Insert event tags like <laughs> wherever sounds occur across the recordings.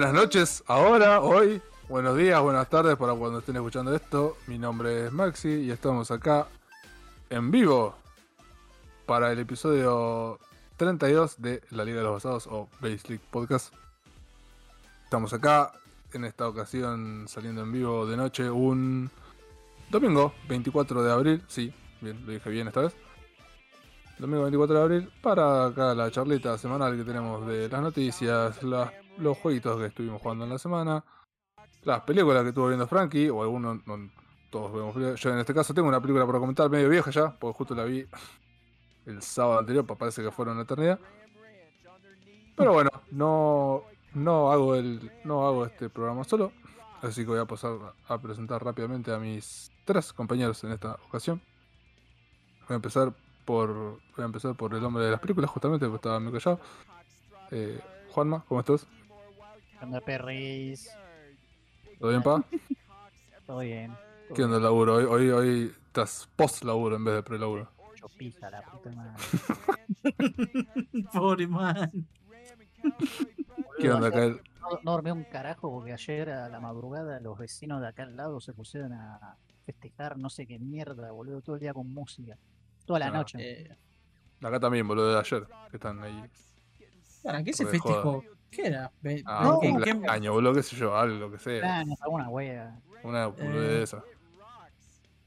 buenas, noches, ahora, hoy, buenos días, buenas tardes para cuando estén escuchando esto. Mi nombre es Maxi y estamos acá en vivo para el episodio 32 de La Liga de los Basados o Base League Podcast. Estamos acá en esta ocasión saliendo en vivo de noche un domingo 24 de abril, sí, lo dije bien esta vez. Domingo 24 de abril para acá la charlita semanal que tenemos de las noticias, las- los jueguitos que estuvimos jugando en la semana, las películas que estuvo viendo Frankie, o algunos, no todos vemos. Yo en este caso tengo una película para comentar medio vieja ya, porque justo la vi el sábado anterior, parece que fueron una eternidad. Pero bueno, no, no hago el, no hago este programa solo, así que voy a pasar a presentar rápidamente a mis tres compañeros en esta ocasión. Voy a empezar por, voy a empezar por el hombre de las películas, justamente, porque estaba muy callado. Eh, Juanma, ¿cómo estás? ¿Qué onda, perris? ¿Todo bien, pa? Todo bien. ¿Qué onda el laburo? Hoy, hoy, hoy estás post laburo en vez de pre laburo. Chopita, la puta madre. <laughs> Pobre man. ¿Qué onda acá? el- No, no dormí un carajo porque ayer a la madrugada los vecinos de acá al lado se pusieron a festejar no sé qué mierda, boludo, todo el día con música. Toda la Ah, noche. Eh, Acá también, boludo, de ayer, que están ahí. ¿Para qué se festejó? ¿Qué era? Ah, No, ¿en un qué- año, boludo, qué sé yo, algo que sea. Planes, alguna wea. Una boludez Eh. de esa.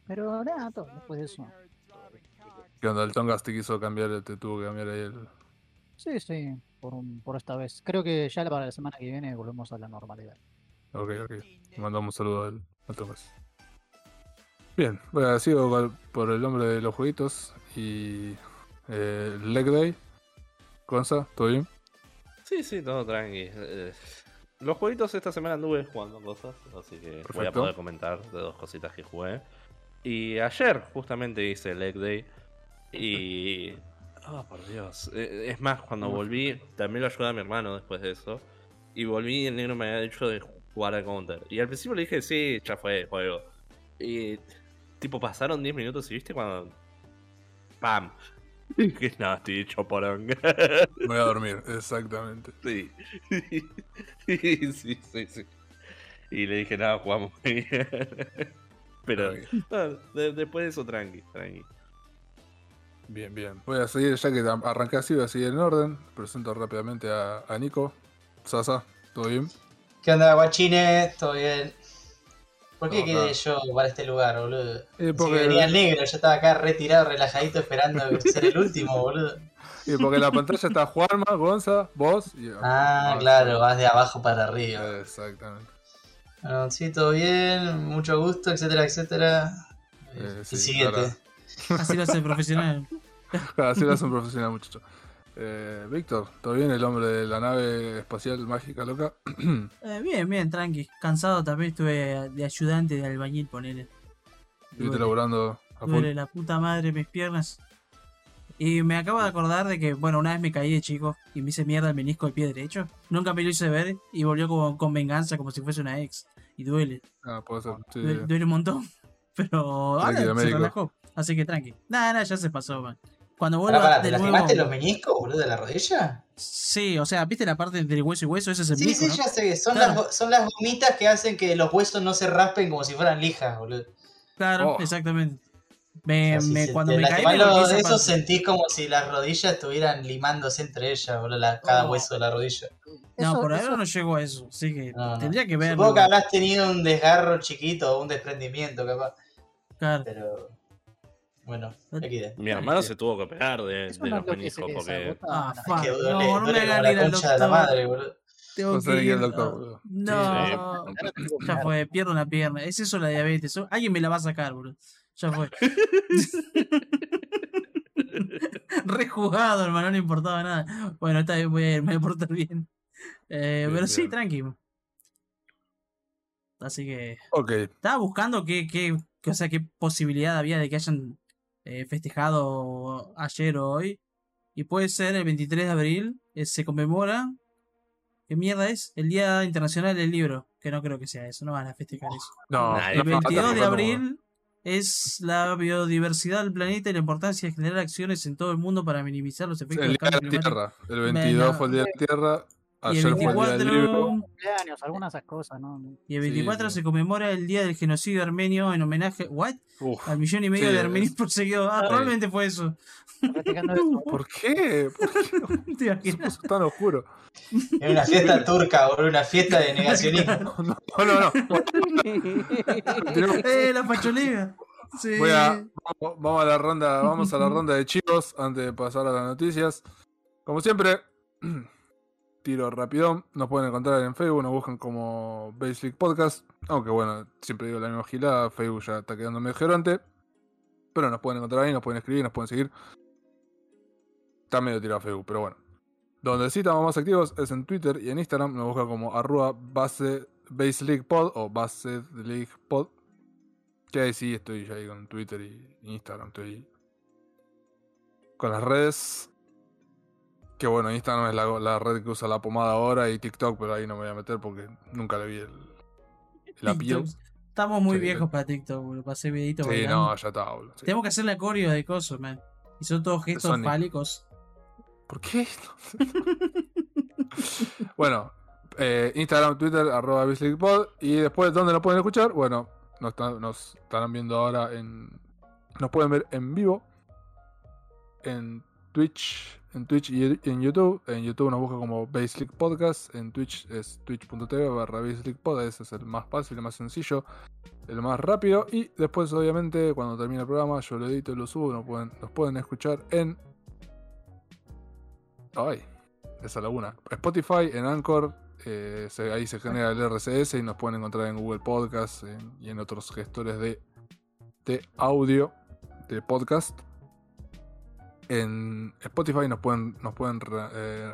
Pero nada, todo, después de eso. ¿Qué onda? El Tongas te quiso cambiar, te tuvo que cambiar ahí el. Sí, sí, por, por esta vez. Creo que ya para la semana que viene volvemos a la normalidad. Ok, ok. Le mandamos un saludo al, al Tongas. Bien, bueno, sigo con- por el nombre de los jueguitos y. Eh, Leg Day. Conza, ¿todo bien? Sí, sí, todo tranqui. Eh, Los jueguitos esta semana anduve jugando cosas, así que voy a Perfecto. poder comentar de dos cositas que jugué. Y ayer justamente hice Leg Day y... Oh, por Dios. Eh, Es más, cuando volví, también lo ayudé a mi hermano después de eso. Y volví y el negro me había dicho de jugar a Counter. Y al principio le dije, sí, ya fue, juego. Y tipo, pasaron 10 minutos y viste cuando... ¡Pam! <laughs> Dije, no, estoy hecho porón. Voy a dormir, exactamente. <laughs> Sí. <laughs> sí, sí, sí. Y le dije, nada, jugamos muy bien. Pero Ok. no, de- después de eso, tranqui, tranqui. Bien, bien. Voy a seguir, ya que arranqué así, voy a seguir en orden. Presento rápidamente a, a Nico. Sasa, ¿todo bien? ¿Qué onda, guachines? ¿Todo bien? ¿Por qué No, quedé yo para este lugar, boludo? Eh, Si porque, venía el negro, yo estaba acá retirado, relajadito, esperando ser el último, boludo. y porque en la pantalla está Juanma, Gonza, vos y. Ah, claro, vas de abajo para arriba. Exactamente. Bueno, sí, todo bien, mucho gusto, etcétera, etcétera. Eh, el sí, siguiente. ahora- Así lo hace el profesional. <laughs> Así lo hace un profesional, muchacho. Eh, Víctor, ¿todo bien? El hombre de la nave espacial mágica loca. <clears throat> Eh, bien, bien, tranqui. Cansado también estuve de ayudante de albañil, ponele. Viste Duele, laburando a duele la puta madre mis piernas. Y me acabo de acordar de que, bueno, una vez me caí de chico y me hice mierda el menisco del pie derecho. Nunca me lo hice ver y volvió como, con venganza, como si fuese una ex. Y duele. Ah, puede ser. Sí, Duele, duele un montón. <laughs> Pero ahora se relajó. Así que tranqui. Nada, nada, ya se pasó, man. Cuando vuelva pará, ¿te de nuevo... lastimaste los meniscos, boludo, de la rodilla? Sí, o sea, ¿viste la parte del hueso y hueso? Ese es el Sí, sí, ¿no? ya sé, son, Claro. las, go- son las gomitas que hacen que los huesos no se raspen como si fueran lijas, boludo. Claro, Oh. exactamente. Me, O sea, si me- se cuando te me caí lo- de eso parte. sentís como si las rodillas estuvieran limándose entre ellas, boludo, la- cada Oh. hueso de la rodilla. No, Eso- por ahora eso- no llego a eso, así que No, tendría que verlo. Supongo que habrás tenido un desgarro chiquito o un desprendimiento, capaz. Claro. Pero. Bueno, aquí de. Mi hermano se tuvo que pegar de, de no los es meniscos porque. Ah, no, fuck. Que duele, no, no duele me hagan la ir al madre, boludo. Tengo que ir al doctor, boludo. No, ya fue, pierdo una pierna. Es eso la diabetes. Alguien me la va a sacar, boludo. Ya fue. <laughs> Rejugado, hermano, no importaba nada. Bueno, esta vez voy a ir, me voy a portar bien. Eh, Bien, pero sí, bien. tranqui. Así que. Ok, Estaba buscando qué, qué, qué- o sea, qué posibilidad había de que hayan eh, festejado ayer o hoy. Y puede ser el 23 de abril, eh, se conmemora. ¿Qué mierda es? El Día Internacional del Libro. Que no creo que sea eso, no van a festejar eso. no. El no, 22 de abril es la biodiversidad del planeta y la importancia de generar acciones en todo el mundo para minimizar los efectos El del cambio la climático. Tierra. El 22 Venga. fue el día de la Tierra. Y el Ayer fue el día del 24 libro. Cumpleaños, algunas esas cosas, ¿no? Y el Sí, 24 sí. se conmemora el día del genocidio armenio en homenaje ¿what? Uf, al millón y medio Sí, de armenios es- perseguidos. Ah, probablemente fue <laughs> eso. ¿Por qué? ¿Por qué <laughs> puso tan oscuro? En una fiesta turca, boludo, una fiesta de negacionismo. <laughs> No, no, no. ¡Eh, la facholega! Sí. Voy a, vamos, vamos a la ronda, vamos a la ronda de chicos antes de pasar a las noticias. Como siempre, <clears throat> tiro rapidón. Nos pueden encontrar en Facebook, nos buscan como Basic Podcast. Aunque bueno, siempre digo la misma gilada, Facebook ya está quedando medio gerante. Pero nos pueden encontrar ahí, nos pueden escribir, nos pueden seguir. Está medio tirado Facebook, pero bueno. Donde sí estamos más activos es en Twitter y en Instagram. Nos buscan como arroba base Base League Pod o base League Pod. Que ahí sí estoy ya ahí con Twitter y Instagram. Estoy con las redes. Que bueno, Instagram es la, la red que usa la pomada ahora y TikTok, pero ahí no me voy a meter porque nunca le vi el, el appeal. TikTok. Estamos muy Sí, viejos para TikTok, boludo. Para hacer videitos Sí, bailando. no, ya está, boludo. sí. Tenemos que hacer la coreo de cosas, man. Y son todos gestos fálicos. ¿Por qué? <laughs> bueno, eh, Instagram, Twitter, arroba BizLeaguePod. Y después, ¿dónde nos pueden escuchar? Bueno, nos, están- nos estarán viendo ahora en. Nos pueden ver en vivo. En Twitch. En Twitch y en YouTube. En YouTube nos busca como Baseleague Podcast. En Twitch es twitch.tv barra BaseleaguePod. Ese es el más fácil, el más sencillo. El más rápido. Y después, obviamente, cuando termine el programa, yo lo edito y lo subo. Nos pueden, nos pueden escuchar en Ay, esa laguna. Spotify, en Anchor, eh, ahí se genera el RCS y nos pueden encontrar en Google Podcast y en otros gestores de, de audio, de podcast. En Spotify nos pueden, nos pueden eh,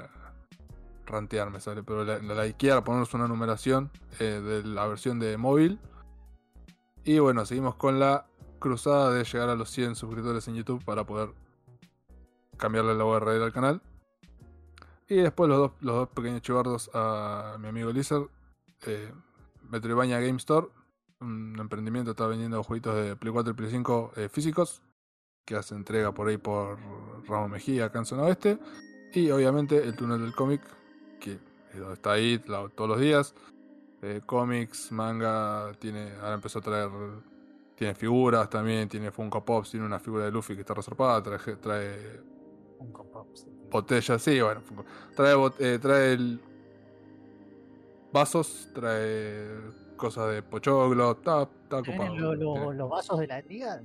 rantear, me sale, pero la, la likear, ponernos una numeración eh, de la versión de móvil. Y bueno, seguimos con la cruzada de llegar a los 100 suscriptores en YouTube para poder cambiarle la URL al canal. Y después los dos, los dos pequeños chivardos a mi amigo Lizard. Eh, Metroidvania Game Store. Un emprendimiento está vendiendo jueguitos de Play 4 y Play 5 eh, físicos. Que hace entrega por ahí por Ramos Mejía, acá en Zona Oeste. Y obviamente el túnel del cómic. Que eh, está ahí la- todos los días. Eh, cómics, manga. Tiene, ahora empezó a traer. Tiene figuras también. Tiene Funko Pops. Tiene una figura de Luffy que está reservada. Trae, trae Funko Pops. botellas, sí, bueno. Funko. Trae, eh, trae el- vasos, trae cosas de pochoclo, está, está ocupado. ¿Tienen lo- lo- Tiene- los vasos de la liga?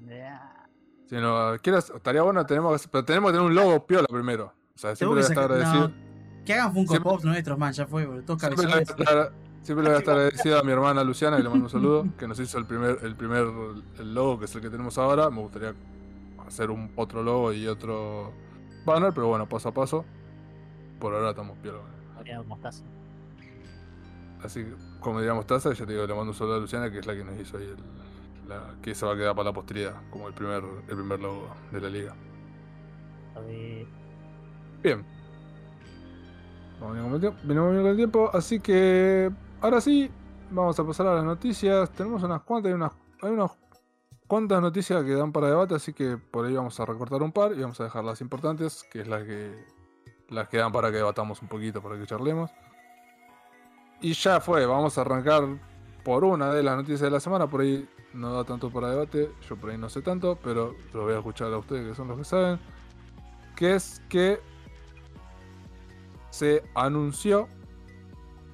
Si no quieres, estaría bueno, tenemos que, pero tenemos que tener un logo piola primero. O sea, siempre voy a que estar sacar- agradecido. no, que hagan Funko Siempre- Pops nuestros, man. Ya fue, boludo. Todos Siempre le, voy a cabezones. estar, siempre le voy a estar <laughs> agradecido a mi hermana Luciana, que le mando un saludo, que nos hizo el primer, el primer el logo, que es el que tenemos ahora. Me gustaría hacer un otro logo y otro banner, pero bueno, paso a paso. Por ahora estamos piola. Mostaza. Así que, como diríamos Taza, ya te digo, le mando un saludo a Luciana, que es la que nos hizo ahí el, la, que se va a quedar para la posteridad, como el primer, el primer logo de la liga. A ver, Bien. Venimos bien con el tiempo, así que ahora sí, vamos a pasar a las noticias. Tenemos unas cuantas, hay unas, hay unas cuantas noticias que dan para debate, así que por ahí vamos a recortar un par y vamos a dejar las importantes, que es las que las que dan para que debatamos un poquito, para que charlemos. Y ya fue, vamos a arrancar por una de las noticias de la semana, por ahí no da tanto para debate, yo por ahí no sé tanto, pero lo voy a escuchar a ustedes que son los que saben. Que es que se anunció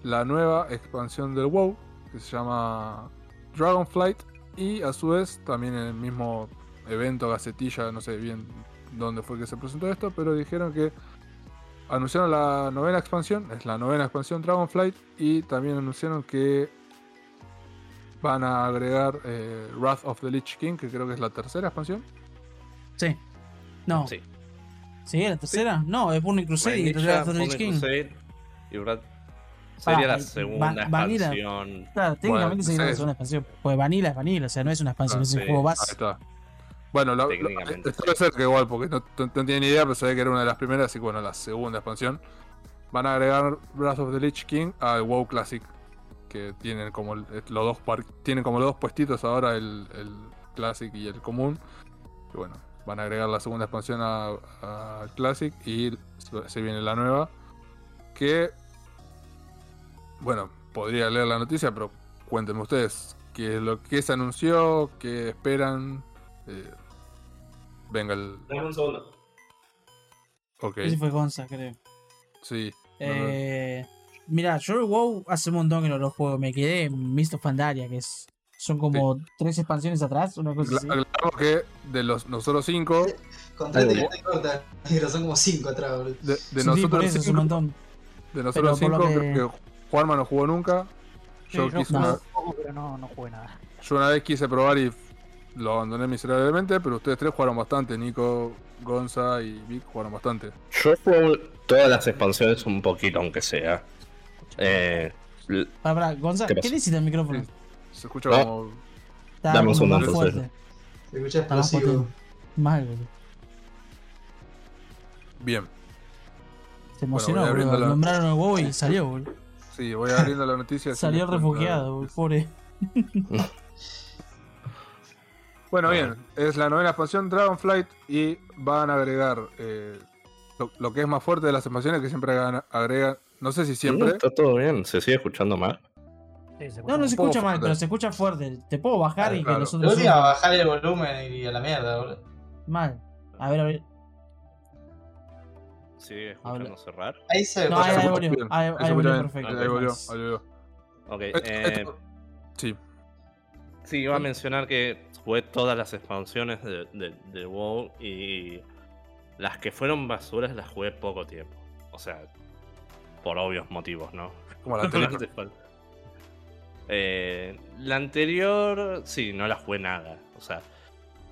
la nueva expansión del WoW, que se llama Dragonflight, y a su vez también en el mismo evento, gacetilla, no sé bien dónde fue que se presentó esto, pero dijeron que anunciaron la novena expansión, es la novena expansión Dragonflight, y también anunciaron que van a agregar eh, Wrath of the Lich King, que creo que es la tercera expansión. Sí. No. Sí. ¿Sí? ¿La tercera? No, es Burning Crusade y Wrath of the Lich Burning King. Crusade y Wrath- Sería Ah, la segunda Va- Vanilla. expansión. Claro, técnicamente Bueno, sería la segunda expansión. Pues Vanilla es Vanilla, o sea, no es una expansión, Ah, es un sí. juego Ahí base. está. Bueno, lo, lo- Técnicamente. esto debe ser que igual, porque no, no- no tiene ni idea, pero sabía que era una de las primeras, así que bueno, la segunda expansión. Van a agregar Wrath of the Lich King al WoW Classic, que tienen como el- los dos par- tienen como los dos puestitos ahora, el, el Classic y el común. Y bueno, van a agregar la segunda expansión a- al Classic y se- se viene la nueva, que bueno, podría leer la noticia, pero cuéntenme ustedes. ¿Qué es lo que se anunció? ¿Qué esperan? Eh, venga el. Dame un segundo. Ok, Ese fue Gonza, creo. sí. Eh, mira, yo el WoW hace un montón que no lo juego. Me quedé en Mist of Pandaria, que es, son como tres expansiones atrás, una cosa así. Que de los nosotros cinco, Contate Uy. que te corta, <laughs> pero son como cinco atrás, boludo. de, de Sí, nosotros por eso es un cinco, montón. de nosotros Pero cinco, creo que Juanma no jugó nunca. Sí, Yo yo quise jugué una, pero no, no jugué nada. yo una vez quise probar y lo abandoné miserablemente, pero ustedes tres jugaron bastante. Nico, Gonza y Vic jugaron bastante. Yo juego todas las expansiones un poquito, aunque sea. Eh, l- Pará, pará, Gonza, ¿Qué ¿qué, pasó? necesita el micrófono? Se escucha Ah. como. Está Dame un como segundo, más fuerte. Se escucha más explosivo. boludo. Bien. Se emocionó, boludo. la- Nombraron el WoW y salió, boludo. Sí, voy abriendo la noticia. <laughs> Salió refugiado, boludo, pobre. <laughs> Bueno, bien, es la novena expansión Dragonflight y van a agregar eh, lo, lo que es más fuerte de las expansiones que siempre agregan, agregan- no sé si siempre, Está todo bien, se sigue escuchando mal. Sí, se No, no se escucha mal, fuerte. pero se escucha fuerte. Te puedo bajar Ah, y que claro. los La otros última, suban. bajar el volumen y a la mierda, boludo. Mal. A ver, a ver. Sigue escuchando cerrar. Ahí se No, ve ahí, ahí volvió. Ahí, volvió perfecto. ahí volvió, ahí volvió. Ok, eh, sí, sí, iba a mencionar que jugué todas las expansiones de, de, de WoW y las que fueron basuras las jugué poco tiempo. O sea, por obvios motivos, ¿no? como la <laughs> anterior. Eh, la anterior, sí, no la jugué nada. O sea,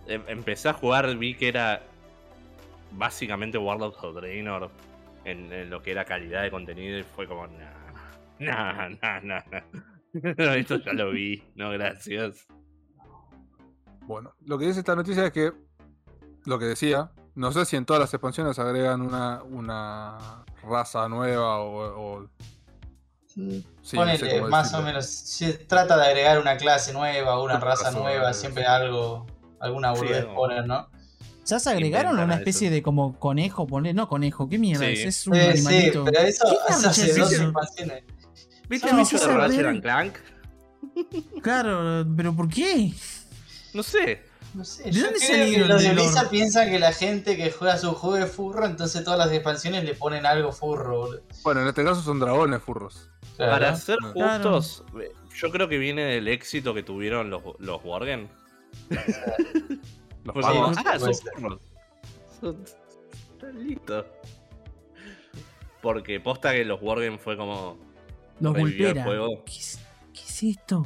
em- empecé a jugar, vi que era básicamente Warlords of Draenor en, en lo que era calidad de contenido y fue como, nah, <laughs> nah, nah, nah, nah. <laughs> Esto ya lo vi, no, gracias. Bueno, lo que dice esta noticia es que, lo que decía, no sé si en todas las expansiones agregan una, una raza nueva o... o- sí, no sé más decirlo. o menos. Se trata de agregar una clase nueva, una Otra raza raza nueva, nueva, siempre sí. algo, alguna Sí, boludez no. poner, ¿no? ¿Ya se agregaron Inventan una especie eso. de como conejo? Poner, no conejo, ¿qué mierda Sí. es? Es un Sí, sí, animalito. pero eso, ¿Qué eso hace es dos expansiones. ¿Viste No, bicho de Ratchet Clank? Claro, pero ¿por qué? No sé. No sé, ¿De dónde salieron los de? Blizzard piensan que la gente que juega su juego es furro, entonces todas las expansiones le ponen algo furro, boludo. Bueno, en este caso son dragones furros. Claro. Para ser Claro. justos, yo creo que viene del éxito que tuvieron los, los Worgen. Los como, sí, ah, son furros. Son- Están listos. Porque posta que los Worgen fue como. Los golpea. juego. ¿Qué es, qué es esto?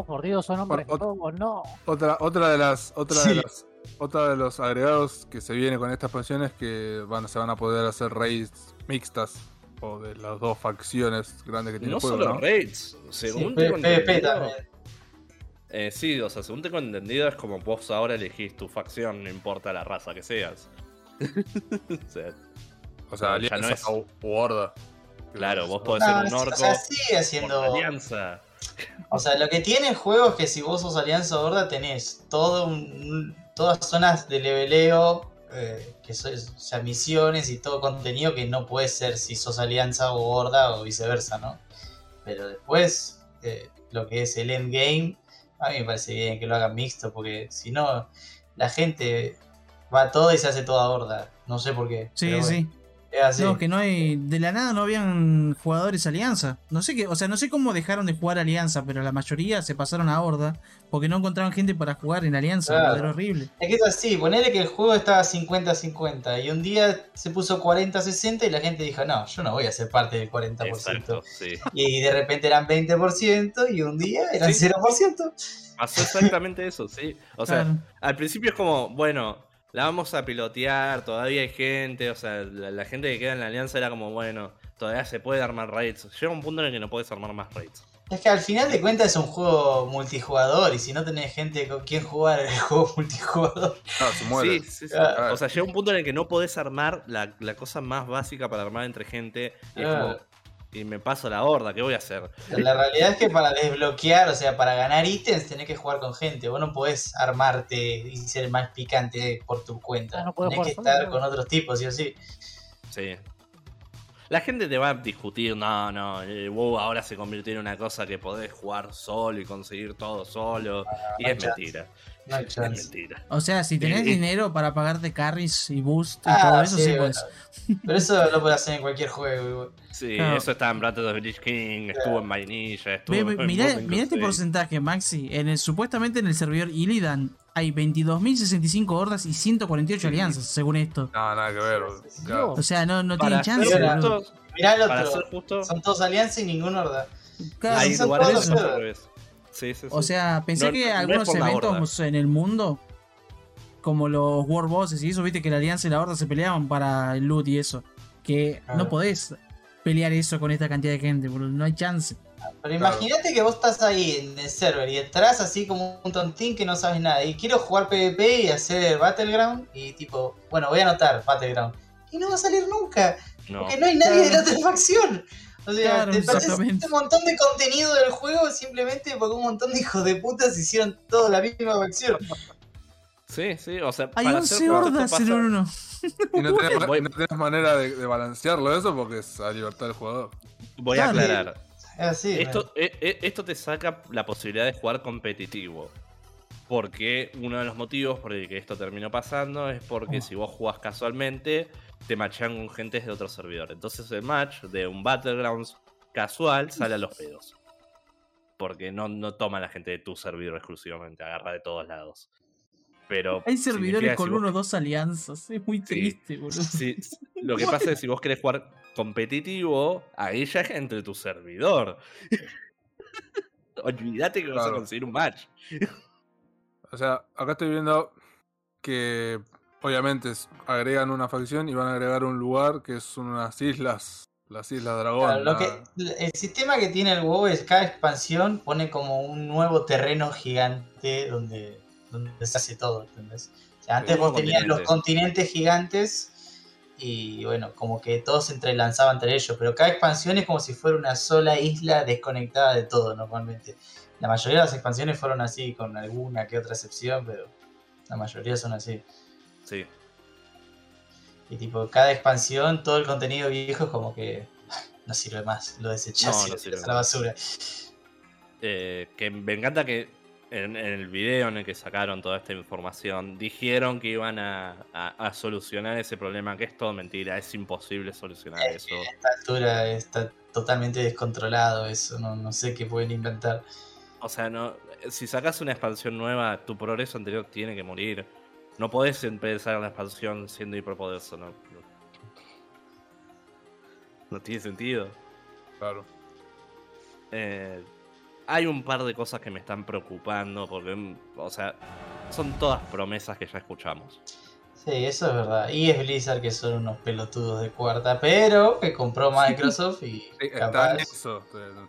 Oh, por Dios, son hombres lobos, no. Otra, otra de las, otra Sí. de las, otra de los agregados que se viene con esta expansión es que van, se van a poder hacer raids mixtas o de las dos facciones grandes que tiene No el juego, solo ¿no? raids. Sí, Según P- tengo entendido-. Eh, sí, o sea, según tengo entendido, es como vos ahora elegís tu facción, no importa la raza que seas. <laughs> o sea, O sea, alianza no es- o horda. claro, vos podés No, ser un sí, orco o sea, sigue siendo. alianza. O sea, lo que tiene el juego es que si vos sos Alianza Horda tenés todo un- todas zonas de leveleo, eh, que son, o sea, misiones y todo contenido que no puede ser si sos Alianza o Horda o viceversa, ¿no? Pero después, eh, lo que es el endgame, a mí me parece bien que lo hagan mixto, porque si no, la gente va toda y se hace toda Horda. No sé por qué. Sí, bueno, sí. Es así. No, que no hay. De la nada no habían jugadores alianza. No sé qué. O sea, no sé cómo dejaron de jugar alianza, pero la mayoría se pasaron a horda. Porque no encontraban gente para jugar en alianza. Claro. Era horrible. Es que es así, ponele que el juego estaba 50-50 y un día se puso 40-60 y la gente dijo, no, yo no voy a ser parte del 40%. Exacto, sí. Y de repente eran 20% y un día eran Sí. 0%. Pasó exactamente eso, sí. O sea, Claro. al principio es como, bueno, la vamos a pilotear, todavía hay gente, o sea, la, la gente que queda en la alianza era como, bueno, todavía se puede armar raids. Llega un punto en el que no puedes armar más raids. Es que al final de cuentas es un juego multijugador y si no tenés gente con quien jugar <laughs> el juego multijugador. Ah, se muere. Sí, sí, sí. Ah. O sea, llega un punto en el que no podés armar la, la cosa más básica para armar entre gente. Y, es Ah. como, y me paso la horda, ¿qué voy a hacer? La realidad es que para desbloquear, o sea, para ganar ítems tenés que jugar con gente. Vos no podés armarte y ser más picante por tu cuenta. Ah, no tenés que solo, estar con otros tipos, sí o sí. Sí. La gente te va a discutir, no, no, eh, WoW ahora se convirtió en una cosa que podés jugar solo y conseguir todo solo. y no hay es chance. mentira. No hay <laughs> Es chance. mentira. O sea, si tenés Eh, eh. dinero para pagarte carries y boost y Ah, todo eso, sí, sí, bueno. pues. Pero eso <laughs> lo puedes hacer en cualquier juego. igual. Sí, Claro. eso está en Breath of the Lich King, estuvo en vainilla, estuvo Ve, en mirá, mirá este porcentaje, Maxi. En el, supuestamente en el servidor Illidan hay 22.065 hordas y 148 alianzas, según esto. No, nada que ver. Claro. O sea, no, no tiene chance, justos, Mirá el otro. justos, Son todos alianza y ninguna horda. Claro, hay son lugares todos Sí, sí, sí. O sea, pensé No- que no algunos eventos en el mundo, como los War Bosses y eso, viste que la Alianza y la Horda se peleaban para el loot y eso. Que no podés pelear eso con esta cantidad de gente, boludo. No hay chance. Pero imagínate que vos estás ahí en el server y entras así como un tontín que no sabes nada. Y quiero jugar PvP y hacer Battleground. Y tipo, bueno, voy a anotar Battleground. Y no va a salir nunca. no. Porque no hay nadie de la otra facción. O sea, Claro, te perdés exactamente. un montón de contenido del juego simplemente porque un montón de hijos de putas hicieron toda la misma facción. Sí, sí, o sea, Hay para 11 hacer que esto hordas en pase- uno. <laughs> Y no tenés, <laughs> Voy- no tenés manera de, de balancearlo eso porque es a libertad del jugador. Voy a aclarar. Así. Esto, e- e- esto te saca la posibilidad de jugar competitivo. Porque uno de los motivos por el que esto terminó pasando es porque Oh. si vos jugás casualmente, te machean con gente de otro servidor. Entonces el match de un Battlegrounds casual sale a los pedos. Porque no, no toma la gente de tu servidor exclusivamente, agarra de todos lados. Pero Hay servidores con si vos- uno o dos alianzas. Es muy triste, boludo. si- lo que pasa es que si vos querés jugar competitivo, ahí ya es entre tu servidor. <laughs> Olvídate que vas a conseguir un match. O sea, acá estoy viendo que obviamente agregan una facción y van a agregar un lugar que son unas islas, las Islas Dragón. Claro, lo que, el sistema que tiene el WoW es cada expansión pone como un nuevo terreno gigante donde, donde se hace todo, ¿entendés? O sea, antes vos tenías los continente. continentes gigantes y bueno, como que todos se entrelazaban entre ellos, pero cada expansión es como si fuera una sola isla desconectada de todo normalmente. La mayoría de las expansiones fueron así, con alguna que otra excepción, pero la mayoría son así. Sí. Y tipo, cada expansión, todo el contenido viejo es como que <laughs> no sirve más, lo No, y tirás a la basura. Eh, que me encanta que en, en el video en el que sacaron toda esta información, dijeron que iban a, a- a solucionar ese problema, que es todo mentira, es imposible solucionar eso. A esta altura está totalmente descontrolado eso, no, no sé qué pueden inventar. O sea, no, si sacas una expansión nueva, tu progreso anterior tiene que morir. No podés empezar la expansión siendo hiperpoderoso, no. No, no tiene sentido. Claro. Eh, hay un par de cosas que me están preocupando porque, mm, o sea, son todas promesas que ya escuchamos. Sí, eso es verdad. Y es Blizzard que son unos pelotudos de cuarta, pero que compró Microsoft y Sí, está capaz, en eso.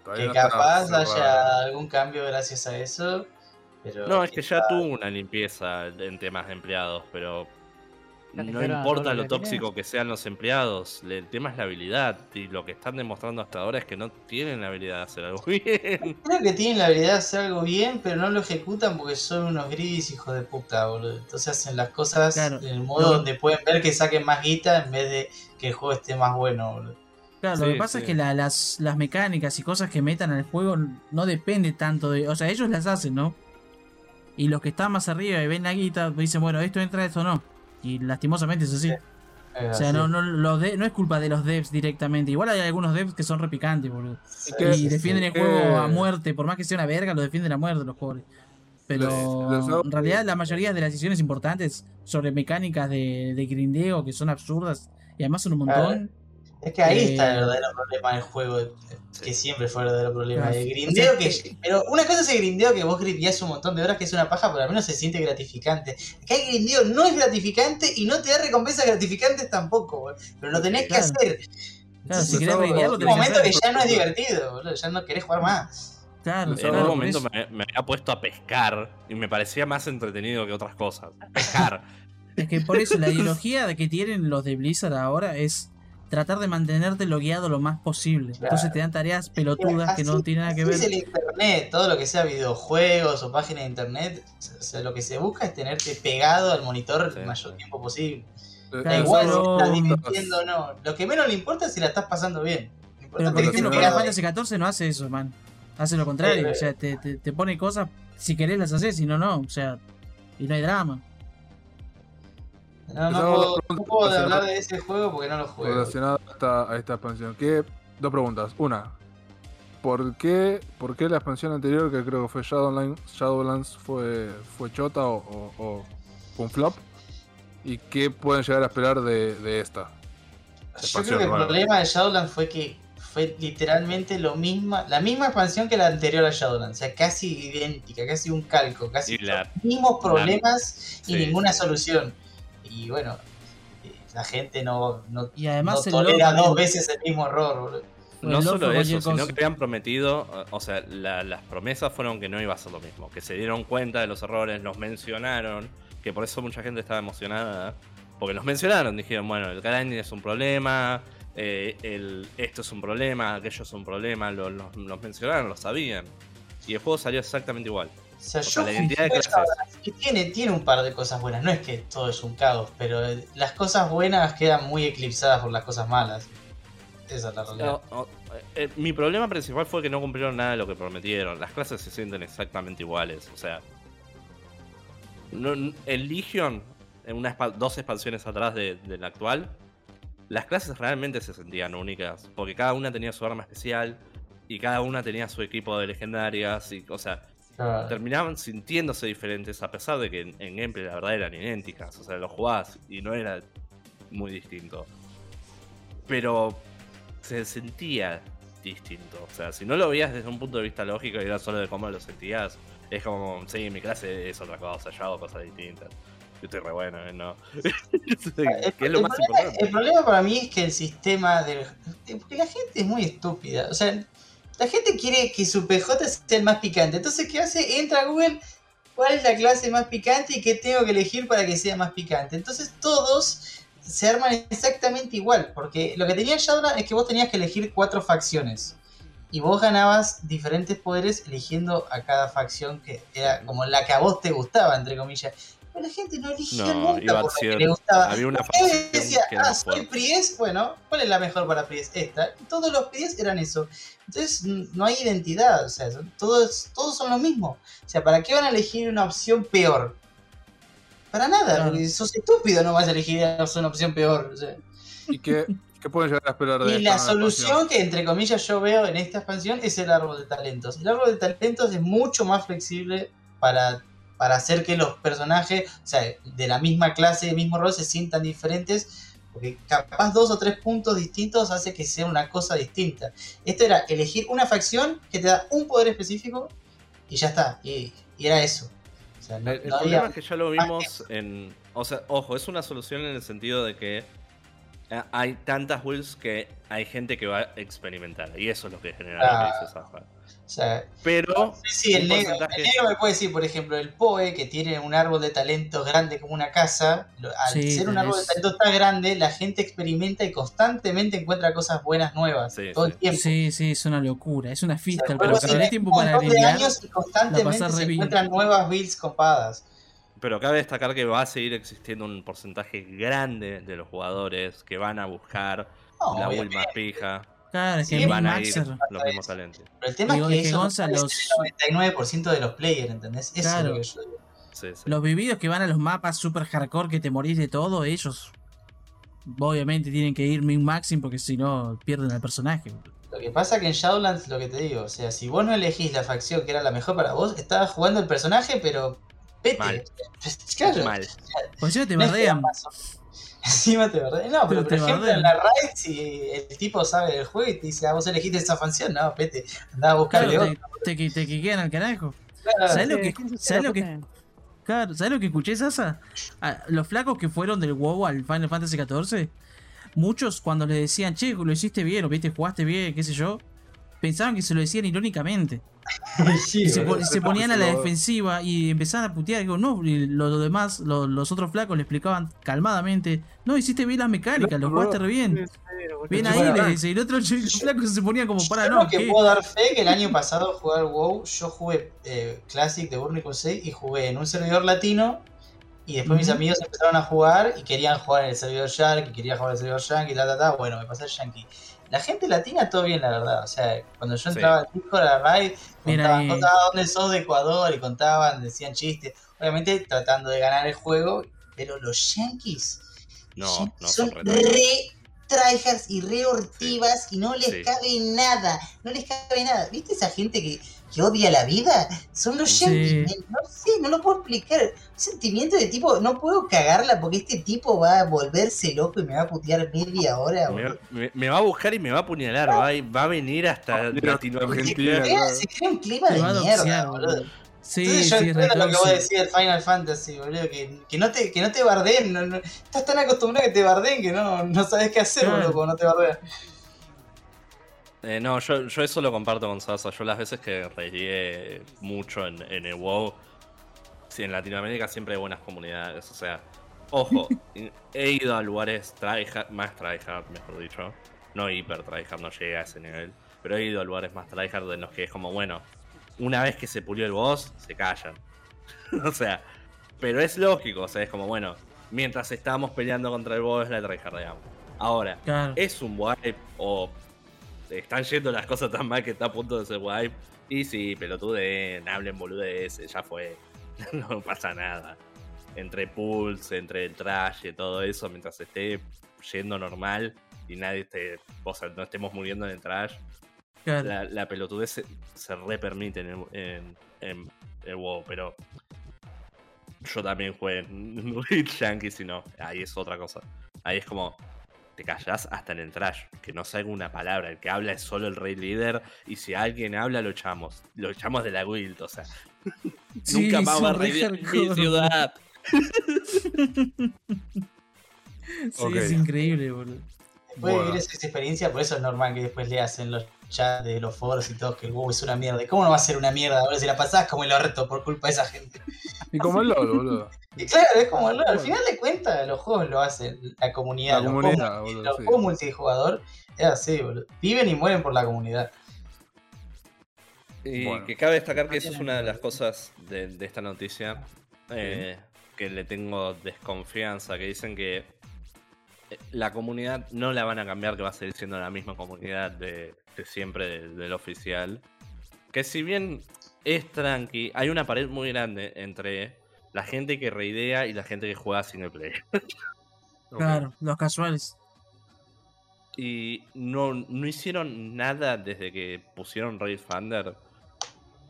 todavía que no está capaz haya algún cambio gracias a eso. Pero No, es que ya tuvo una limpieza en temas de empleados, pero no importa lo tóxico que sean los empleados, le- el tema es la habilidad y lo que están demostrando hasta ahora es que no tienen la habilidad de hacer algo <laughs> bien. Creo que tienen la habilidad de hacer algo bien, pero no lo ejecutan porque son unos gris hijos de puta, boludo. Entonces hacen las cosas Claro. en el modo donde pueden ver que saquen más guita en vez de que el juego esté más bueno, boludo. Claro, lo que pasa sí. es que la- las, las mecánicas y cosas que metan al juego no depende tanto de. O sea, ellos las hacen, ¿no? Y los que están más arriba y ven la guita dicen, bueno, esto entra, esto no. Y lastimosamente es así. Es O sea, así. no, no, los de- no es culpa de los devs directamente. Igual hay algunos devs que son repicantes, boludo. Sí, que- Y sí, defienden sí. el juego a Eh. muerte. Por más que sea una verga, lo defienden a muerte los pobres. Pero en realidad la mayoría de las decisiones importantes sobre mecánicas de, de grindeo que son absurdas y además son un montón. Es que ahí Eh, está el verdadero problema del juego, eh, que siempre fue el verdadero problema. Claro. El grindeo O sea, que. Pero una cosa es el grindeo que vos grindeás un montón de horas, que es una paja, pero al menos se siente gratificante. Acá el grindeo no es gratificante y no te da recompensas gratificantes tampoco, boludo. pero lo tenés Claro. que hacer. Claro, si querés todo- grindear, lo un momento que hacer. ya no es divertido, boludo, ya no querés jugar más. Claro, En por momento me, me había puesto a pescar y me parecía más entretenido que otras cosas. Pescar. <laughs> Es que por eso la <laughs> ideología de que tienen los de Blizzard ahora es tratar de mantenerte logueado lo más posible. Claro. Entonces te dan tareas pelotudas que no tienen nada que ver. Es el internet, todo lo que sea videojuegos o páginas de internet, o sea, lo que se busca es tenerte pegado al monitor Sí, el mayor tiempo posible. Eh, Claro, igual pero- si estás divirtiendo o no. Lo que menos le importa es si la estás pasando bien. Lo Pero por ejemplo, Final. Fantasy XIV no hace eso, man. Hace lo contrario. Eh, o sea, te, te, te pone cosas. Si querés las haces, si no, no. O sea, y no hay drama. No, no puedo, no puedo relacionado- hablar de ese juego porque no lo juego. relacionado a esta, a esta expansión. ¿Qué? Dos preguntas. Una, ¿por qué, ¿por qué la expansión anterior, que creo que fue Shadowlands, Shadowlands fue, fue chota o, o- o un flop? ¿Y qué pueden llegar a esperar de, de esta? Yo creo que el problema de Shadowlands fue que fue literalmente lo misma, la misma expansión que la anterior a Shadowlands. O sea, casi idéntica, casi un calco, casi la- los mismos problemas y sí. ninguna solución. Y bueno, eh, la gente no, no, Y además no tolera dos veces el mismo error, boludo. No solo eso, sino cosa. que habían prometido, o sea, la- las promesas fueron que no iba a ser lo mismo, que se dieron cuenta de los errores, los mencionaron, que por eso mucha gente estaba emocionada, porque los mencionaron, dijeron, bueno, el grinding es un problema, eh, el, esto es un problema, aquello es un problema, lo- lo- los mencionaron, lo sabían, y el juego salió exactamente igual. O sea, yo la identidad de jugué clases. Shadowlands y tiene, tiene un par de cosas buenas. No es que todo es un caos, pero las cosas buenas quedan muy eclipsadas por las cosas malas. Esa es la realidad. No, eh, mi problema principal fue que no cumplieron nada de lo que prometieron. Las clases se sienten exactamente iguales. O sea, no- el Legion, en unas dos expansiones atrás de, de la actual, las clases realmente se sentían únicas. Porque cada una tenía su arma especial y cada una tenía su equipo de legendarias. Y, o sea, Claro. terminaban sintiéndose diferentes a pesar de que en, en gameplay la verdad eran idénticas. O sea, lo jugabas y no era muy distinto. Pero se sentía distinto. O sea, si no lo veías desde un punto de vista lógico y era solo de cómo lo sentías, es como, sí, mi clase es otra cosa, yo hago cosas distintas. Yo estoy re bueno, ¿eh? ¿no? <laughs> El, que es lo el más problema, importante. el problema para mí es que el sistema del. Porque la gente es muy estúpida. O sea, la gente quiere que su PJ sea el más picante. Entonces, ¿qué hace? Entra a Google. ¿Cuál es la clase más picante y qué tengo que elegir para que sea más picante? Entonces, todos se arman exactamente igual. Porque lo que tenía Shadowlands es que vos tenías que elegir cuatro facciones. Y vos ganabas diferentes poderes eligiendo a cada facción que era como la que a vos te gustaba, entre comillas. Pero la gente no eligió No, nunca iba por lo que le gustaba. había una decía, que ah, soy. Pries, bueno, ¿cuál es la mejor para Pries? Esta. Todos los Pries eran eso. Entonces no hay identidad, o sea, todos, todos son lo mismo. O sea, ¿para qué van a elegir una opción peor? Para nada, Claro. porque sos estúpido no vas a elegir una opción peor. o sea. ¿Y qué, qué pueden llegar a esperar de Y esta la solución expansión? que entre comillas yo veo en esta expansión es el árbol de talentos. El árbol de talentos es mucho más flexible para, para hacer que los personajes, o sea, de la misma clase, del mismo rol, se sientan diferentes. Porque capaz dos o tres puntos distintos hace que sea una cosa distinta. Esto era elegir una facción que te da un poder específico y ya está. Y, y era eso. O sea, no, El, el no problema es que ya lo vimos en. O sea, ojo, es una solución en el sentido de que hay tantas builds que hay gente que va a experimentar. Y eso es lo que genera Ah. Zafar. O sea, Pero. Sí, el negro, porcentaje- el negro me puede decir, por ejemplo, el POE, que tiene un árbol de talentos grande como una casa, lo- al Sí, ser un árbol de talentos tan grande, la gente experimenta y constantemente encuentra cosas buenas nuevas Sí, todo sí. el tiempo. Sí, sí, es una locura. Es una O sea, fiesta, el pero tenés tiempo para agregar. años y constantemente se encuentran nuevas builds copadas. Pero cabe destacar que va a seguir existiendo un porcentaje grande de los jugadores que van a buscar No, la build más pija Claro, es que Sí, Min van a ir los mismos talentos. pero el tema Digo, es que que Gonza, puede los- el 99% de los players, ¿entendés? Eso Claro. es lo que yo digo. Sí, sí. Los vividos que van a los mapas super hardcore que te morís de todo, ellos obviamente tienen que ir min maxim porque si no pierden al personaje. Lo que pasa que en Shadowlands, lo que te digo, o sea, si vos no elegís la facción que era la mejor para vos, estabas jugando el personaje, pero pete. Mal. <laughs> Claro. Mal. Por eso te No es que bardean. Encima te bardean. No, pero Te- por ejemplo en la raid, si el tipo sabe del juego y te dice, ah, vos elegiste esa facción, no, pete, andá a buscarle Claro, otra. te, te, te quiquean al carajo. Claro, ¿Sabes lo que, ¿quién se ¿sabes lo que, claro, ¿sabes lo que escuché, Sasa? A los flacos que fueron del WoW al Final Fantasy XIV, muchos cuando les decían, che, lo hiciste bien, o viste, jugaste bien, qué sé yo, pensaban que se lo decían irónicamente. <laughs> Sí, Y se, ponían a la defensiva y empezaban a putear. Digo, no, y lo- los demás, lo- los otros flacos le explicaban calmadamente. No, hiciste bien las mecánicas, lo jugaste re bien. Bien ahí, le dice. Y el otro <laughs> flacos se ponían como para, Yo no, lo que ¿qué? puedo dar fe que el año pasado jugar WoW, yo jugué eh, Classic de Burning Crusade y jugué en un servidor latino Y después mis amigos empezaron a jugar y querían jugar en el servidor Yankee, quería jugar en el servidor Yankee, ta, ta, ta. Bueno, me pasé el Yankee. La gente latina, todo bien, la verdad. O sea, cuando yo Sí. entraba al Discord, la raid, Mira contaban, ahí. contaban dónde sos de Ecuador y contaban, decían chistes. Obviamente tratando de ganar el juego, pero los Yankees No, son, no son son re tryhards y re hortivas y no les Sí. cabe nada. No les cabe nada. ¿Viste esa gente que, que odia la vida? Son los Sí. Yankees. No sé, no lo puedo explicar. Un sentimiento de tipo, no puedo cagarla porque este tipo va a volverse loco y me va a putear media hora. Me, boludo. me- me va a buscar y me va a apuñalar. Va, a- va a venir hasta Mira, Latinoamérica. Argentina. Se crea- un clima de mierda, boludo. Sí, Entonces yo sí, entiendo lo que vos decís del Final Fantasy, boludo, que, que no te, que no te bardeen, no, no- estás tan acostumbrado a que te bardeen que no, no sabes qué hacer, Claro. boludo, cuando no te bardean. Eh, no, yo, yo eso lo comparto con Sasa. Yo las veces que reí mucho en, en el WoW, en Latinoamérica siempre hay buenas comunidades. O sea, ojo, <laughs> he ido a lugares tryhard, más tryhard, mejor dicho. No hiper tryhard, no llegué a ese nivel. Pero he ido a lugares más tryhard en los que es como, bueno, una vez que se pulió el boss, se callan. <laughs> o sea, pero es lógico, o sea, es como, bueno, mientras estábamos peleando contra el boss, la tryhardeamos. Ahora, Claro. es un wipe o están yendo las cosas tan mal que está a punto de ser wipe. Y sí, pelotuden, hablen boludeces, ya fue. <laughs> no pasa nada. Entre pools, entre el trash y todo eso, mientras esté yendo normal y nadie esté, o sea, no estemos muriendo en el trash, claro. la, la pelotudez se, se re permite en el, en, en el WoW, pero yo también jugué en <laughs> Rich Yankees y no, ahí es otra cosa. Ahí es como, te callás hasta en el trash, que no salga una palabra, el que habla es solo el rey líder, y si alguien habla lo echamos, lo echamos de la guild, o sea, <laughs> Sí, nunca más va a re raidear mi ciudad. <laughs> Sí, es increíble, boludo. Después de Bueno. vivir esa experiencia, por eso es normal que después leas en los chats de los foros y todo que el WoW es una mierda. ¿Y ¿Cómo no va a ser una mierda? Ahora si la pasás como el orto por culpa de esa gente. Y como el LOL, boludo. <laughs> Y claro, es como, no, al final de cuentas, los juegos lo hacen la comunidad. La los comunidad, juegos, boludo, los sí. juegos multijugador es así, boludo. Viven y mueren por la comunidad. Y Bueno. que cabe destacar que eso es una de las cosas de, de esta noticia eh, que le tengo desconfianza, que dicen que la comunidad no la van a cambiar, que va a seguir siendo la misma comunidad de, de siempre de- del oficial. Que si bien es tranqui, hay una pared muy grande entre la gente que reidea y la gente que juega single player. <laughs> Claro, los casuales. Y no, no hicieron nada desde que pusieron Raid Thunder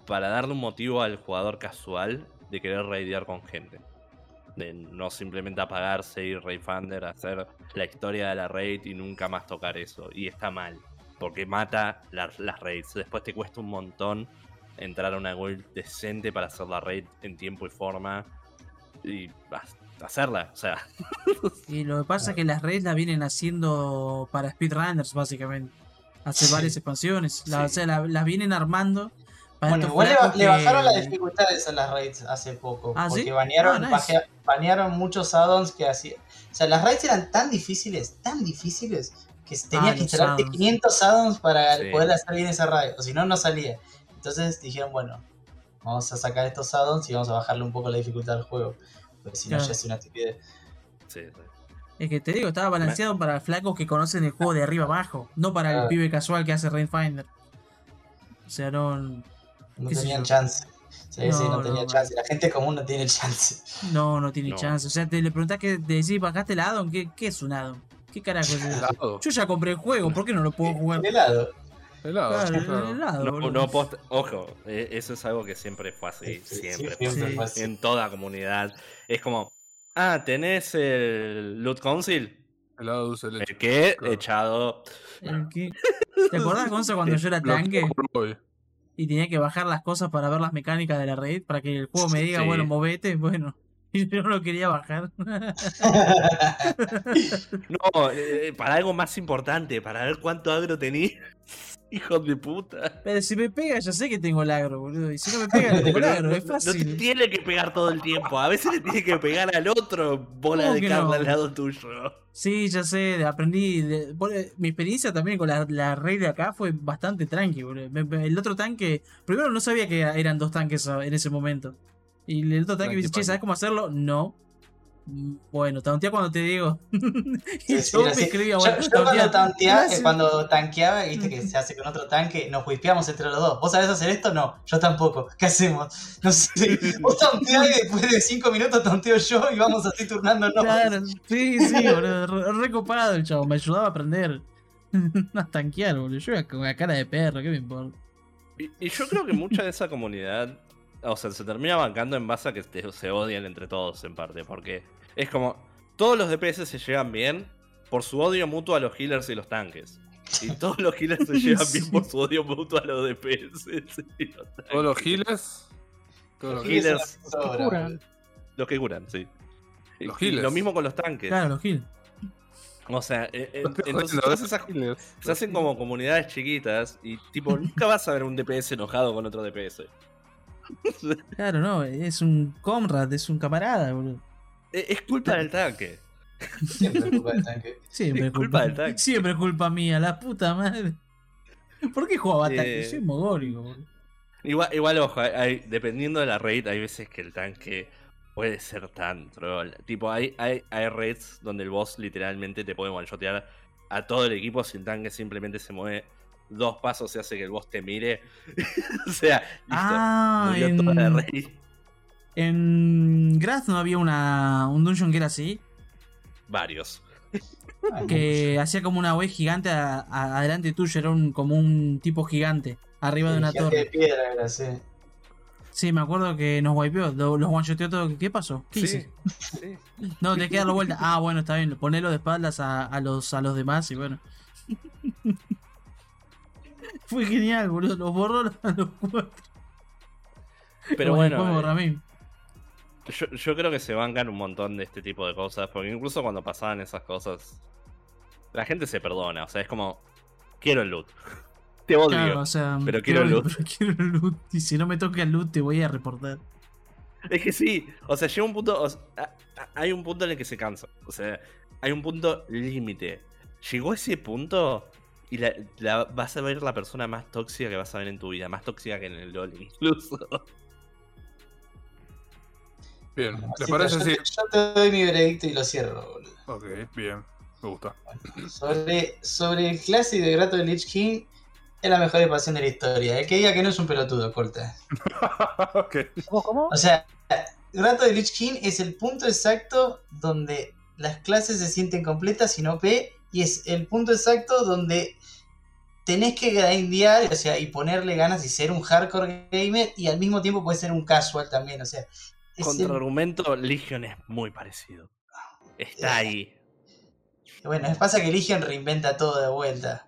para darle un motivo al jugador casual de querer raidear con gente. De no simplemente apagarse y Raid Thunder, hacer la historia de la raid y nunca más tocar eso. Y está mal, porque mata la- las raids. Después te cuesta un montón entrar a una guild decente para hacer la raid en tiempo y forma. Y hacerla, o sea, <laughs> Y lo que pasa es que las redes las vienen haciendo para speedrunners, básicamente. Hace Sí. varias expansiones. Sí. o sea, la- las vienen armando Bueno, igual le, bajaron las dificultades a las raids hace poco. ¿Ah, porque sí? banearon, Ah, nice. banearon muchos addons que hacían. O sea, las raids eran tan difíciles, tan difíciles, que tenías Ah, que instalarte addons. 500 addons para Sí. poder hacer bien esa raid. O si no, no salía. Entonces dijeron, bueno, vamos a sacar estos addons y vamos a bajarle un poco la dificultad al juego. Porque si no, ya es una estupidez. sí, sí. Es que te digo, estaba balanceado para flacos que conocen el juego de arriba abajo, no para el Ah. pibe casual que hace Rainfinder. O sea, no. No ¿Qué sé tenían chance. Sí, sí, No, no tenía no, chance. La gente común no tiene chance. No, no tiene No. chance. O sea, te le preguntás que te decís, bajaste el addon, ¿qué, ¿qué es un addon? ¿Qué carajo es eso? Yo ya compré el juego, ¿por qué no lo puedo jugar? De helado. Helado, Claro, el claro. helado, No, post- ojo, eh, eso es algo que siempre fue así, Sí, siempre, sí, fue siempre Sí. fue así. en toda comunidad. Es como, ah, ¿tenés el Loot Council? Helado dulce de leche. ¿El qué? Claro. Echado. El que- ¿Te acordás, Gonza, cuando yo era tanque. Y tenía que bajar las cosas para ver las mecánicas de la raid? Para que el juego me diga, Sí. bueno, movete, bueno. <laughs> Y yo no lo quería bajar. <laughs> No, eh, para algo más importante, para ver cuánto agro tenés. <laughs> Hijos de puta. Pero si me pega, ya sé que tengo el agro, boludo. Y si no me pega, no tengo el agro, es No te fácil. tiene que pegar todo el tiempo. A veces le tiene que pegar al otro bola ¿Cómo de carne no? al lado tuyo. Sí, ya sé, aprendí. de- mi experiencia también con la, la de acá fue bastante tranqui, boludo. El otro tanque, primero no sabía que eran dos tanques en ese momento. Y el otro tanque me dice, che, ¿sabes cómo hacerlo? No. Bueno, tauntea cuando te digo. Sí, <laughs> y sí, yo me así. escribía, Yo, bueno, yo tauntea. cuando, tantea- cuando tanqueaba, viste que se hace con otro tanque, nos wispeamos entre los dos. ¿Vos sabés hacer esto? No, yo tampoco. ¿Qué hacemos? No sé. <laughs> Vos tanteás y después de 5 minutos tanteo yo y vamos así turnándonos. Claro, sí, sí, <laughs> boludo. Re, re copado el chavo. Me ayudaba a aprender. a tanquear, boludo. Yo iba con la cara de perro, ¿qué me importa? Y, y yo creo que mucha de esa comunidad, o sea, se termina bancando en base a que te- se odian entre todos en parte, porque es como, todos los DPS se llevan bien por su odio mutuo a los healers y los tanques. Y <laughs> todos los healers se llevan bien por su odio mutuo a los DPS y los tanques. Todos los giles. Todos los healers. Que curan. Los que curan, sí. Los y healers. lo mismo con los tanques. Claro, los kills. O sea, eh, eh, entonces todas esas healers. se hacen como comunidades chiquitas y tipo nunca vas a ver un DPS enojado con otro DPS. <laughs> Claro, no, es un comrade, es un camarada, boludo. Eh, Es culpa del tanque. Siempre es culpa del tanque. <laughs> Siempre Es culpa culpa, del tanque. Siempre es culpa mía, la puta madre. ¿Por qué jugaba tanque? Eh. Soy mogólico, boludo. Igual, igual ojo, hay- dependiendo de la raid, hay veces que el tanque puede ser tan troll. Tipo, hay, hay, hay raids donde el boss literalmente te puede one-shotear a todo el equipo si el tanque simplemente se mueve dos pasos y hace que el boss te mire. <laughs> o sea, listo. Ah, murió toda la en, en Graz no había una, un dungeon que era así, Varios. Ay, que hacía como una web gigante a- a- adelante tuyo, era un, como un tipo gigante, arriba de una gigante de torre. piedra era así. Sí, me acuerdo que nos wipeó, lo- los one-shoteó todo. ¿Qué pasó? ¿Qué Sí, hice? sí. <laughs> No, te queda la vuelta. Ah, bueno, está bien, ponelo de espaldas a, a los, a los demás y bueno. <laughs> Fue genial, boludo. Los borró <laughs> a los cuatro. Pero bueno, eh, yo, yo creo que se bancan un montón de este tipo de cosas, porque incluso cuando pasaban esas cosas, la gente se perdona, o sea, es como, quiero el loot. <laughs> Te odio. Claro, o sea, pero quiero odio, loot. pero quiero loot. Y si no me toca el loot, te voy a reportar. Es que sí, o sea, llega un punto, o sea, hay un punto en el que se cansa, o sea, hay un punto límite. Llegó ese punto y la, la- vas a ver la persona más tóxica que vas a ver en tu vida, más tóxica que en el LoL incluso. Bien. ¿Les así parece si.? yo, te- yo te doy mi veredicto y lo cierro, boludo. Ok, bien. Me gusta. Sobre, sobre el clásico de Grato de Lich King, es la mejor expansión de la historia. El que diga que no es un pelotudo, corta. <laughs> ok. ¿Cómo, cómo? O sea, Grato de Lich King es el punto exacto donde las clases se sienten completas sin OP y es el punto exacto donde tenés que grindear, o sea, y ponerle ganas y ser un hardcore gamer y al mismo tiempo puedes ser un casual también, o sea. es Contra el- argumento, Legion es muy parecido. Está ahí. bueno, pasa que Legion reinventa todo de vuelta.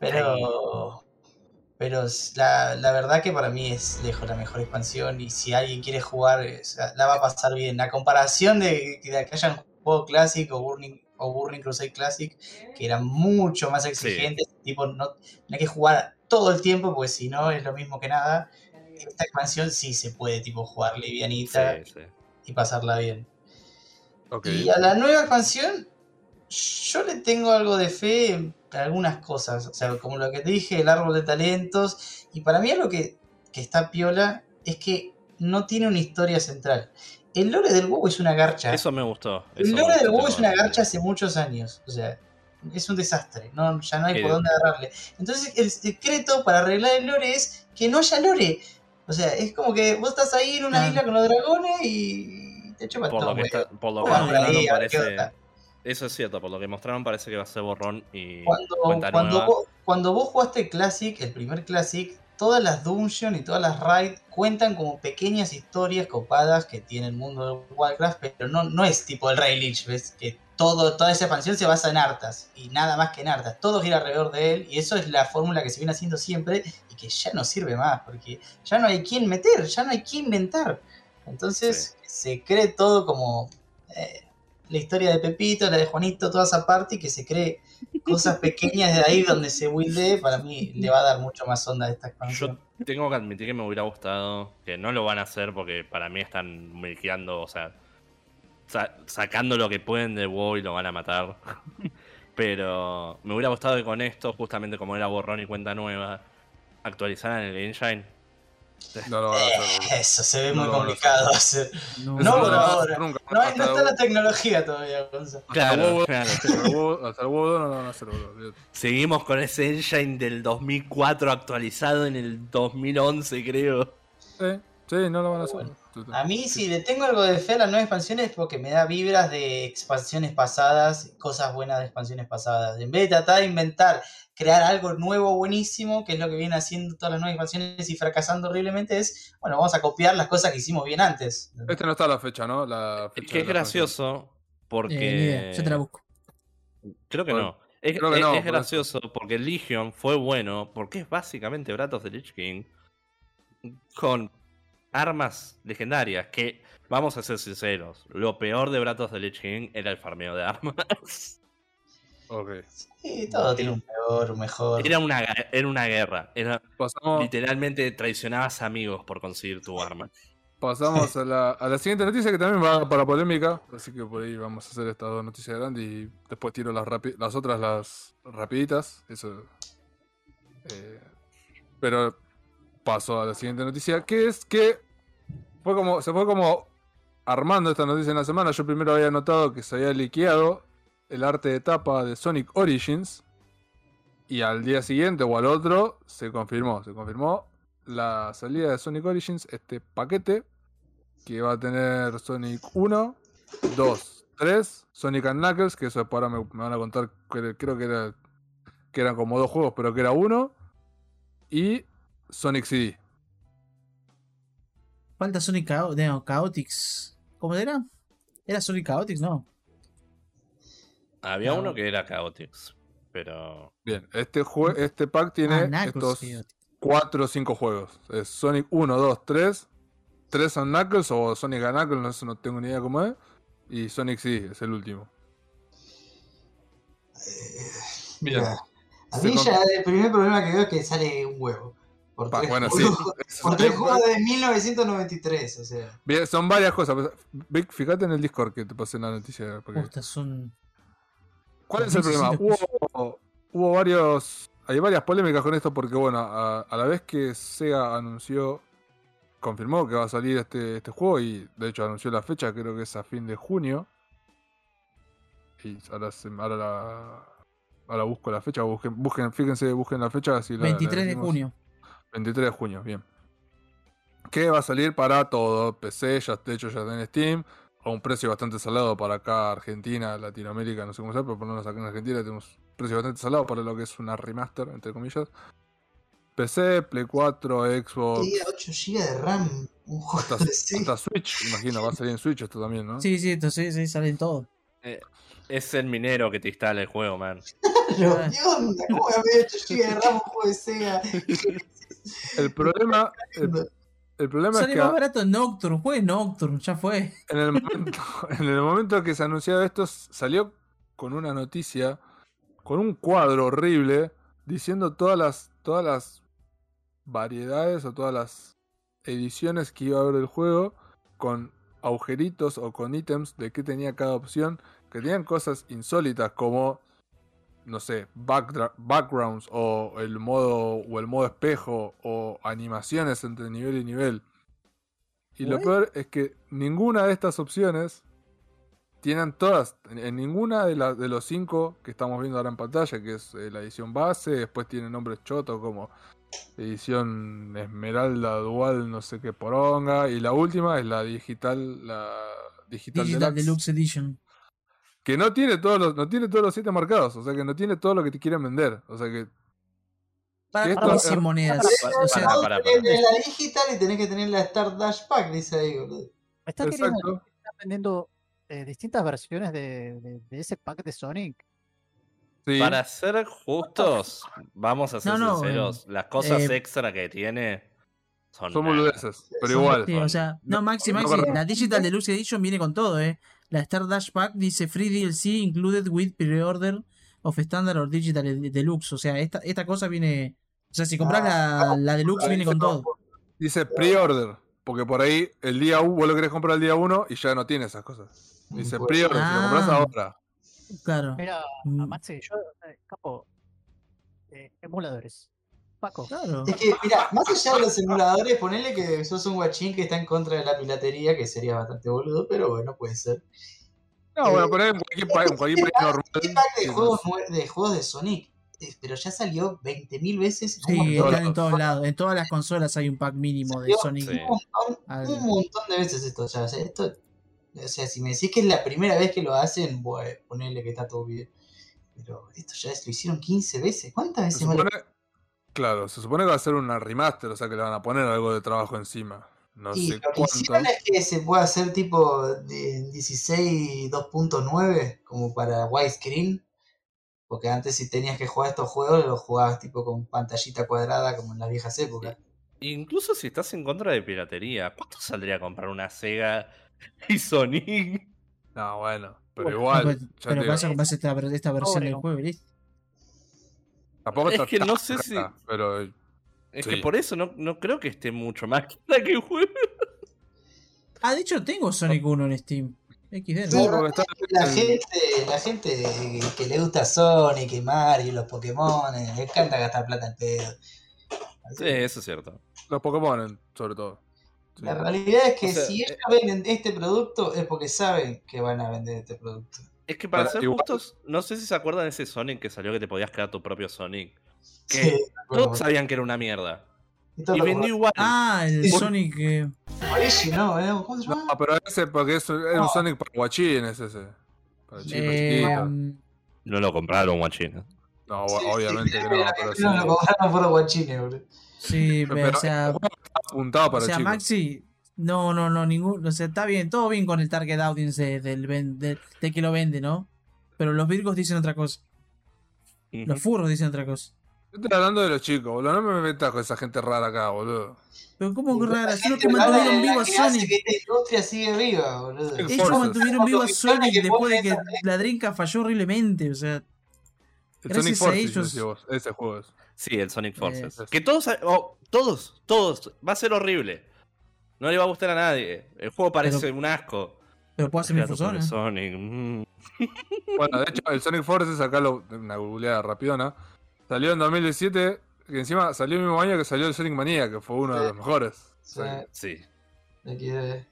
Pero. Pero la, la verdad que para mí es lejos la mejor expansión. Y si alguien quiere jugar, eh, o sea, la va a pasar bien. La comparación de, de que hayan juego Classic o Burning, o Burning Crusade Classic, que eran mucho más exigentes, tipo, no, hay que jugar todo el tiempo, porque si no es lo mismo que nada. Esta expansión sí se puede tipo jugar livianita Sí, sí. y pasarla bien. Y a la nueva expansión, yo le tengo algo de fe en algunas cosas. O sea, como lo que te dije, el árbol de talentos. Y para mí algo que, que está piola es que no tiene una historia central. El lore del WoW es una garcha. Eso me gustó. el eso lore del WoW es una garcha hace muchos años. O sea, es un desastre. No, ya no hay por dónde agarrarle. Entonces, el secreto para arreglar el lore es que no haya lore. O sea, es como que vos estás ahí en una isla con los dragones y te chupas Por todo. lo que, güey. está, por lo que mostraron parece. Eso es cierto, por lo que mostraron parece que va a ser borrón y Cuando, cuenta cuando, nueva. vos, cuando vos jugaste Classic, el primer Classic, todas las dungeons y todas las raids cuentan como pequeñas historias copadas que tiene el mundo de Warcraft, pero no, no es tipo el Rey Lich, ¿ves? Que todo, toda esa expansión se basa en Arthas y nada más que en Arthas. Todo gira alrededor de él y eso es la fórmula que se viene haciendo siempre y que ya no sirve más porque ya no hay quien meter, ya no hay quien inventar. Entonces se cree todo como eh, la historia de Pepito, la de Juanito, toda esa parte y que se cree <laughs> cosas pequeñas de ahí donde se builde, para mí le va a dar mucho más onda a esta Yo expansión. tengo que admitir que me hubiera gustado, que no lo van a hacer porque para mí están milkeando, o sea, sa- sacando lo que pueden de WoW y lo van a matar. <laughs> Pero me hubiera gustado que con esto, justamente como era borrón y cuenta nueva, actualizaran el engine No lo van a hacer. boludo. Eso se ve No muy complicado hacer. No, No, hacer ahora. nunca. No, hay- no está la tecnología todavía, Gonza. Claro, hasta el huevo no lo van a hacer. Seguimos con ese engine del 2004 actualizado en el 2011, creo. Sí, sí, no lo van a hacer. A mí, si le tengo algo de fe a las nuevas expansiones, es porque me da vibras de expansiones pasadas, cosas buenas de expansiones pasadas. En vez de tratar de inventar, crear algo nuevo, buenísimo, que es lo que vienen haciendo todas las nuevas expansiones y fracasando horriblemente, es, bueno, vamos a copiar las cosas que hicimos bien antes. Este no está la fecha, ¿no? La fecha Que de es la gracioso porque... Eh, yo te la busco. Creo que Bueno, no. Es, creo que es- no, es por eso. gracioso porque Legion fue bueno porque es básicamente Breath of the Lich King con armas legendarias que, vamos a ser sinceros, lo peor de Breath of the Lich King era el farmeo de armas. Ok. Sí, todo tiene un peor, un mejor. Era una, era una guerra. Era, Pasamos, literalmente traicionabas amigos por conseguir tu arma. pasamos <laughs> a, la, a la siguiente noticia que también va para polémica. Así que por ahí vamos a hacer estas dos noticias grandes y después tiro las, rapi- las otras, las rapiditas. Eso. Eh, pero paso a la siguiente noticia, que es que fue como, se fue como armando esta noticia en la semana. Yo primero había notado que se había liqueado el arte de tapa de Sonic Origins. Y al día siguiente o al otro se confirmó, se confirmó la salida de Sonic Origins, este paquete que va a tener Sonic 1, 2, 3, Sonic and Knuckles, que eso ahora me, me van a contar, creo que era que eran como dos juegos, pero que era uno, y Sonic CD. Falta Sonic Chao- no, Chaotix. ¿Cómo era? ¿Era Sonic Chaotix? No. Había No. uno que era Chaotix, pero... Bien, este, este pack tiene Ah, Knuckles, estos fíjate. 4 o 5 juegos. Es Sonic 1, 2, 3, 3 son Knuckles o Sonic and Knuckles, no, sé, no tengo ni idea cómo es, y Sonic CD es el último. Bien. Mira, a mí ya el primer problema que veo es que sale un huevo. Por tres bueno, sí. juegos, por es- tres juegos de 1993, o sea. Bien, son varias cosas. Vic, fíjate en el Discord que te pasé la noticia. porque- son. ¿Cuál es el problema? 1600 Hubo, hubo varios. Hay varias polémicas con esto porque, bueno, a, a la vez que Sega anunció, confirmó que va a salir este, este juego y de hecho anunció la fecha, creo que es a fin de junio. Y ahora, se- ahora la. Ahora busco la fecha, busquen, busquen, fíjense, busquen la fecha. Si la- la 23 de junio. 23 de junio, bien. Que va a salir para todo, PC, ya, de hecho ya está en Steam, a un precio bastante salado para acá, Argentina, Latinoamérica, no sé cómo sea, pero por lo menos acá en Argentina tenemos un precio bastante salado para lo que es una remaster, entre comillas. PC, Play 4, Xbox, Tenía 8 GB de RAM, un juego hasta, de hasta Switch, imagino, va a salir en Switch esto también, ¿no? Sí, sí, entonces sí, salen todos. Es el minero que te instala el juego, man. <laughs> ¿Qué onda? ¿Cómo voy a pedir 8 GB de RAM un juego de Sega? <laughs> El <laughs> problema, el, el problema es Sale que más barato Nocturne, juegue Nocturne, ya fue. en el momento, <laughs> en el momento que se anunció esto, salió con una noticia, con un cuadro horrible, diciendo todas las, todas las variedades o todas las ediciones que iba a haber del juego, con agujeritos o con ítems de qué tenía cada opción, que tenían cosas insólitas como, no sé, backgrounds o el modo o el modo espejo o animaciones entre nivel y nivel. Y lo peor es que ninguna de estas opciones tienen todas, en, ninguna de, las de los cinco que estamos viendo ahora en pantalla, que es eh, la edición base, después tiene nombres chotos como edición Esmeralda Dual, no sé qué poronga, y la última es la digital, la digital, Digital Deluxe, Deluxe Edition. Que no tiene todos los, no tiene todos los siete marcados, o sea que no tiene todo lo que te quieren vender, o sea que Para esto para es- 100 monedas. Para, O sea, para, para. Tenés la digital y tenés que tener la Star Dash Pack, dice ahí, boludo. ¿Me estás queriendo están vendiendo eh, distintas versiones de, de- de ese pack de Sonic? sí, Para ser justos, vamos a ser No, no, sinceros, las cosas eh, extra que tiene son, son boludeces, pero igual. sí, o sea, no, Maxi, Maxi, la Digital Deluxe Edition viene con todo, eh. La Star Dash Pack dice Free DLC included with pre-order of Standard or Digital Deluxe. O sea, esta, esta cosa viene. O sea, si compras la, la Deluxe, viene con todo. Dice pre-order, porque por ahí el día 1, vos lo querés comprar el día 1 y ya no tiene esas cosas. Dice Pues, pre-order, si lo compras Ah. ahora. Claro. Mira, Mm. Maxi, yo, eh, capo, eh, emuladores. Paco. Claro. Es que, mira, más allá de los emuladores, ponele que sos un guachín que está en contra de la piratería, que sería bastante boludo, pero bueno, puede ser. No, bueno, pero en cualquier país, en cualquier país normal. ¿Qué pack de sí, juegos, de juegos de Sonic? Eh, Pero ya salió 20.000 veces. en Sí, están en todos lados. En todas las consolas hay un pack mínimo de Sonic. Sí. Un montón, al- un montón de veces esto ya. O sea, esto, o sea, si me decís que es la primera vez que lo hacen, bueno, ponele que está todo bien. Pero esto ya es- lo hicieron 15 veces. ¿Cuántas veces más claro, se supone que va a ser una remaster, o sea que le van a poner algo de trabajo encima. No Y sé lo que hicieron es que se puede hacer tipo de 16 2.9 como para widescreen. Porque antes si tenías que jugar estos juegos, los jugabas tipo con pantallita cuadrada como en las viejas épocas. Incluso si estás en contra de piratería, ¿cuánto saldría comprar una Sega y Sonic? No, bueno, pero Bueno, igual. pero pero pasa con esta, esta versión del juego, ¿listo? Tampoco <laughs> Es que no sé si- Pero Es Sí. que por eso no, no creo que esté mucho más <laughs> que el juego. Ah, de hecho tengo Sonic 1 en Steam. XD, Sí, ¿no? porque está La gente, la gente que le gusta Sonic y Mario y los Pokémon, eh, le encanta gastar plata al pedo. Así Sí, que eso es cierto. los Pokémon, sobre todo. Sí. La realidad es que O sea, si eh, ellos venden este producto es porque saben que van a vender este producto. Es que para Para- ser igual- justos, no sé si se acuerdan de ese Sonic que salió que te podías crear tu propio Sonic. Que Sí, Todos sabían que era una mierda. y Y vendió igual. Ah, el Sí. Sonic. eh, ¿no? ¿Eh? ¿Cómo se llama? No, pero ese porque es, era un No. Sonic para guachines ese. Para chicos eh, chiquitos. No lo compraron, guachín. No, Sí, obviamente sí, que no, pero sí. no lo compraron por guachines, boludo. sí, Pero, pero, o sea, apuntado o para sea chicos. Maxi. No, no, no, ningún. O sea, está bien, todo bien con el target audience de- del, de, de que lo vende, ¿no? Pero los virgos dicen otra cosa. Los furros dicen otra cosa. Yo estoy hablando de los chicos, boludo. No me metas con esa gente rara acá, boludo. Pero ¿cómo que rara? Son los que mantuvieron vivo a Sonic. que esta industria sigue viva, boludo. Ellos Forces. mantuvieron vivo a Sonic después de que la Drinka falló horriblemente. O sea, El Gracias Sonic a Forces, ellos- ese juego es. Sí, el Sonic Forces. Eh. Que todos, oh, todos, todos, va a ser horrible. No le va a gustar a nadie. El juego parece un asco. pero puedo hacer mi pobre fusona. Sonic. mm. Bueno, de hecho, el Sonic Forces, acá lo, una googleada rapidona, salió en 2017, que encima salió el mismo año que salió el Sonic Mania, que fue uno de los mejores. Sí, Sí. de-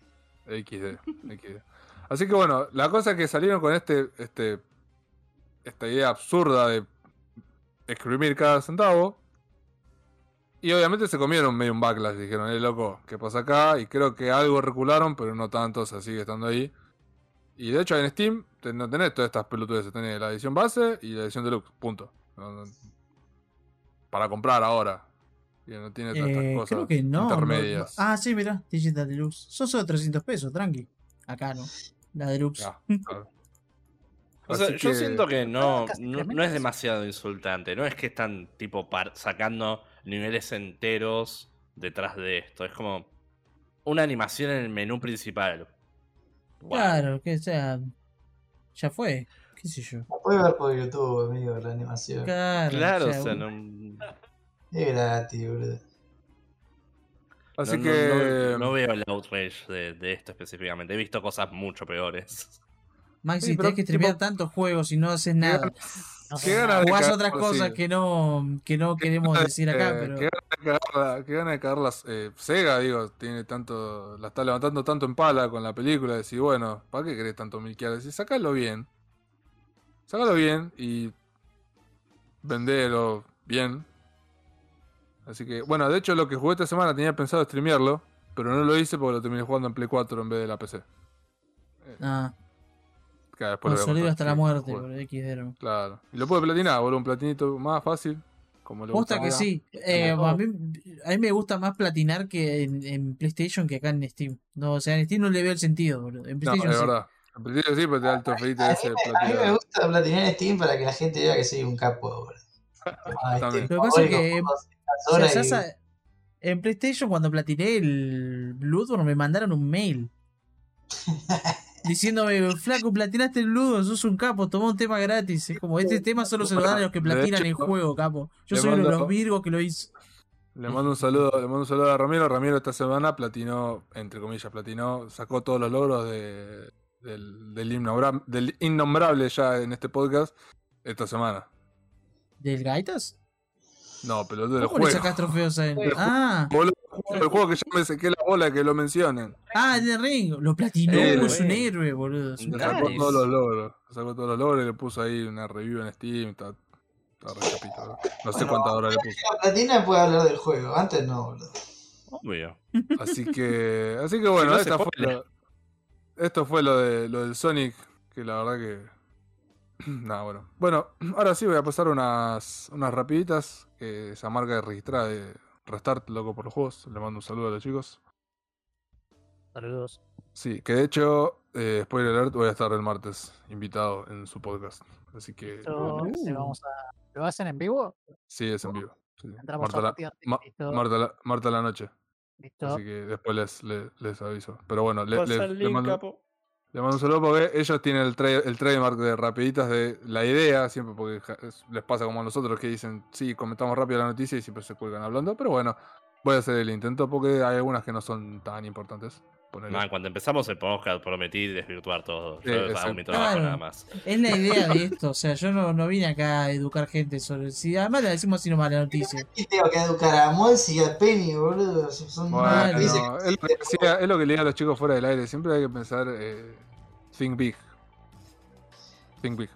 XD, XD. Así que bueno, la cosa es que salieron con este, este, esta idea absurda de exprimir cada centavo. Y obviamente se comieron medio un backlash, dijeron, eh, loco, ¿qué pasa acá? Y creo que algo recularon, pero no tanto, o sea, sigue estando ahí. Y de hecho en Steam te- no tenés todas estas pelotudes, tenés la edición base y la edición deluxe, punto. Para comprar ahora. Y no tiene todas estas Eh, cosas creo que no. no- intermedias. Ah, sí, mira, Digital Deluxe. Son solo 300 pesos, tranqui. Acá no. La Deluxe. <laughs> Claro. O sea, yo siento que no, no, es demasiado insultante. No es que están tipo par- sacando niveles enteros detrás de esto. Es como una animación en el menú principal. Wow. Claro, que sea. Ya fue. ¿Qué sé yo? La puedes ver por YouTube, amigo, la animación. Claro, Claro, o o sea, un- no, no- Es gratis, boludo. Así no- que... no, no veo el outrage de, de esto específicamente. He visto cosas mucho peores. Maxi, Sí, pero tenés que streamear tipo- tantos juegos y no haces nada. No, Jugás cagar, otras sí. cosas que no, que no queremos decir acá, Eh, pero. Qué ganas de cagarla, qué de eh, Sega, digo, tiene tanto, la está levantando tanto en pala con la película, decir, bueno, ¿para qué querés tanto milquear? Decir, sacalo bien. Sácalo bien y vendelo bien. Así que, bueno, de hecho lo que jugué esta semana tenía pensado streamearlo, pero no lo hice porque lo terminé jugando en Play 4 en vez de la PC. Ah, Que después contar, hasta la muerte, boludo, XD. ¿no? Claro. Y lo pude platinar, boludo, un platinito más fácil. Como gusta que ahora. sí. Eh, a, mí, a mí me gusta más platinar que en, en PlayStation que acá en Steam. No, o sea, en Steam no le veo el sentido, boludo. En No, PlayStation es sí. verdad. En principio sí, pero te da el trofeito A mí, ese me, a mí me gusta platinar en Steam para que la gente vea que soy un capo, boludo. <laughs> Ah, También. Lo que pasa es que, O sea, y- en PlayStation cuando platiné el Bloodborne me mandaron un mail. <laughs> Diciéndome, flaco, platinaste el Bloodborne, sos un capo, toma un tema gratis. Es como, este tema solo se lo dan a los que platinan hecho, el juego, capo. Yo soy uno de los virgos que lo hizo. Le mando un saludo, le mando un saludo a Ramiro. Ramiro esta semana platinó, entre comillas, platinó, sacó todos los logros de, del, del, innombrable, del innombrable ya en este podcast esta semana. ¿Del Gaitas? No, pelotudo, el ¿Cómo le juego. sacás trofeos a él? Juego. Ah, Boludo, el juego que ya me sequé la bola que lo mencionen. ah, el de Ring. Lo platinó, Eh, es un eh. héroe, boludo. es un Le sacó todos los logros. Le sacó todos los logros y le puso ahí una review en Steam. Está, está re chapito, boludo. No sé Bueno, cuántas horas le puso. La platina puede hablar del juego, antes no, boludo. Obvio. Así que, así que bueno, no se esta fue lo- esto fue lo de lo del Sonic, que la verdad que <clears throat> nada, bueno. Bueno, <clears throat> ahora sí voy a pasar unas unas rapiditas que esa marca de registrada de Restart loco por los juegos. Le mando un saludo a los chicos. Saludos. Sí, que de hecho, eh, spoiler alert, voy a estar el martes invitado en su podcast. Así que Esto le vamos a... ¿Lo hacen en vivo? sí, es en vivo. Sí. Entramos Marta, a la. Ma-. Marta, la, Marta la noche. Listo. Así que después les, les, les aviso. Pero bueno, le, Pasa le- el le link, mando, capo. Le mando un saludo porque ellos tienen el, tra- el trademark de rapiditas de la idea, siempre porque les pasa como a nosotros que dicen, sí, comentamos rápido la noticia y siempre se cuelgan hablando. Pero bueno, voy a hacer el intento porque hay algunas que no son tan importantes. Man, cuando empezamos el podcast prometí desvirtuar todo. Sí, Yo hago mi trabajo Claro. nada más. Es la idea de esto. O sea, yo no, no vine acá a educar gente sobre. Si además le decimos así nomás la noticia. Y tengo que educar a Mols y a Penny, boludo. Son Bueno, no, es, lo que decía- es lo que le digo a los chicos fuera del aire. Siempre hay que pensar, eh, think big. Think big.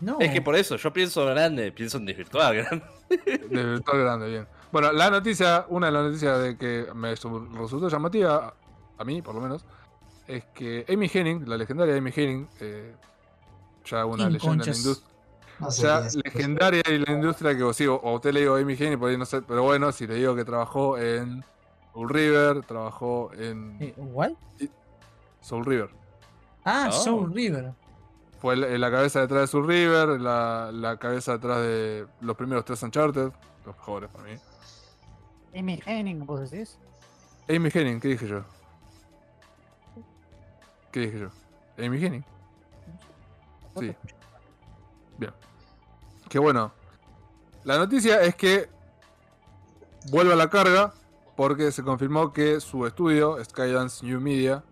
No. Es que por eso, yo pienso grande, pienso en desvirtuar grande. <laughs> De virtual grande, bien. Bueno, la noticia, una de las noticias de que me su- resultó llamativa, a mí por lo menos, es que Amy Henning, la legendaria Amy Henning, eh, ya una leyenda en la industria, No sé ya quién es. legendaria en la industria que vos sí, o a usted le digo Amy Henning, por ahí no sé, pero bueno, si le digo que trabajó en Soul River, trabajó en Eh, ¿What? Soul River. Ah, Oh. Soul River. Fue la, cabeza detrás de Soul River, la, la cabeza detrás de los primeros tres Uncharted, los mejores para mí. Amy Henning, ¿vos decís? Amy Henning, ¿qué dije yo? ¿Qué dije yo? Amy Henning. ¿Vos Sí. escuchás? Que bueno. La noticia es que vuelve a la carga porque se confirmó que su estudio, Skydance New Media,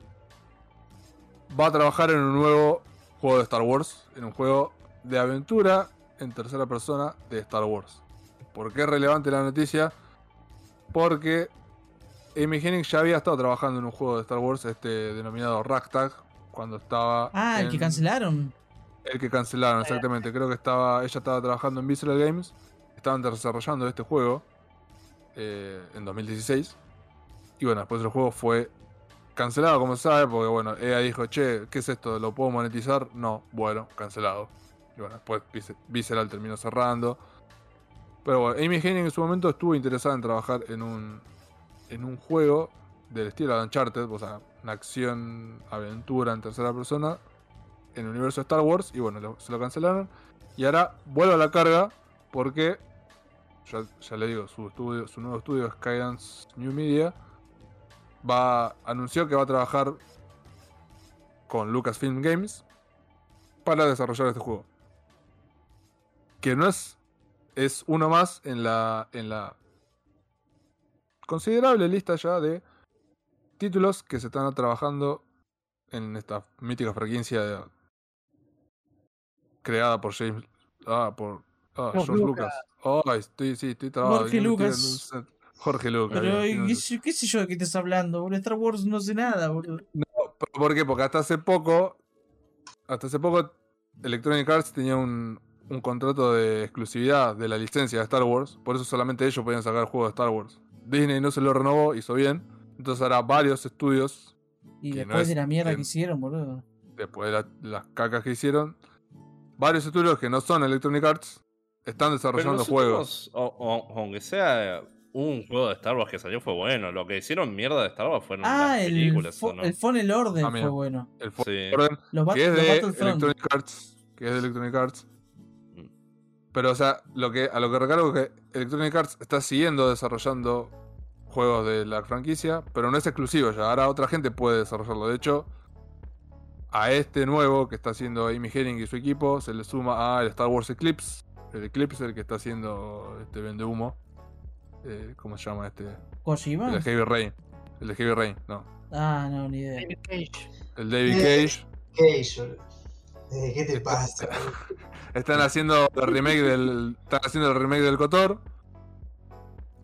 va a trabajar en un nuevo juego de Star Wars, en un juego de aventura en tercera persona de Star Wars. ¿Por qué es relevante la noticia? Porque Amy Hennig ya había estado trabajando en un juego de Star Wars, este denominado Ragtag, cuando estaba. Ah, el que cancelaron. el que cancelaron, exactamente. Creo que estaba ella estaba trabajando en Visceral Games. Estaban desarrollando este juego eh, en 2016. Y bueno, después el juego fue cancelado, como sabe, porque bueno, ella dijo, che, ¿qué es esto? ¿Lo puedo monetizar? No, bueno, cancelado. Y bueno, después Vis- Visceral terminó cerrando. Pero bueno, Amy Hennig en su momento estuvo interesada en trabajar en un, en un juego del estilo de Uncharted, o sea, una acción, aventura en tercera persona, en el universo de Star Wars y bueno, se lo cancelaron. Y ahora vuelve a la carga porque, ya, ya le digo, su, estudio, su nuevo estudio, Skydance New Media, va, anunció que va a trabajar con Lucasfilm Games para desarrollar este juego. Que no es, es uno más en la, en la considerable lista ya de títulos que se están trabajando en esta mítica franquicia de- creada por James ah por ah, George Lucas. Lucas. Ay, estoy sí, estoy quiero Lucas. Jorge Lucas. Pero, bien, ¿qué, qué sé yo de qué estás hablando? boludo? Star Wars no sé nada, boludo. ¿Por qué? Porque hasta hace poco hasta hace poco Electronic Arts tenía un, un contrato de exclusividad de la licencia de Star Wars, por eso solamente ellos podían sacar juegos de Star Wars. Disney no se lo renovó, hizo bien. Entonces ahora varios estudios Y no después es de la mierda en- que hicieron, boludo. después de la- las cacas que hicieron, varios estudios que no son Electronic Arts están Pero desarrollando juegos. o- o- aunque sea un juego de Star Wars que salió fue bueno. Lo que hicieron mierda de Star Wars fueron Ah, las el, películas, fo- ¿o no? el Fallen Order Ah, fue bueno. El Sí. Order, Los, que es de. Electronic Arts, que es de Electronic Arts. Mm. Pero o sea, lo que a lo que recargo es que Electronic Arts está siguiendo desarrollando juegos de la franquicia, pero no es exclusivo ya. Ahora otra gente puede desarrollarlo. De hecho, a este nuevo que está haciendo Amy Henning y su equipo se le suma a el Star Wars Eclipse. El Eclipse, el que está haciendo este vende humo. Eh, ¿Cómo se llama este? ¿Kojima? El de Heavy Rain. El de Heavy Rain, no. Ah, no, ni idea. David Cage. El David Eh. Cage. ¿Qué yo? Eh, ¿Qué te pasa? <laughs> Están haciendo el remake del. Están haciendo el remake del Cotor.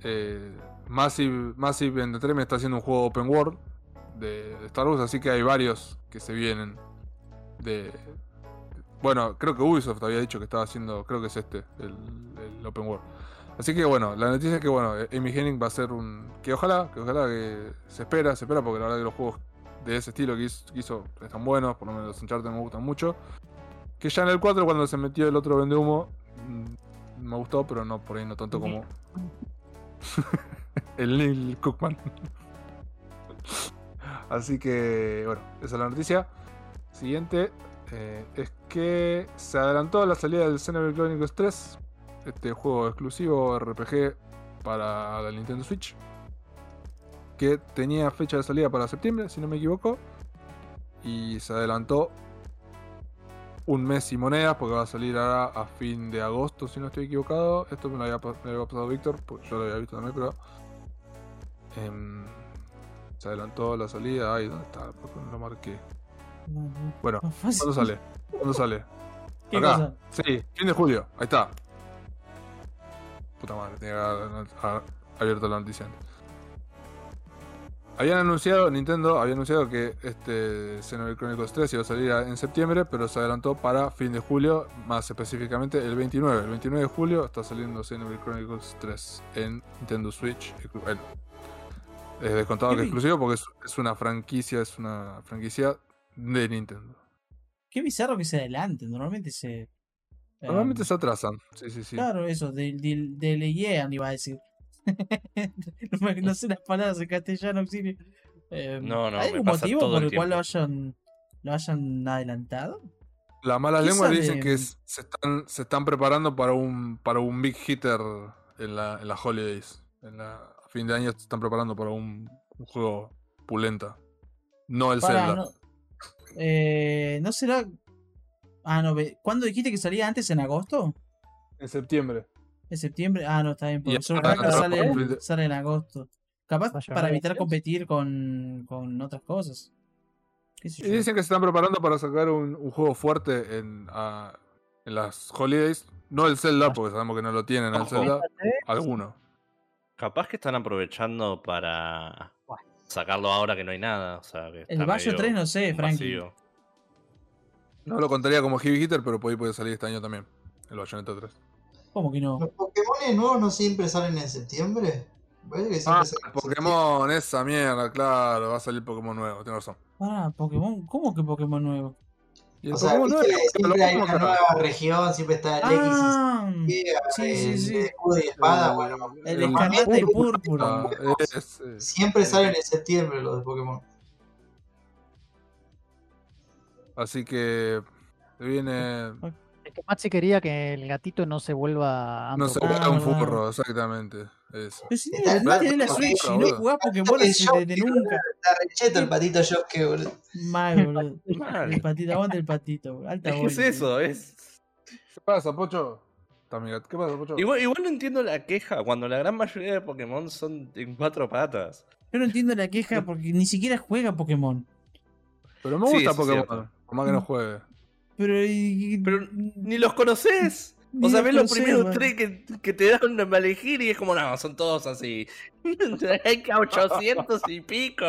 eh, Massive, Massive Entertainment está haciendo un juego open world de, de Star Wars, así que hay varios que se vienen de... Bueno, creo que Ubisoft había dicho que estaba haciendo, creo que es este, el, el open world. Así que bueno, la noticia es que bueno, Amy Henning va a ser un... Que ojalá, que ojalá que se espera, se espera porque la verdad que los juegos de ese estilo que hizo, que hizo están buenos, por lo menos los Uncharted me gustan mucho. Que ya en el 4 cuando se metió el otro vende humo, mm, me gustó, pero no por ahí no tanto como <laughs> el Neil Cookman. <laughs> Así que bueno, esa es la noticia. Siguiente eh, es que se adelantó la salida del Xenoblade Chronicles 3, este juego exclusivo RPG para la Nintendo Switch, que tenía fecha de salida para septiembre, si no me equivoco, y se adelantó un mes y monedas porque va a salir ahora a fin de agosto, si no estoy equivocado. Esto me lo había, me lo había pasado Víctor, porque yo lo había visto también, pero em, se adelantó la salida. Ay, ¿dónde está? ¿Por qué no lo marqué? No, no, Bueno. ¿cuándo sale? ¿Cuándo sale? ¿Qué Acá. cosa? Sí, fin de julio. Ahí está. Puta madre, tenía que haber haber abierto la noticia antes. Habían anunciado, Nintendo había anunciado que este Xenoblade Chronicles 3 iba a salir en septiembre, pero se adelantó para fin de julio, más específicamente el 29. El 29 de julio está saliendo Xenoblade Chronicles 3 en Nintendo Switch. Bueno, es descontado que es exclusivo porque es, es una franquicia, es una franquicia de Nintendo. Qué bizarro que se adelante. Normalmente se. Normalmente em, se atrasan. Sí, sí, sí. Claro, eso, del de, de, leyean iba a decir. <laughs> no, me- no sé las palabras en castellano, auxilio. Em, No, no, ¿Hay me algún pasa motivo todo por el el cual lo hayan, lo hayan adelantado? Las malas ¿Qué lenguas sale dicen que es- se, están, se están preparando para un para un big hitter en la, en las holidays. En la, a fin de año se están preparando para un, un juego pulenta. No el Pará, Zelda. no, eh, ¿no será? Ah, no, ve- ¿cuándo dijiste que salía antes? ¿En agosto? En septiembre. ¿En septiembre? Ah, no, está bien. Porque atrás, sale, sale en agosto. Capaz para evitar competir con, con otras cosas. ¿Qué sé Y dicen que se están preparando para sacar un, un juego fuerte en, a- en las holidays. No el Zelda, porque sabemos que no lo tienen al. Zelda. Alguno. Capaz que están aprovechando para sacarlo ahora que no hay nada. O sea, que El Bayo medio 3 no sé, Frankie. vacío. No lo contaría como heavy hitter, pero por ahí puede salir este año también. El Bayonetta 3. ¿Cómo que no? ¿Los Pokémon nuevos no siempre salen en septiembre? Que siempre Ah, salen en Pokémon, esa mierda, claro. Va a salir Pokémon nuevo, tienes razón. Pará, Pokémon. ¿Cómo que Pokémon nuevo? El O sea, viste nuevo, siempre hay una nueva región, siempre está el X Ah, Y, sí, sí, el sí. de escudo y espada, bueno. el el escarlata y púrpura, eh, Siempre salen en septiembre los de Pokémon. Así que se viene. Es que Maxi quería que el gatito no se vuelva No se vuelve un furro, exactamente. Eso. Pero si no, no tenés la Switch y no jugás Pokémon desde nunca. Está recheto el patito Yosuke, boludo. Mal, boludo. <laughs> Mal. El patito, aguanta el patito. Alta Es que es eso, es. ¿Qué pasa, Pocho? ¿Qué pasa, Pocho? Igual, igual no entiendo la queja cuando la gran mayoría de Pokémon son en cuatro patas. Yo no entiendo la queja porque ni siquiera juega Pokémon. Pero me gusta Pokémon. Más que no juegue. Pero. y- Pero ni los conoces. Ni O sea, los ves los primeros man. tres que, que te dan a elegir y es como, no, son todos así. Hay que 800 y pico.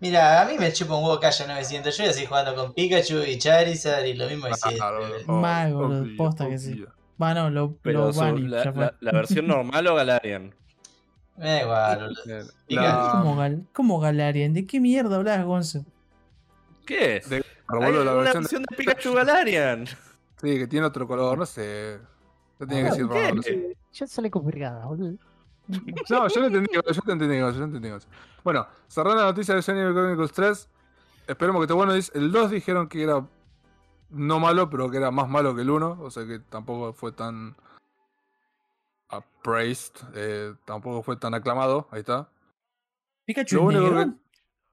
Mira, a mí me chupa un huevo que haya 900. Yo voy a seguir jugando con Pikachu y Charizard y lo mismo de siempre. Claro, boludo. oh, Mal, boludo, obvio, posta que sí. obvio. Va, no, lo, Pero lo su- Bunny, la, versión <laughs> normal o Galarian. Me da igual, boludo. Pikachu. ¿Cómo, Gal ¿Cómo Galarian? ¿De qué mierda hablas, Gonzo? ¿Qué? de- Hay boludo, la una versión versión de Pikachu Galarian. Sí, que tiene otro color, no sé. No tiene que Ah, decir raro, no sé. Ya sale complicada, boludo. <laughs> No, yo no entendí, yo te entendí, yo te entendí. Bueno, cerrando la noticia de Xenoblade Chronicles 3, esperemos que esté bueno. El 2 dijeron que era no malo, pero que era más malo que el 1, o sea que tampoco fue tan appraised, eh, tampoco fue tan aclamado, ahí está. ¿Pikachu Lo único, que,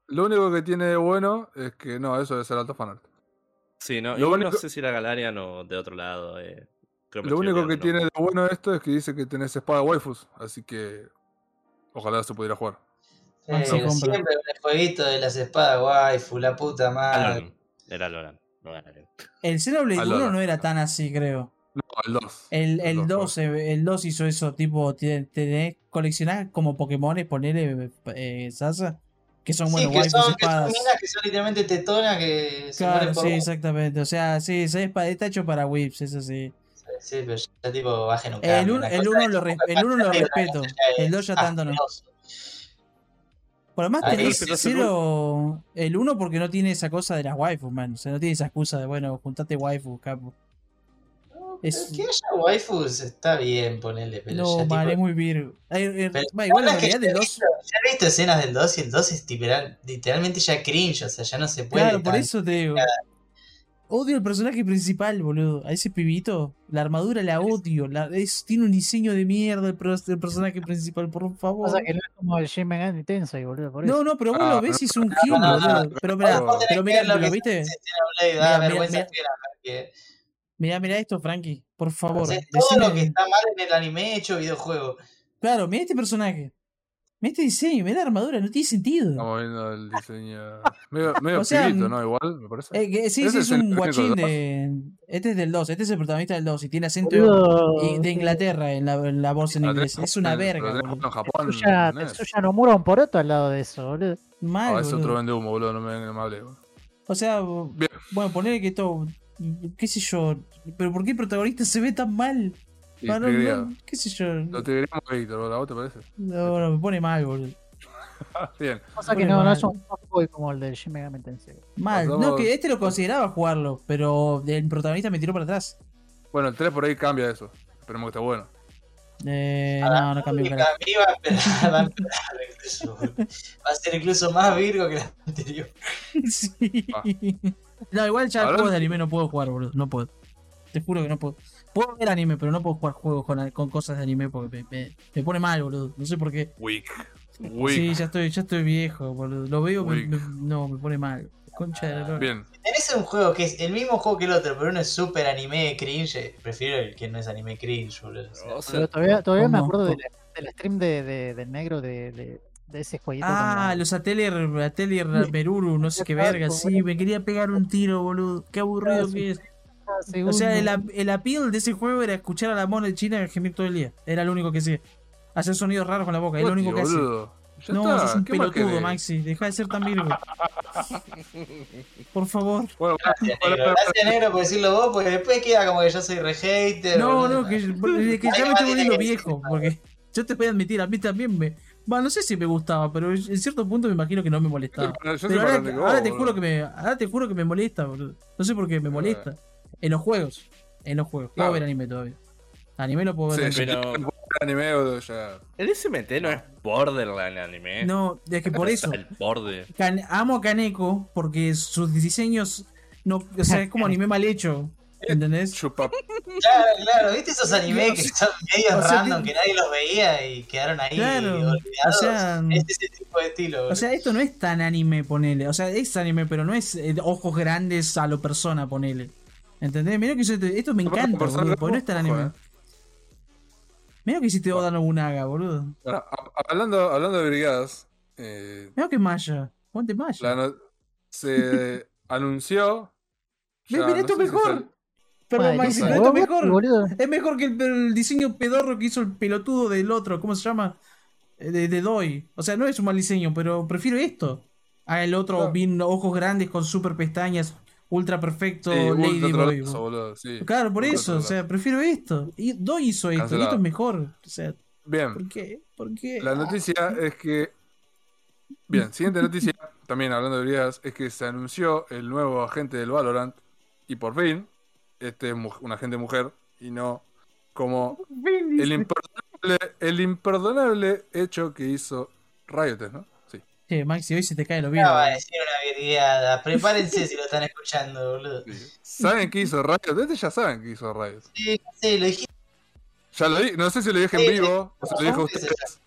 lo único que tiene de bueno es que no, eso debe ser alto fanart. Sí, no, igual no sé si era Galarian o de otro lado. Eh. Creo Lo único que tiene de bueno esto es que dice que tenés espada waifus, así que ojalá se pudiera jugar. Ah, Eh, compra. siempre con el jueguito de las espadas waifu, la puta madre. Era Loran, no Galarian. El Xenoblade Ah, 1 Lola. no era tan así, creo. No, el 2. El, el El 2, eh, el 2 hizo eso, tipo, te- tenés, coleccionás como Pokémones, ponele eh, Sasa, que son, bueno, sí, que waifus son, que son espadas. minas que son literalmente tetonas que se Claro, por sí, exactamente. O sea, sí, esa espada está hecho para whips, eso sí. Sí, pero ya tipo bajen un El cambio. uno- una el cosa uno lo res- el uno lo respeto, el dos ya tanto no. Por Ahí tenés se te. El 1 porque no tiene esa cosa de las waifus, man. O sea, no tiene esa excusa de, bueno, juntate waifus, capo. Es- Que haya waifus está bien ponerle, pero No, ya man, tipo, muy virgo. Eh, Pero igual que realidad ya el he 2. visto- Ya he visto escenas del 2 y el 2 es literal- literalmente ya cringe, o sea, ya no se puede. Claro, por eso te digo. Odio el personaje principal, boludo. A ese pibito. La armadura la odio. La, es, tiene un diseño de mierda el, pro- el personaje principal, por favor. Pasa que no es como el Shin Megami Tensei, boludo. Por eso. No, no, pero vos Ah, lo ves y es un no, no, no, boludo. no, Pero pero que mirá, ver lo ¿lo que viste? Mirá, mirá esto, Frankie. Por favor. todo lo que está mal en el anime hecho videojuego. Claro, mira este personaje. Mira este diseño, mira la armadura, no tiene sentido. Estamos viendo el diseño. Medio, <laughs> medio O sea, pibito, ¿no? Igual, me parece. Eh, que- sí, Ese sí, es un guachín de. Este es del 2, este es el protagonista del 2 y tiene acento de Inglaterra en la, en la voz en Lo inglés. Es una lo verga, en Japón. Tetsuya, ¿no es? Tetsuya Nomura un poroto al lado de eso, boludo. Mal, Ah, es otro vende humo, boludo, no me, no me hable. boludo. O sea, Bien. bueno, poner que esto. ¿Qué sé yo? ¿Pero por qué el protagonista se ve tan mal? Y No, no, no, ¿Qué sé yo? Lo tigreamos, Víctor, boludo, ¿a vos te parece? No, no, me pone mal, boludo. <laughs> Bien. Pasa que no, no mal. es un fanboy como el del Shin Megami Tensei. Mal. No, Pasamos- que este lo consideraba jugarlo, pero el protagonista me tiró para atrás. Bueno, el 3 por ahí cambia eso. Esperemos que esté bueno. Eh, no, no cambió para mí va a a. Va a ser incluso más virgo que la anterior. <laughs> Sí. Ah. No, igual ya juegos de anime no puedo jugar, boludo. No puedo. Te juro que no puedo. Puedo ver anime, pero no puedo jugar juegos con, con cosas de anime porque me, me- me pone mal, boludo. No sé por qué. Weak. Weak. Sí, ya estoy, ya estoy viejo, boludo. Lo veo, me- no, me pone mal. Concha de la lora. Bien. Tenés un juego que es el mismo juego que el otro, pero uno es super anime cringe. Prefiero el que no es anime cringe, boludo. O sea, O sea, Pero todavía, todavía me acuerdo del, stream de, de- del negro de, de, de ese jueguito. con Ah, la- los Atelier, Atelier <laughs> Meruru, no sé qué verga. Sí, me quería pegar un tiro, boludo. Qué aburrido Ah, que es. cada O sea, el, ap- el appeal de ese juego era escuchar a la mona de China gemir todo el día. Era lo único que hacía. Hacer sonidos raros con la boca, es lo único que. Ya No, está. sos un ¿qué más pelotudo? Maxi. Deja de ser tan virgo. <laughs> Por favor. Bueno, Gracias, negro. Gracias, negro, por decirlo vos, porque después queda como que yo soy re hater. No, no, que, que ya me estoy volviendo viejo. Porque <laughs> yo te voy a admitir, a mí también me. Va, no sé si me gustaba, pero en cierto punto me imagino que no me molestaba. Pero ahora, vos, te juro que me, ahora te juro que me molesta, boludo. No sé por qué me molesta. En los juegos. En los juegos. Puedo Claro. ver anime todavía. Anime lo puedo ver. Sí, Pero- anime, boludo, ya. el SMT no es Borderland anime. No, es que por eso. El borde. Amo a Kaneko porque sus diseños. No, o sea, es como <laughs> anime mal hecho. ¿Entendés? Chupa. Claro, claro, ¿viste esos animes que son medio o sea, random, que nadie los veía y quedaron ahí Claro, olvidados? o sea, es ese tipo de estilo. O boludo. sea, esto no es tan anime, ponele. O sea, es anime, pero no es eh, ojos grandes a lo persona, ponele. ¿Entendés? Mira que yo te- esto me encanta, boludo, porque no es tan ojo, anime. eh. Mira que hiciste Oda Nobunaga, boludo. Ahora, a- hablando, hablando de brigadas, eh, Mira que Maya. Ponte Maya. no- se <laughs> anunció. Ya, mira, no esto mejor. Ay, Maxi, pero mejor. boludo. Es mejor que el, el diseño pedorro que hizo el pelotudo del otro. ¿Cómo se llama? Eh, De, de Doi. O sea, no es un mal diseño, pero prefiero esto. A el otro, Claro. bien ojos grandes con super pestañas, ultra perfecto, Sí, ultra Lady Boy. trotazo, boludo, sí. Claro, por Ultra eso, o sea, prefiero esto. Y Doi hizo esto, y esto es mejor. O sea, Bien, ¿por qué? ¿Por qué? la noticia es que. Bien, siguiente noticia, también hablando de brigadas, es que se anunció el nuevo agente del Valorant. Y por fin, este es mu- un agente mujer y no como <laughs> el imperdonable, el imperdonable hecho que hizo Riot, ¿no? Sí. Che, Maxi, hoy se te cae lo bien. No va a decir una virgueada. Prepárense si lo están escuchando, boludo. sí. ¿Saben qué hizo Riot? Este ya saben qué hizo Riot. Sí, sí, lo dijiste. Ya lo dije, no sé si lo dije en Sí, vivo o se lo dije a ¿cómo ustedes.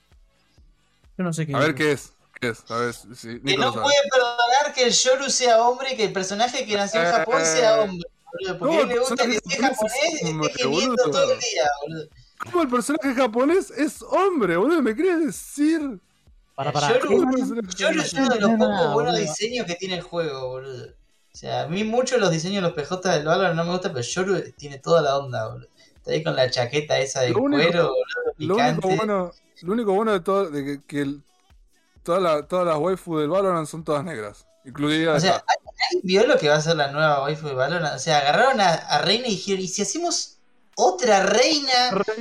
Yo no sé qué. A ver dijo. qué es. ¿Qué es? A ver si Que no puede perdonar que el Yoru sea hombre y que el personaje que nació en Japón sea hombre. Boludo, porque él le gusta que el japonés es esté gimiendo todo el día, boludo. ¿Cómo el personaje japonés es hombre, boludo? ¿Me querés decir? Para, para. Yoru, ¿Cómo el personaje Yoru es uno de los pocos no, buenos diseños que tiene el juego, boludo. O sea, a mí mucho los diseños de los PJ del Valorant no me gustan, pero Yoru tiene toda la onda, boludo. Está ahí con la chaqueta esa de Lo único- cuero, boludo, Lo picante. único bueno, lo único bueno de todo, de que, que el- toda la- todas las waifu del Valorant son todas negras. Incluida O sea. ¿alguien vio lo que va a ser la nueva waifu de Valorant? O sea, agarraron a, a Reina y dijeron, ¿y si hacemos otra reina?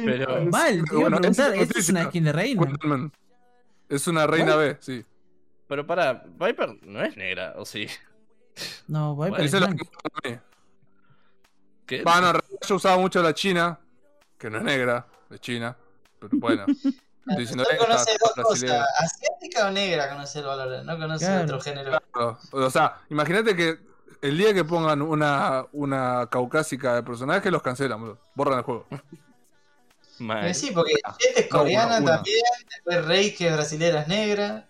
Pero- Mal, te iba a preguntar, ¿esto es una skin de reina? Es una reina B, sí. Pero para, Viper no es negra, ¿o sí? No, Viper Bueno, es blanca. Bueno, yo usaba mucho la china, que no es negra, es china. Pero bueno, <laughs> diciendo esta, conoce dos cosas, asiática o negra conoce el Valorant, no conoce Claro. otro género. Claro, O sea, imagínate que el día que pongan una, una caucásica de personaje, los cancelan, boludo. Borran el juego. Sí, porque Jet es No, coreana una, una. también, después Rey que es brasilera es negra.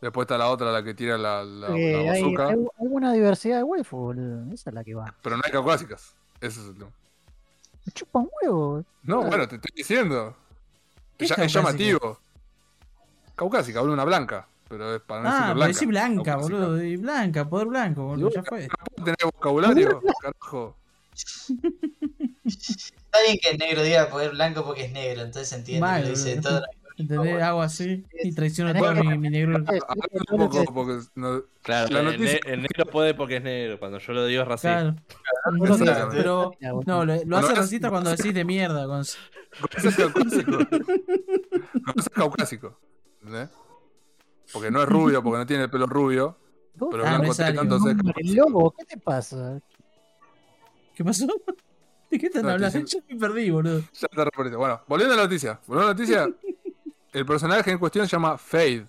Después está la otra, la que tira la, la, la Eh, hay, bazooka. hay alguna diversidad de waifu, boludo. Esa es la que va. Pero no hay caucásicas. Ese es el tema. Me chupan huevo. No, Ah. bueno, te estoy diciendo. ¿Qué Es, es llamativo. Caucásica, boludo, una blanca. Pero es para no Ah, blanca. decí blanca, Caucásica. boludo. Y blanca, poder blanco, boludo. Ya fue. No puedo tener vocabulario, <laughs> carajo. Está bien que el negro diga poder blanco porque es negro, entonces entiende. Mal, lo dice todo. ¿Entendés? Hago así y traiciono Tenés todo mi, mi negro. Hablando sí, un poco, porque no- Claro, La el, noticia- ne- el negro puede porque es negro. Cuando yo lo digo es racista. Claro. Exactamente. Pero, no, lo, lo hace racista cuando decís de mierda. Cuando... <laughs> Ese es caucásico. No, es caucásico. ¿entendés? Porque no es rubio, porque no tiene el pelo rubio. Pero Ah, no blanco es tiene es Hombre, lobo, ¿qué te pasa? ¿Qué pasó? <laughs> ¿De qué están No, hablando? estoy Yo me perdí, boludo. Ya te reporté. Bueno, volviendo a la noticia. Volviendo a la noticia. <laughs> el personaje en cuestión se llama Fade.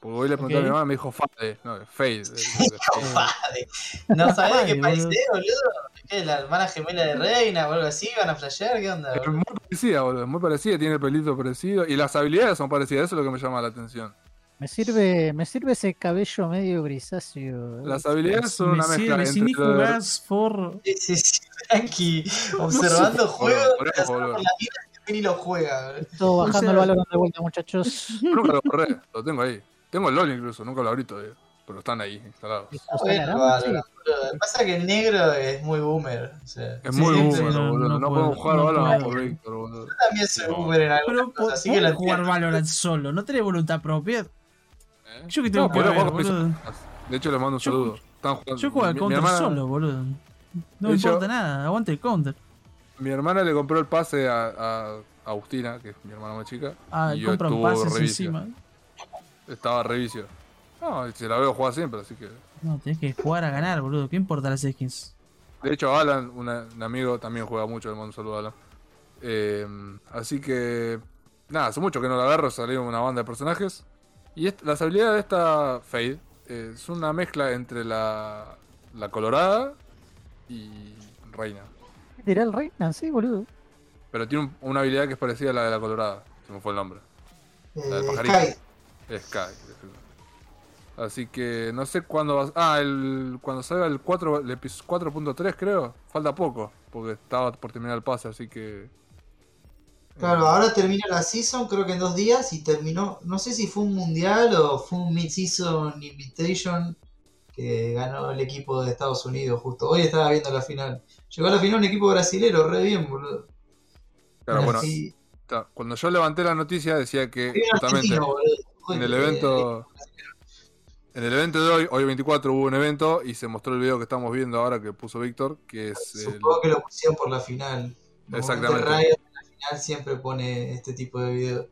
Porque hoy le pregunté a mi mamá y me dijo Fade. No, Fade. <laughs> de- de- de- Compadre. ¿No sabés de qué país boludo. es, boludo? ¿Qué? ¿La hermana gemela de Reina o algo así? ¿Van a flashear? ¿Qué onda? Es muy parecida, boludo. es Muy parecida. Tiene el pelito parecido. Y las habilidades son parecidas. Eso es lo que me llama la atención. Me sirve, me sirve ese cabello medio grisáceo. Las habilidades son una Me mezcla sirve, si entre. ni lo de- jugás for. Sí, sí, sí, tranqui, <laughs> observando juegos, por eso, pero solo boludo. por la vida ni lo juega. Todo <laughs> bajando sea- el valor de vuelta, muchachos. <laughs> Nunca lo borré. Lo tengo ahí. Tengo el LOL incluso. Nunca lo abrí todavía. Pero están ahí instalados. Bueno, bárbaro, sí. Pasa que el negro es muy boomer. O sea, Es muy sí, boomer, no, boludo. no No, puedo, podemos jugar no puedo. por Víctor, boludo. yo también soy No. boomer en algunas Pero así que podés jugar. Valorant solo, no tenés voluntad propia. ¿Eh? Yo que tengo No, que ver, boludo. De hecho, les mando un Yo- saludo. Están jugando. Yo juego al counter hermana- solo, boludo. No me importa nada, aguante el counter. Mi hermana le compró el pase a, a Agustina, que es mi hermana más chica. Ah, y yo estuvo pases encima. Estaba revicio. No, se la veo jugar siempre, así que. No, tenés que jugar a ganar, boludo. ¿Qué importa las skins? De hecho, Alan, una- un amigo, también juega mucho, le mando un saludo a Alan. Eh, así que. Nada, hace mucho que no la agarro, salieron una banda de personajes. Y las habilidades de esta Fade eh, es una mezcla entre la, la colorada y Reina. Literal reina, sí, boludo. Pero tiene un- una habilidad que es parecida a la de la colorada. Se me fue el nombre. La del Eh, pajarito. Sky, Sky. Así que no sé cuándo va Ah, el, cuando salga el 4, el episodio 4.3 creo. Falta poco. Porque estaba por terminar el pase, así que... Claro, eh, ahora termina la season, creo que en dos días, y terminó, no sé si fue un mundial o fue un mid-season invitation que ganó el equipo de Estados Unidos justo. Hoy estaba viendo la final. Llegó a la final un equipo brasilero, re bien, boludo. Claro, bueno, cuando yo levanté la noticia decía que justamente en el Joder, evento... En el evento de hoy, hoy 24, hubo un evento y se mostró el video que estamos viendo ahora que puso Víctor, que es el, Supongo que lo pusieron por la final. Exactamente. Riot en la final siempre pone este tipo de video.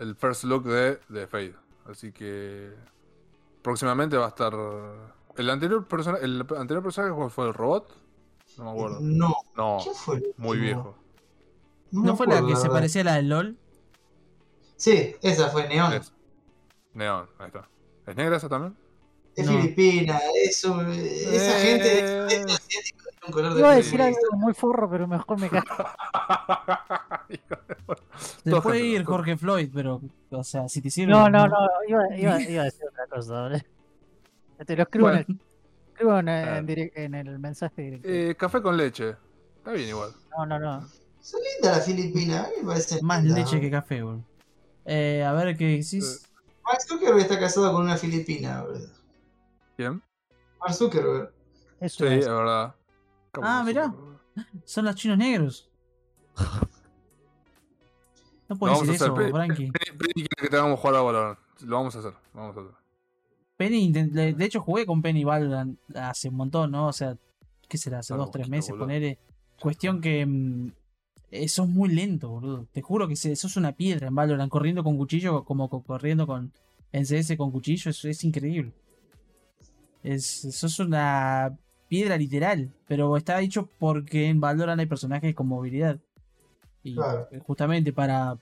el first look de, de Fade. Así que próximamente va a estar... El anterior, persona, el anterior personaje ¿cuál fue el robot? No me acuerdo. No, No, ¿quién fue? muy último? viejo. ¿No fue la que se verdad. parecía a la del LOL? Sí, esa fue Neon. Es. Neon, ahí está. ¿Es negra esa también? Es No. filipina, eso, esa Eh. gente de sudeste asiático un color de Iba a decir algo muy forro, pero mejor me callo. Se puede ir. Jorge Floyd, pero, o sea, si te sirve. No, no, no, iba, iba, <laughs> iba a decir otra cosa, boludo. Te lo escribo, en, el, escribo en, el- en el mensaje directo. Eh, café con leche. Está bien igual. No, no, no. Son lindas las filipinas, a mí me parece Más linda. leche que café, boludo. Eh, a ver qué decís. Mark Zuckerberg está casado con una filipina, boludo. ¿Quién? Mark Zuckerberg. Eso Sí, es. es verdad. Ah, mirá. Son los chinos negros. <laughs> No puedes vamos decir eso, Frankie. Penny quiere que te hagamos jugar a Valorant. Lo vamos a hacer. Lo vamos a hacer. Penny, de de hecho jugué con Penny Valorant hace un montón, ¿no? O sea, ¿qué será? Hace dos, tres meses, ponele. Cuestión que mm, eh, sos muy lento, boludo. Te juro que sos una piedra en Valorant, corriendo con cuchillo, como co- corriendo con en CS con cuchillo, es, es increíble. Es, sos una piedra literal, pero está dicho porque en Valorant hay personajes con movilidad. Y Claro. eh, justamente para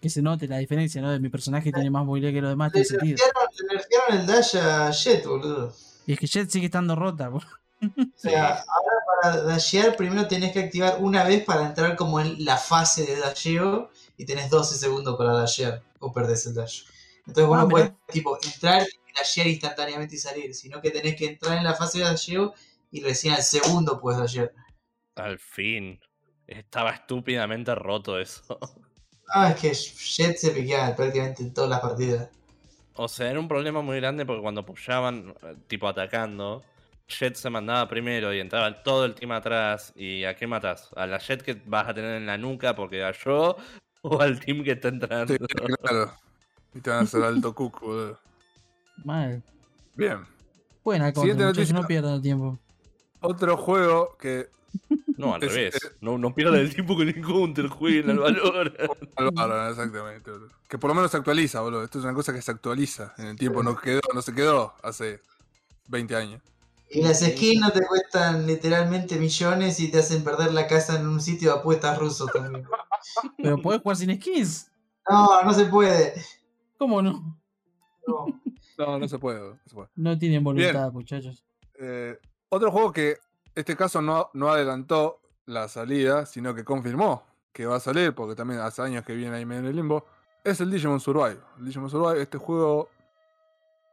que se note la diferencia, ¿no? De mi personaje tiene más movilidad que los demás, Le tiene sentido. nerfearon, el dash a Jet, boludo. Y es que Jet sigue estando rota, boludo. O sea, ahora para dashear primero tenés que activar una vez para entrar como en la fase de dasheo y tenés 12 segundos para dashear o perdés el dash. Entonces vos Ah, no mirá. podés tipo entrar y dashear instantáneamente y salir, sino que tenés que entrar en la fase de dasheo y recién al segundo puedes dashear. Al fin. Estaba estúpidamente roto eso. <laughs> Ah, es que Jet se piquea prácticamente en todas las partidas. O sea, era un problema muy grande porque cuando pushaban, tipo atacando, Jet se mandaba primero y entraba todo el team atrás. ¿Y a qué matas? ¿A la Jet que vas a tener en la nuca porque a yo? <laughs> ¿O al team que está entrando? Sí, claro. Y te van a hacer alto cuco, boludo. Mal. Bien. Muchachos, noticia. no pierdan el tiempo. Otro juego que <laughs> No, al Es- revés. es- No, no pierdan el tiempo con el counter, jueguen al valor. <laughs> Al Valorant, exactamente, boludo. Que por lo menos se actualiza, boludo. Esto es una cosa que se actualiza en el tiempo. No, quedó, no se quedó hace 20 años. Y las skins no te cuestan literalmente millones y te hacen perder la casa en un sitio de apuestas ruso también. <laughs> Pero puedes jugar sin skins. No, no se puede. ¿Cómo no? No. No, no se puede. No se puede. No tienen voluntad, muchachos. Eh, otro juego que este caso no, no adelantó la salida, sino que confirmó que va a salir, porque también hace años que viene ahí medio en el limbo, es el Digimon Survive. El Digimon Survive, este juego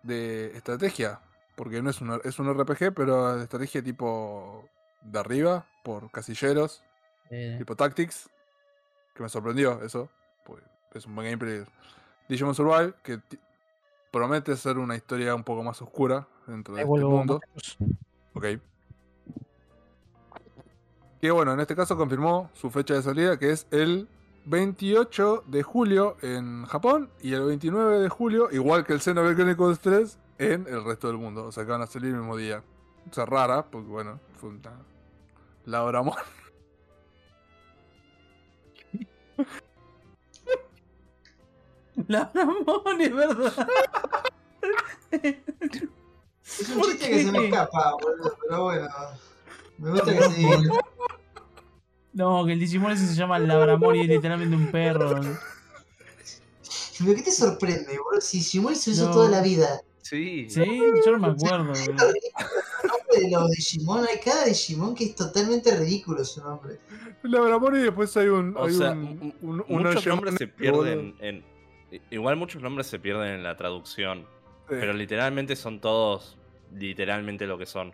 de estrategia, porque no es un, es un RPG, pero de estrategia tipo de arriba, por casilleros, Eh, tipo Tactics, que me sorprendió eso, pues es un buen gameplay. Digimon Survive, que promete ser una historia un poco más oscura dentro de Ahí este mundo. Ok. Que bueno, en este caso confirmó su fecha de salida, que es el 28 de julio en Japón y el 29 de julio, igual que el Xenoblade Chronicles 3, en el resto del mundo. O sea que van a salir el mismo día. O sea, rara, porque bueno, fue una... La hora amor. La <laughs> Ramón, es verdad. <laughs> Es un ¿Por chiste que se me escapa, boludo, pero bueno. Me gusta que se No, que el Digimon ese se llama Labramor y es literalmente un perro. ¿Pero qué te sorprende, boludo? Si Shimon se hizo No. toda la vida. Sí. Sí, yo no me acuerdo. boludo. El nombre de los Digimon, hay cada Digimon que es totalmente ridículo su nombre. La hora amor y después hay un... O hay sea, un, m- un- un muchos nombres se pierden en. Igual muchos nombres se pierden en la traducción. Pero literalmente son todos literalmente lo que son.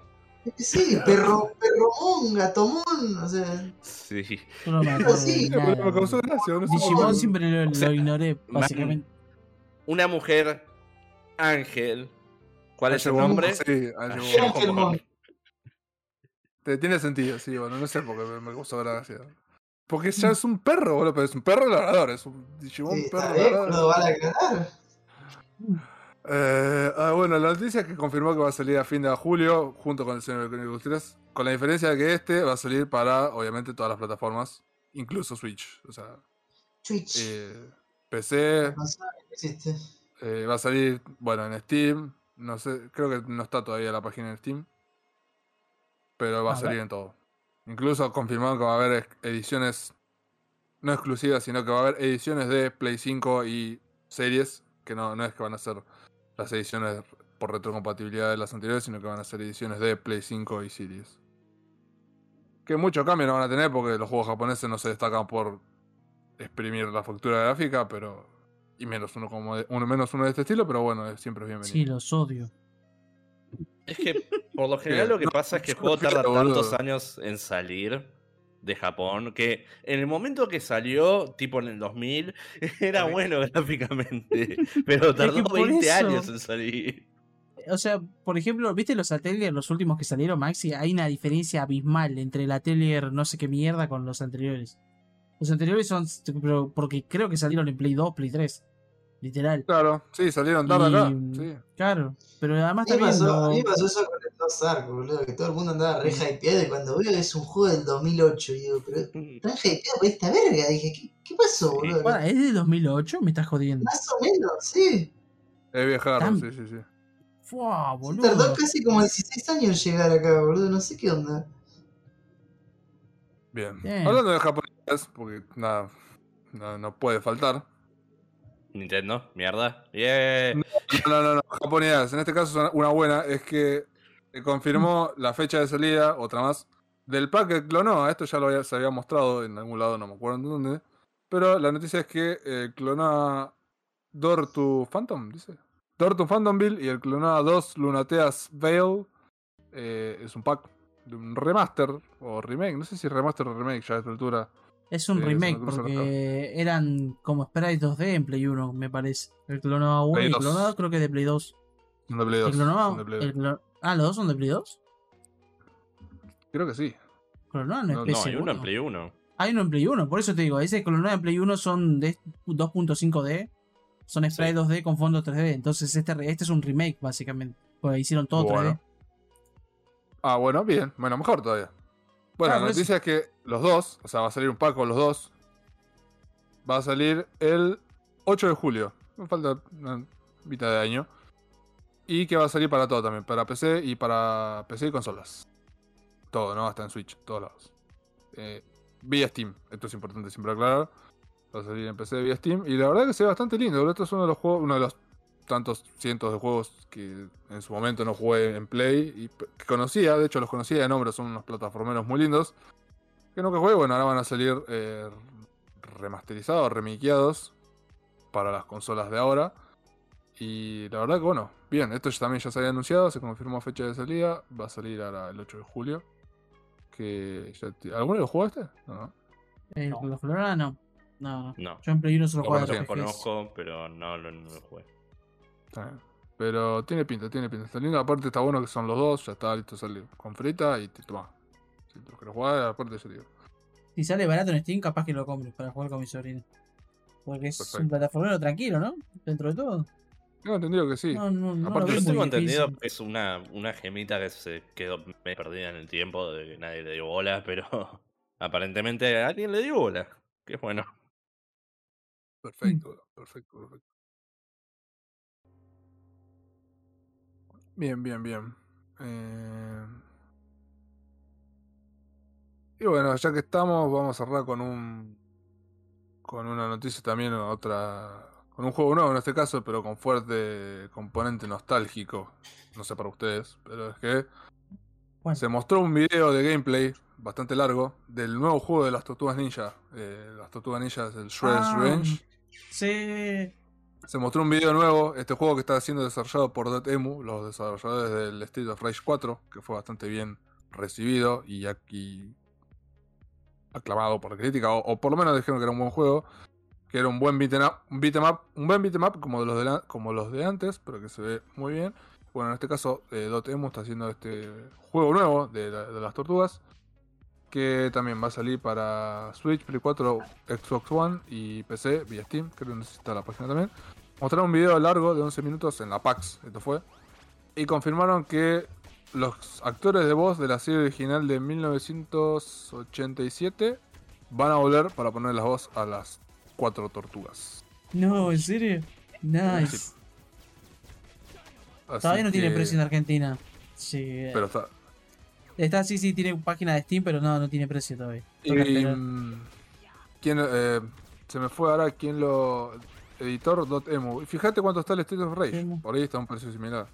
Sí, perro, perromón, gatomón, o sea. Sí. No me Sí, nada. me causó gracia, no Digimon siempre lo, sea, lo ignoré, man- básicamente. Una mujer ángel. ¿Cuál es el Angelmon, nombre? Sí. Te- Tiene sentido, sí, bueno, no sé por qué me, causó gracia. Porque ya es un perro, boludo, pero es un perro ladrador, es un Digimon Sí, perro está bien, ladrador. lo van a aclarar. Eh, ah, bueno, la noticia es que confirmó que va a salir a fin de julio, junto con el Xenoblade Chronicles 3, con la diferencia de que este va a salir para, obviamente, todas las plataformas, incluso Switch. O sea, eh, PC, eh, va a salir, bueno, en Steam, no sé, creo que no está todavía la página en Steam, pero va a Ah, salir en todo. Incluso confirmaron que va a haber ediciones, no exclusivas, sino que va a haber ediciones de Play 5 y series, que no, no es que van a ser las ediciones por retrocompatibilidad de las anteriores, sino que van a ser ediciones de Play 5 y series. Que mucho cambio no van a tener porque los juegos japoneses no se destacan por exprimir la factura gráfica, pero. Y menos uno como de- uno menos uno de este estilo, pero bueno, siempre es bienvenido. Sí, los odio. Es que por lo general <laughs> lo que No, pasa es que el juego tarda tantos años en salir de Japón que en el momento que salió, tipo en el 2000, <laughs> era Sí. bueno gráficamente, <laughs> pero tardó por 20 eso- años en salir. O sea, por ejemplo, ¿viste los Atelier, los últimos que salieron, Maxi? Hay una diferencia abismal entre el Atelier no sé qué mierda con los anteriores. Los anteriores son. Pero porque creo que salieron en Play 2, Play 3. Literal. Claro, sí, salieron tarde acá. Y- Sí. Claro. Pero además también. pasó, a lo- mí pasó eso con boludo, que todo el mundo andaba re hypeado y cuando veo que es un juego del 2008, digo, pero tan hypeado por esta verga, dije, ¿qué, qué pasó, boludo? Para, ¿Es de 2008? Me estás jodiendo. Más o menos, sí. Es Tan- sí, sí, sí. Fua, boludo. Tardó casi como 16 años en llegar acá, boludo, no sé qué onda. Bien. Bien. Hablando de japonés, porque nada, no, no puede faltar. Nintendo, mierda. Yeah. No, no, no, no, japoneadas. En este caso, una buena es que confirmó la fecha de salida, otra más, del pack que clonó. Esto ya lo había, se había mostrado en algún lado, no me acuerdo en dónde. Pero la noticia es que eh, clonó a Door to Phantom, dice. Door to Phantomville y el clonó a dos Lunateas Veil. eh, es un pack de un remaster o remake. No sé si remaster o remake ya a esta altura. Es un es remake porque eran como sprites 2D en Play 1, me parece. El clonado 1 Play y el 2. clonado creo que de Play 2. Son de Play El 2. clonado. son de Play el 2. clo- Ah, ¿los dos son de Play 2? Creo que sí. Clonado no es No, No, PC, hay uno en. Play 1. Hay uno en Play 1, por eso te digo, ese clonado en Play 1 son de 2.5D. Son Sí. sprites 2D con fondo 3D. Entonces este, re- este es un remake, básicamente. Porque hicieron todo Bueno. 3D. Ah, bueno, bien. Bueno, mejor todavía. Bueno, la noticia es que los dos, o sea, va a salir un pack con los dos. Va a salir el 8 de julio. Me falta una mitad de año. Y que va a salir para todo también, para PC y para PC y consolas. Todo, ¿no? Hasta en Switch, todos lados. Eh, vía Steam, esto es importante siempre aclarar. Va a salir en PC vía Steam. Y la verdad que se ve bastante lindo. Esto es uno de los juegos, uno de los tantos cientos de juegos que en su momento no jugué en Play y que conocía, de hecho los conocía de nombre, son unos plataformeros muy lindos. Que nunca jugué, bueno, ahora van a salir eh, remasterizados, remiqueados para las consolas de ahora. Y la verdad que bueno, bien, esto ya también ya se había anunciado, se confirmó fecha de salida, va a salir ahora el 8 de julio. Que ya te- ¿Alguno lo jugó este? No, no. El, No. ¿Los clonados no. No, no. No. Yo en Play 1 solo Lo jugaba Lo conozco, pero no lo, no lo jugué. Está bien. Pero tiene pinta, tiene pinta. Está lindo, aparte está bueno que son los dos, ya está listo salir con frita y te toma. Si lo querés jugar, aparte yo digo. Si sale barato en Steam, capaz que lo compre para jugar con mi sobrino. Porque es un plataformero tranquilo, ¿no? Dentro de todo. Tengo entendido que sí. No, no, Aparte Yo tengo difícil. entendido que es una, una gemita que se quedó perdida en el tiempo, de que nadie le dio bola, <laughs> pero aparentemente alguien le dio bola. Que es bueno. Perfecto, perfecto, perfecto. Bien, bien, bien. Eh, Y bueno, ya que estamos, vamos a cerrar con un. con una noticia también, otra. Con un juego nuevo en este caso, pero con fuerte componente nostálgico. No sé para ustedes, pero es que. Bueno. Se mostró un video de gameplay bastante largo del nuevo juego de las tortugas ninja. eh, las tortugas ninja es el Shredder's Ah, Revenge. Sí. Se mostró un video nuevo, este juego que está siendo desarrollado por Dotemu, los desarrolladores del Street of Rage 4, que fue bastante bien recibido y aquí aclamado por la crítica, o, o por lo menos dijeron que era un buen juego, que era un buen beat'em un beat'em up, un buen up como, los de como los de antes, pero que se ve muy bien. Bueno, en este caso, eh, Dotemu está haciendo este juego nuevo de las tortugas, que también va a salir para Switch, Play 4, Xbox One y PC vía Steam, creo que necesita la página también. Mostraron un video largo de 11 minutos en la PAX, esto fue, y confirmaron que los actores de voz de la serie original de 1987 van a volver para poner la voz a las cuatro tortugas. No, ¿en serio? Nice. Sí. Todavía no tiene precio en Argentina. Sí. Pero está, Está, sí, sí, tiene página de Steam, pero no, no tiene precio todavía. Y, mm, ¿quién, eh, se me fue ahora quién lo. Editor.emu. Fíjate cuánto está el Street of Rage. Emu. Por ahí está un precio similar.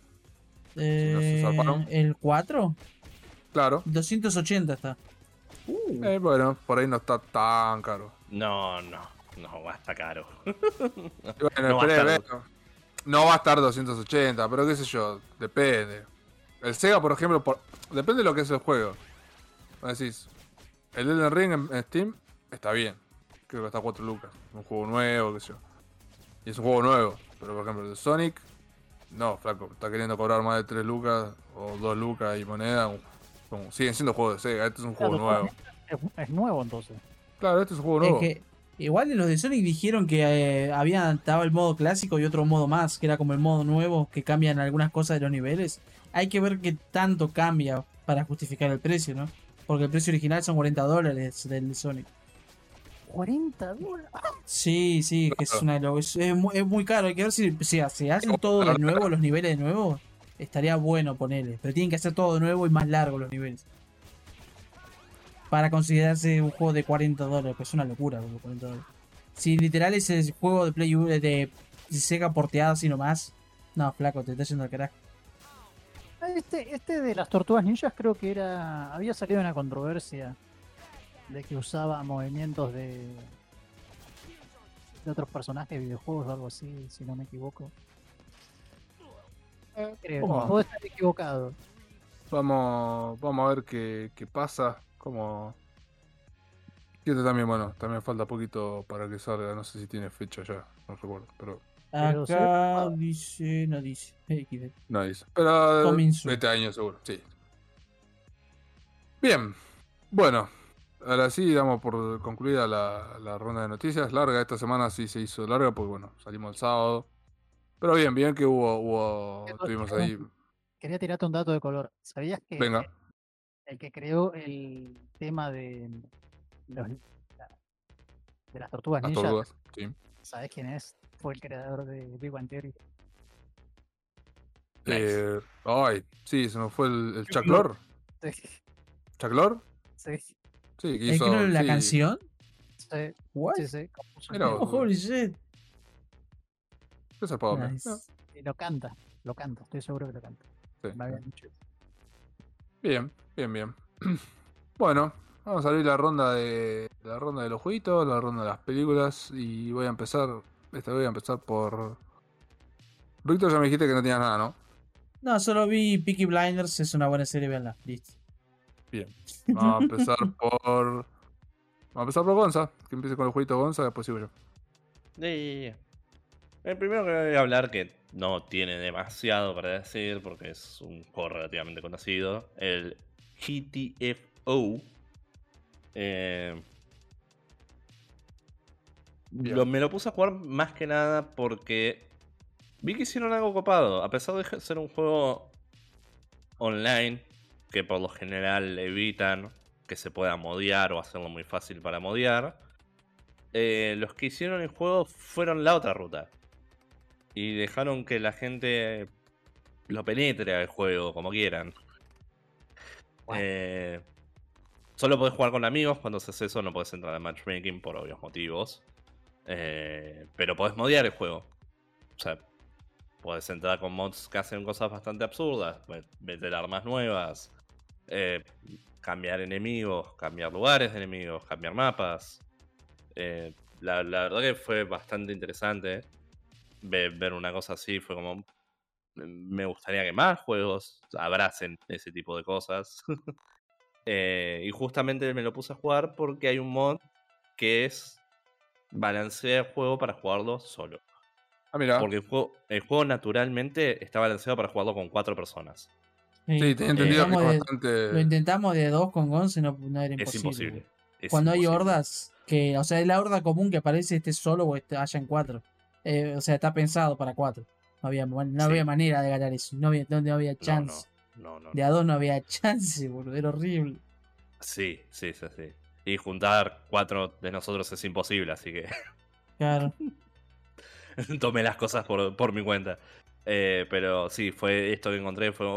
no Eh, se. ¿El 4? Claro. 280 está. Eh, bueno, por ahí no está tan caro. No, no, no, va a estar caro. Bueno, No va a estar- bueno, no va a estar 280, pero qué sé yo, depende. El Sega, por ejemplo, por- depende de lo que es el juego. Decís, el Elden Ring en, Steam está bien. Creo que está a 4 lucas. Un juego nuevo, qué sé yo. Y es un juego nuevo. Pero por ejemplo, el de Sonic, no, flaco, está queriendo cobrar más de 3 lucas o 2 lucas y moneda. como- siguen siendo juegos de Sega, este es un juego nuevo. Es, es nuevo entonces. Claro, este es un juego Es nuevo. que igual en los de Sonic dijeron que eh, había estaba el modo clásico y otro modo más, que era como el modo nuevo, que cambian algunas cosas de los niveles. Hay que ver qué tanto cambia para justificar el precio, ¿no? Porque el precio original son 40 dólares del Sonic. 40 dólares. Sí, sí, que es una es, es muy, es muy caro. Hay que ver si, si se hacen todo de nuevo, los niveles de nuevo. Estaría bueno ponerle. Pero tienen que hacer todo de nuevo y más largo los niveles. Para considerarse un juego de 40 dólares, que es una locura, boludo, 40 dólares. Si literal es el juego de Play U- de Sega porteado así nomás. No, flaco, te está yendo al carajo. Ah, Este, este de las tortugas ninjas creo que era. Había salido una controversia de que usaba movimientos de. de otros personajes de videojuegos o algo así, si no me equivoco. Creo, ¿Cómo? puedo estar equivocado. Vamos, vamos a ver qué, qué pasa. Como. Y este también, bueno, también falta poquito para que salga. No sé si tiene fecha ya, no recuerdo. Pero Acá sí. dice, no dice. <laughs> XD. no dice. Pero Coming soon. este año seguro, sí. Bien. Bueno, ahora sí damos por concluida la, la ronda de noticias. Larga, esta semana sí se hizo larga, porque bueno, salimos el sábado. Pero bien, bien que hubo, hubo, tuvimos ahí. Quería tirarte un dato de color. ¿Sabías que Venga. El que creó el tema de los- de las tortugas Las ninjas, tortugas. Sí. ¿sabes quién es? Fue el creador de Big Bang Theory. Eh, ay, sí, se nos fue el, el Chuck Lorre. Sí, sí, Sí, que ¿El hizo. que no la sí. canción? sí, What? sí, sí, el Mira. Oh, holy shit. Qué. Nice. Y lo canta, lo canta, estoy seguro que lo canta. Sí. Me habían dicho. Bien, bien, bien. <clears throat> Bueno, vamos a abrir la ronda de la ronda de los jueguitos, la ronda de las películas y voy a empezar, esta vez voy a empezar por Víctor ya me dijiste que no tenías nada, ¿no? No, solo vi Peaky Blinders, es una buena serie, veanla. Listo. Bien. <laughs> Vamos a empezar por Vamos a empezar por Gonza, que empiece con el jueguito Gonza, después sigo yo. Sí. El primero que voy a hablar, que no tiene demasiado para decir, porque es un juego relativamente conocido, el GTFO. Eh, lo- me lo puse a jugar más que nada porque vi que hicieron algo copado. A pesar de ser un juego online, que por lo general evitan que se pueda modear o hacerlo muy fácil para modear, eh, los que hicieron el juego fueron la otra ruta. Y dejaron que la gente lo penetre al juego como quieran. Eh, solo podés jugar con amigos. Cuando haces eso, no podés entrar a matchmaking por obvios motivos. Eh, pero podés modear el juego. O sea, podés entrar con mods que hacen cosas bastante absurdas. me- Meter armas nuevas. eh, cambiar enemigos. Cambiar lugares de enemigos. Cambiar mapas. La, la verdad que fue bastante interesante ve- ver una cosa así. Fue como. Me gustaría que más juegos abracen ese tipo de cosas. <laughs> Eh, y justamente me lo puse a jugar porque hay un mod que es balancear el juego para jugarlo solo. Ah, mira. Porque el juego, el juego naturalmente está balanceado para jugarlo con cuatro personas. Sí, entendido que es de- bastante. Lo intentamos de dos con y no, no era imposible. Es imposible. Es Cuando hay hordas, que, o sea, es la horda común que aparece este solo o este, hayan cuatro. Eh, o sea, está pensado para cuatro. No había, no Sí. había manera de ganar eso. No había, no, no había chance. no. De a dos no había <laughs> chance, boludo. Era horrible. Sí, sí, sí, sí. Y juntar cuatro de nosotros es imposible, así que <laughs> Claro. <laughs> tomé las cosas por, por mi cuenta. Eh, pero sí, fue esto que encontré, fue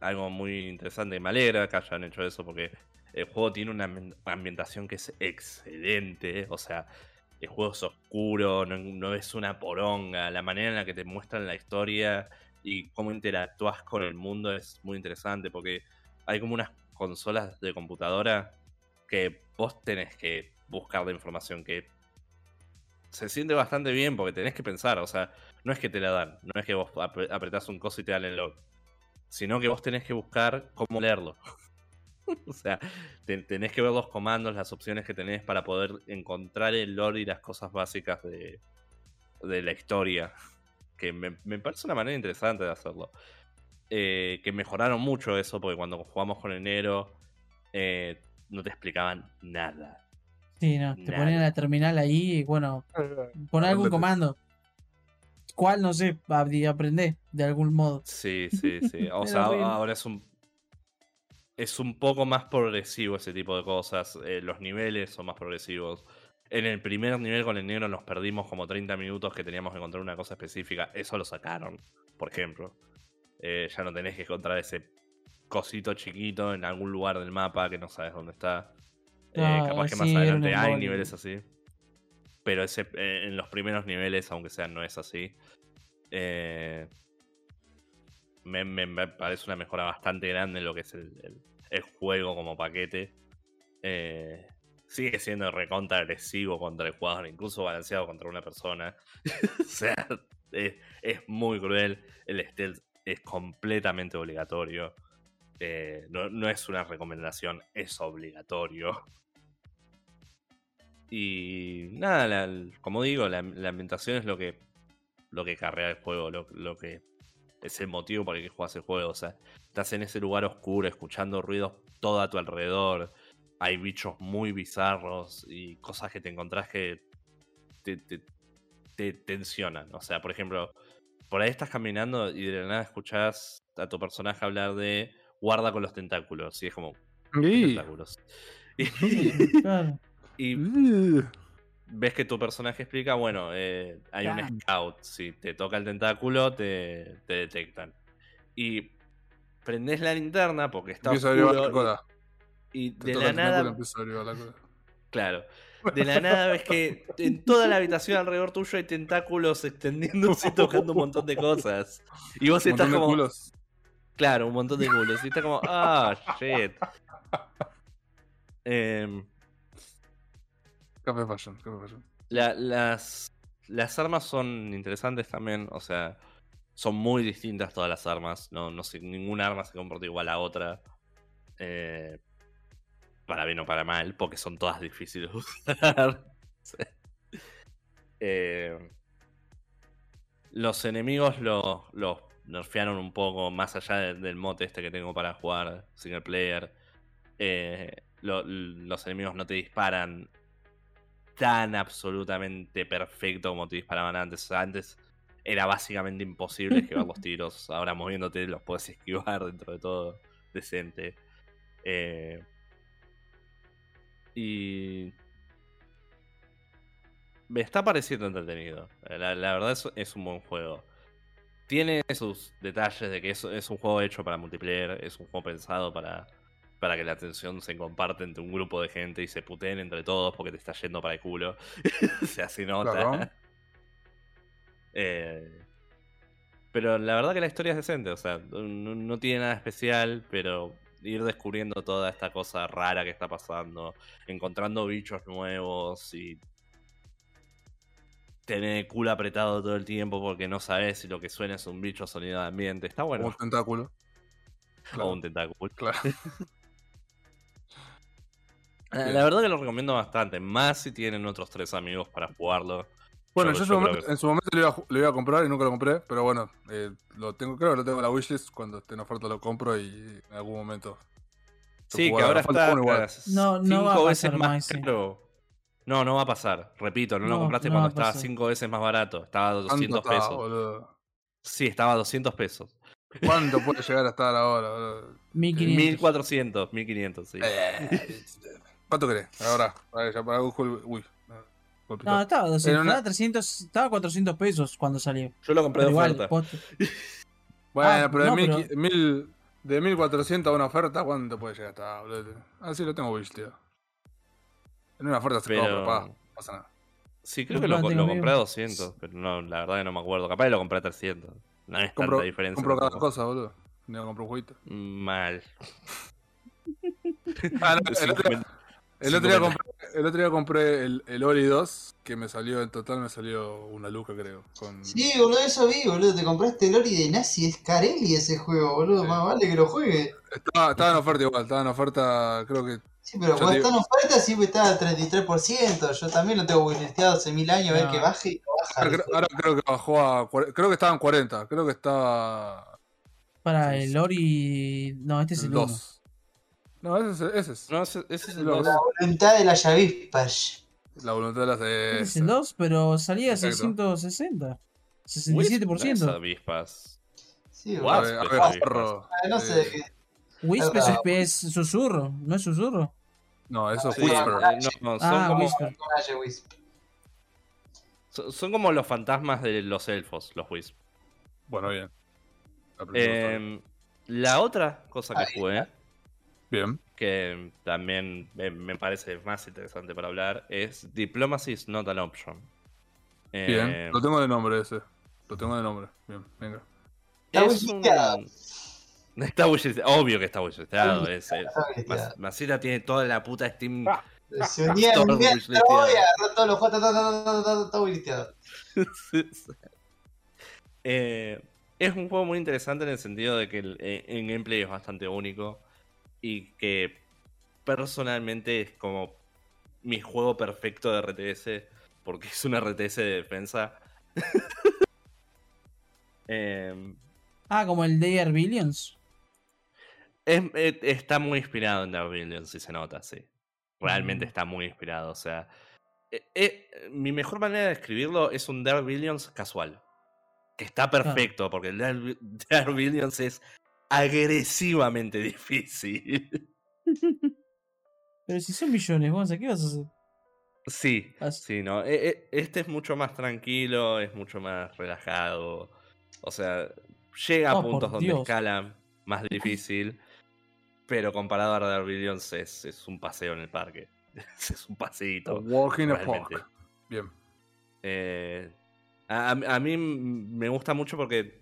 algo muy interesante. Me alegra que hayan hecho eso porque el juego tiene una ambi- ambientación que es excelente. O sea, el juego es oscuro, no, no es una poronga. La manera en la que te muestran la historia y cómo interactúas con el mundo es muy interesante porque hay como unas consolas de computadora que vos tenés que buscar la información que se siente bastante bien porque tenés que pensar, o sea, no es que te la dan, no es que vos ap- apretás un coso y te dan el log, sino que vos tenés que buscar cómo leerlo. <laughs> o sea, te- tenés que ver los comandos, las opciones que tenés para poder encontrar el lore y las cosas básicas de, de la historia. Que me, me parece una manera interesante de hacerlo. Eh, que mejoraron mucho eso porque cuando jugamos con enero eh, no te explicaban nada. Sí, no, te Nadie. ponían la terminal ahí y bueno, pon algún comando. ¿Cuál? No sé, ap- aprendé de algún modo. Sí, sí, sí. <laughs> O sea, horrible. ahora es un. Es un poco más progresivo ese tipo de cosas. eh, los niveles son más progresivos. En el primer nivel con el negro nos perdimos como 30 minutos que teníamos que encontrar una cosa específica. Eso lo sacaron, por ejemplo. Eh, ya no tenés que encontrar ese cosito chiquito en algún lugar del mapa que no sabes dónde está. Eh, Ah, capaz que más adelante hay niveles así. Pero ese, eh, en los primeros niveles, aunque sean, no es así. Me, me- me parece una mejora bastante grande en lo que es el, el- el juego como paquete. Eh, sigue siendo recontra agresivo contra el jugador, incluso balanceado contra una persona. o <laughs> sea, es, es muy cruel. El stealth es completamente obligatorio. Eh, no, no es una recomendación, es obligatorio. Y nada, la- como digo, la, la ambientación es lo que lo que carrea el juego, lo, lo que es el motivo por el que juegas el juego. O sea, estás en ese lugar oscuro, escuchando ruidos todo a tu alrededor. Hay bichos muy bizarros y cosas que te encontrás que te, te- te tensionan. O sea, por ejemplo, por ahí estás caminando y de la nada escuchás a tu personaje hablar de guarda con los tentáculos. Y es como, "¿Qué <laughs> Y- tentáculos? Y- ves que tu personaje explica, bueno, eh, hay un scout, si te toca el tentáculo te, te detectan. Y prendés la linterna porque está Empieza a averiguar la oscuro cola. y, Te de la nada, empieza a la cola. claro, <laughs> de la nada ves que en toda la habitación alrededor tuyo hay tentáculos extendiéndose y tocando un montón de cosas. Y vos Un estás montón de como, culos. claro, un montón de culos. Y estás como, ah, shit. <laughs> Em, Café Fashion, Café Fashion. La- las, las armas son interesantes también, o sea, son muy distintas todas las armas. No, no sé, ninguna arma se comporta igual a otra. eh, para bien o para mal, porque son todas difíciles de usar. <laughs> Eh, los enemigos los los nerfearon un poco más allá de- del mote este que tengo para jugar single player. Eh, lo- los enemigos no te disparan tan absolutamente perfecto como te disparaban antes. O sea, antes era básicamente imposible esquivar los <laughs> tiros. Ahora moviéndote los puedes esquivar dentro de todo decente. Eh, y me está pareciendo entretenido. La, la verdad es, es un buen juego. Tiene sus detalles de que es, es un juego hecho para multiplayer, es un juego pensado para, para que la atención se comparte entre un grupo de gente y se puteen entre todos porque te está yendo para el culo. o <laughs> se nota. Claro. <laughs> Eh, pero la verdad que la historia es decente, o sea, no, no tiene nada especial, pero ir descubriendo toda esta cosa rara que está pasando, encontrando bichos nuevos y tener el culo apretado todo el tiempo porque no sabes si lo que suena es un bicho o sonido de ambiente. Está O bueno. un tentáculo. O Claro. un tentáculo. Claro. <laughs> La, Bien. la verdad que lo recomiendo bastante, más si tienen otros tres amigos para jugarlo. Bueno, Yo- yo, en yo su momento, que- en su momento lo, iba, a lo iba a comprar y nunca lo compré, pero bueno, eh, lo tengo, creo que lo tengo en la wishlist, cuando esté en oferta lo compro y en algún momento. Sí, que ahora Falta está uno igual. No, no cinco va a veces pasar más caro. No, no va a pasar. Repito, no, lo compraste no cuando estaba cinco veces más barato. Estaba a ¿Cuánto 200 está, pesos. boludo? Sí, estaba a 200 pesos. ¿Cuánto puede llegar a estar ahora? boludo? 1500. 1400, 1500, sí. Eh, ¿Cuánto querés? Ahora, a ver, ya para Google. Uy, no, golpe No, estaba, 200, Era una- estaba 300, estaba 400 pesos cuando salió. Yo lo compré Pero de igual, oferta. <laughs> Bueno, Ah, pero, de, no, mil, pero- mil- de 1400 a una oferta, ¿cuánto puede llegar a estar, boludo? Ah, sí, lo tengo wish, tío. En una oferta se Pero- compra, pa, no pasa nada. Sí, creo No, que lo, lo compré a miedo. 200, pero no, la verdad que no me acuerdo. Capaz que lo compré a 300. No es Compro, tanta diferencia. compro cada cosa, boludo. No compro un jueguito. Mal. <laughs> Ah, no, <laughs> el, otro, día 50. compré, el otro día compré el, el Ori 2, que me salió en total, me salió una luca, creo. Con... Sí, boludo, eso vi, boludo. Te compraste el Ori de Nazi, es Carelli ese juego, boludo. Sí. Más vale que lo juegue. Estaba, estaba en oferta igual, estaba en oferta, creo que. Sí, pero cuando te está en oferta siempre está al 33%. Yo también lo tengo listeado hace mil años, a ver No. que baje y no baja. Ahora, creo- ahora creo que bajó a. Creo que estaba en 40, creo que estaba. Para el. Ori. No, este es El el 1. 2. No, ese es, ese es. No, ese, ese es el Lo- 2. La voluntad de las avispas. La voluntad de las Ese es el 2, pero salía a Exacto. 660. Wisp, Las 67%. avispas. Sí. A ver, Wasp, a ver, zorro. No sé de qué. Wisp es, es susurro, ¿no es susurro? No, eso es Sí, Whisper. eh, no, no, son, Ah, como, Whisper. Son- como los fantasmas de los elfos, los Wisp. Bueno, bien. Eh, la otra cosa que Ahí jugué, Bien. que también me, parece más interesante para hablar, es Diplomacy is not an option. Eh, Bien. Lo tengo de nombre ese. Lo tengo de nombre. Bien, venga. Está es un... wishlisteado. <laughs> Está obvio que está wishlisteado. es- es- Está Masita tiene toda la puta Steam. Se unía Todo un día, wishlisteado. voy a agarrar todos los juegos, ta, ta, ta, ta, ta, ta, todo wishlisteado. <laughs> Eh, es un juego muy interesante en el sentido de que el, eh, en gameplay es bastante único y que personalmente es como mi juego perfecto de RTS porque es un RTS de defensa. <laughs> Em, Ah, como el de Air Billions. es- eh, está muy inspirado en Dark Billions, si se nota, sí. Realmente Mm. está muy inspirado. O sea, eh, eh, mi mejor manera de describirlo es un Dark Billions casual. Que está perfecto, porque el Dark <laughs> Billions es agresivamente difícil. Pero si son millones, Gonza, ¿qué vas a hacer? Sí, As- sí, no. eh, eh, Este es mucho más tranquilo, es mucho más relajado. O sea, llega a Oh, puntos donde Dios. escala más <clears throat> difícil. Pero comparado a Dark Billions es, es un paseo en el parque. <laughs> es un paseíto. Walking a realmente. Park. Bien. Eh, a mí me gusta mucho porque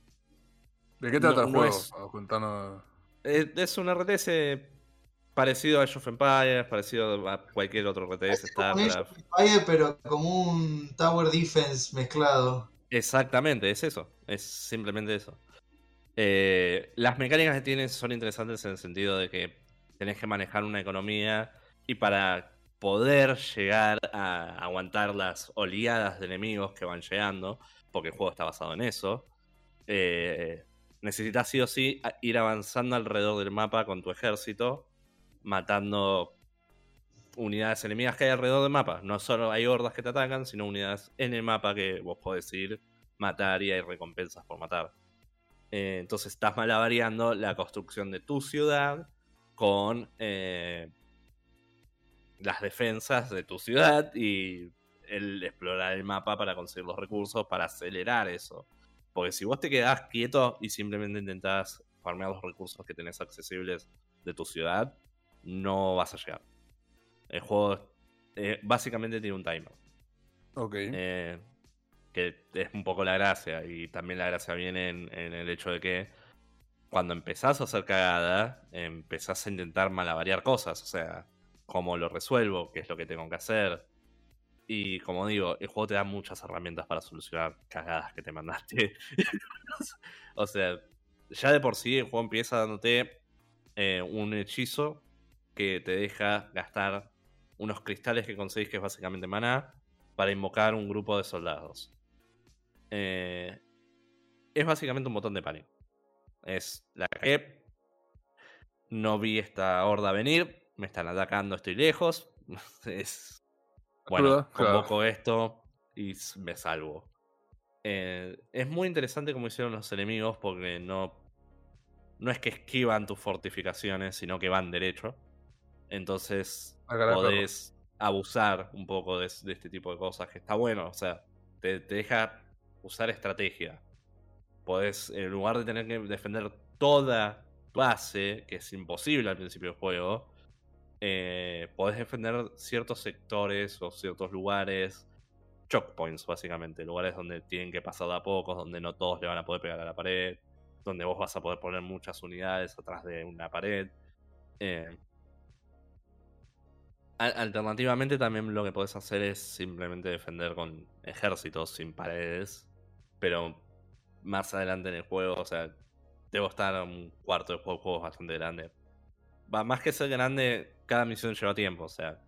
¿De qué trata No- el juego? es- contanos. es, es un RTS parecido a Age of Empires, parecido a cualquier otro RTS, Es como Age of Empires, pero como un Tower Defense mezclado. Exactamente, es eso. Es simplemente eso. Eh, las mecánicas que tiene son interesantes en el sentido de que tenés que manejar una economía y para poder llegar a aguantar las oleadas de enemigos que van llegando, porque el juego está basado en eso, eh, necesitas sí o sí ir avanzando alrededor del mapa con tu ejército, matando unidades enemigas que hay alrededor del mapa. No solo hay hordas que te atacan, sino unidades en el mapa que vos podés ir, matar y hay recompensas por matar. Eh, entonces estás malavariando la construcción de tu ciudad con eh, las defensas de tu ciudad y el explorar el mapa para conseguir los recursos para acelerar eso. Porque si vos te quedás quieto y simplemente intentás farmear los recursos que tenés accesibles de tu ciudad, no vas a llegar. El juego eh, básicamente tiene un timer. Ok. Eh, que es un poco la gracia. Y también la gracia viene en, en el hecho de que cuando empezás a hacer cagada, empezás a intentar malavariar cosas. O sea, cómo lo resuelvo, qué es lo que tengo que hacer. Y como digo, el juego te da muchas herramientas para solucionar cagadas que te mandaste. <laughs> o sea, ya de por sí el juego empieza dándote eh, un hechizo que te deja gastar unos cristales que conseguís, que es básicamente maná, para invocar un grupo de soldados. Eh, es básicamente un botón de pánico. Es la que no vi esta horda venir, me están atacando, estoy lejos. <laughs> Es bueno, Claro, claro. convoco esto y me salvo. Eh, es muy interesante como hicieron los enemigos porque no, no es que esquivan tus fortificaciones, sino que van derecho. Entonces podés abusar un poco de, de este tipo de cosas, que está bueno, o sea, te, te deja usar estrategia. Podés, en lugar de tener que defender toda base, que es imposible al principio del juego, eh, podés defender ciertos sectores o ciertos lugares, choke básicamente, lugares donde tienen que pasar de a pocos, donde no todos le van a poder pegar a la pared, donde vos vas a poder poner muchas unidades atrás de una pared. Eh, al- Alternativamente también lo que podés hacer es simplemente defender con ejércitos sin paredes, pero más adelante en el juego, o sea, debo estar un cuarto del juego, el juego es bastante grande. Va, más que ser grande, cada misión lleva tiempo, o sea,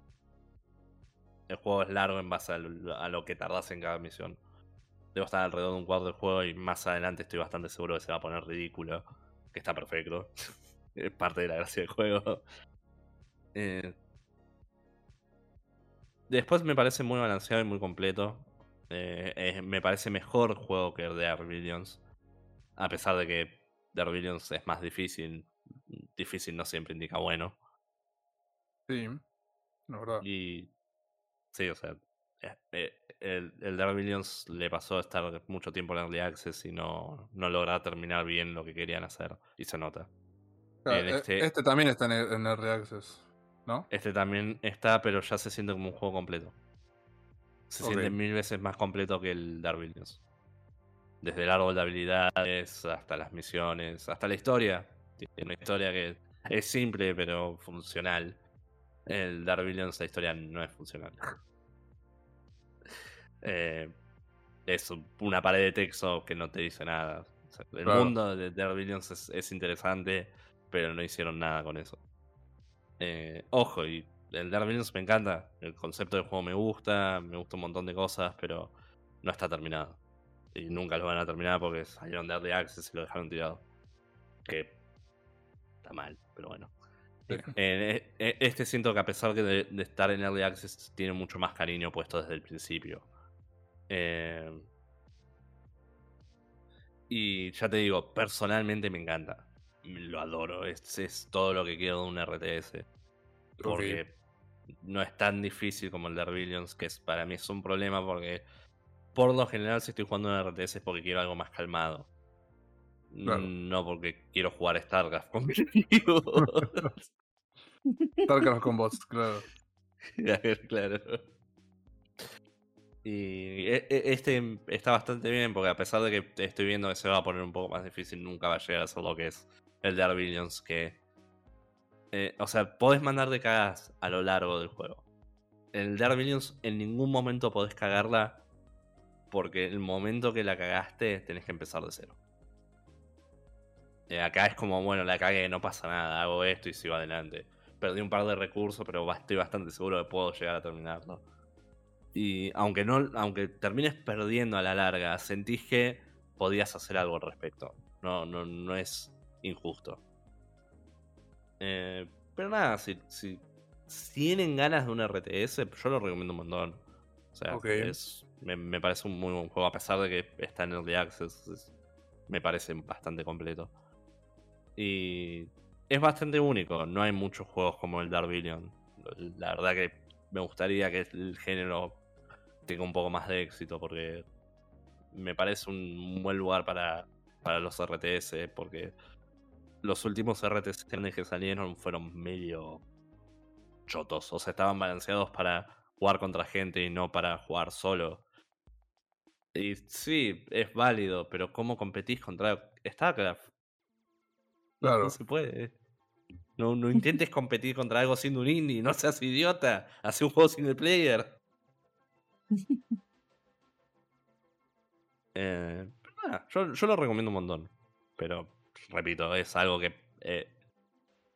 el juego es largo en base a lo, que tardás en cada misión. Debo estar alrededor de un cuarto del juego y más adelante estoy bastante seguro que se va a poner ridículo, que está perfecto. <laughs> es parte de la gracia del juego. Eh, después me parece muy balanceado y muy completo. Eh, me parece mejor juego que The Rebellions. A pesar de que The Rebellions es más difícil. Difícil no siempre indica bueno. Sí, la verdad. Y. Sí, o sea. eh, eh, El, el Rebellions le pasó a estar mucho tiempo en Early Access y no, no logra terminar bien lo que querían hacer. Y se nota. Claro, en e- este- este... también está en, en Early Access, ¿no? Este también está, pero ya se siente como un juego completo. Se siente mil veces más completo que el Dark Villains. Desde el árbol de habilidades hasta las misiones, hasta la historia. Tiene una historia que es simple pero funcional. El Dark Villains, la historia no es funcional. <laughs> Eh, es un- una pared de texto que no te dice nada. O sea, el Claro. mundo de Dark Villains es, es interesante, pero no hicieron nada con eso. Eh, ojo, y el Dark Villains me encanta. El concepto del juego me gusta, me gusta un montón de cosas, pero no está terminado. Y nunca lo van a terminar porque salieron de Early Access y lo dejaron tirado. Que está mal, pero bueno. Sí. <laughs> Eh, eh, este siento que a pesar que de, de estar en Early Access tiene mucho más cariño puesto desde el principio. Eh, y ya te digo, personalmente me encanta. Lo adoro. Es, es todo lo que quiero de un RTS. Porque no es tan difícil como el de Rebellions, que es, para mí es un problema porque por lo general si estoy jugando un RTS es porque quiero algo más calmado. Claro. No porque quiero jugar StarCraft competitivo. <laughs> StarCraft <laughs> con bots, claro. <laughs> claro. Y e- e- este está bastante bien porque a pesar de que estoy viendo que se va a poner un poco más difícil, nunca va a llegar a ser lo que es el de Villains que... eh, o sea, podés mandar de cagadas a lo largo del juego. En el Dark Villains en ningún momento podés cagarla porque el momento que la cagaste tenés que empezar de cero. Eh, acá es como, bueno, la cagué, no pasa nada, hago esto y sigo adelante. Perdí un par de recursos, pero estoy bastante seguro que puedo llegar a terminarlo. Y aunque no, aunque termines perdiendo a la larga, sentís que podías hacer algo al respecto. No, no, no es injusto. Eh, pero nada, si, si, si tienen ganas de un RTS, yo lo recomiendo un montón. O sea, es, me, me parece un muy buen juego, a pesar de que está en Early Access. es- me parece bastante completo. Y es bastante único. No hay muchos juegos como el Dark Billion. La verdad que me gustaría que el género tenga un poco más de éxito porque me parece un buen lugar para, para los RTS porque los últimos RTS que salieron fueron medio chotos. O sea, estaban balanceados para jugar contra gente y no para jugar solo. Y sí, es válido, pero ¿cómo competís contra StarCraft? Claro. No se puede. No, no intentes competir contra algo siendo un indie, no seas idiota. Hace un juego single player. <laughs> Eh, nada, yo, yo lo recomiendo un montón. Pero, repito, es algo que. eh,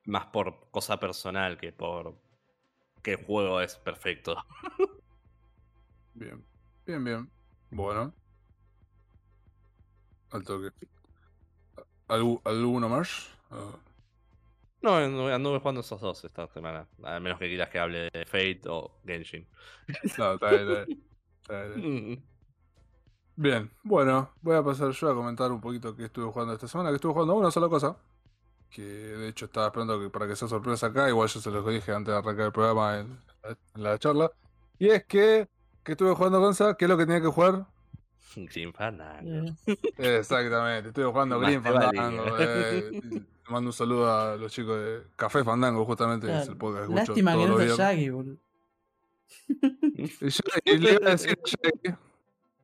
más por cosa personal que por. que el juego es perfecto. <laughs> Bien, bien, bien. Bueno. Al toque. ¿Algu- ¿Alguno más? Ah, No, anduve, anduve jugando esos dos esta semana. A menos que quieras que hable de Fate o Genshin. no, está bien, está bien, está bien. Mm. Bien, bueno, voy a pasar yo a comentar un poquito que estuve jugando esta semana, que estuve jugando una sola cosa. Que de hecho estaba esperando que, para que sea sorpresa acá, igual yo se los dije antes de arrancar el programa en, en la charla. Y es que, que estuve jugando con Sa, ¿qué es lo que tenía que jugar? Grim Fandango. Exactamente, estuve jugando Green. Fandango. eh, le mando un saludo a los chicos de Café Fandango, justamente, es el podcast que Lástima que no está. Shaggy, boludo. <laughs> Y, le iba a <laughs> decir a Shaggy,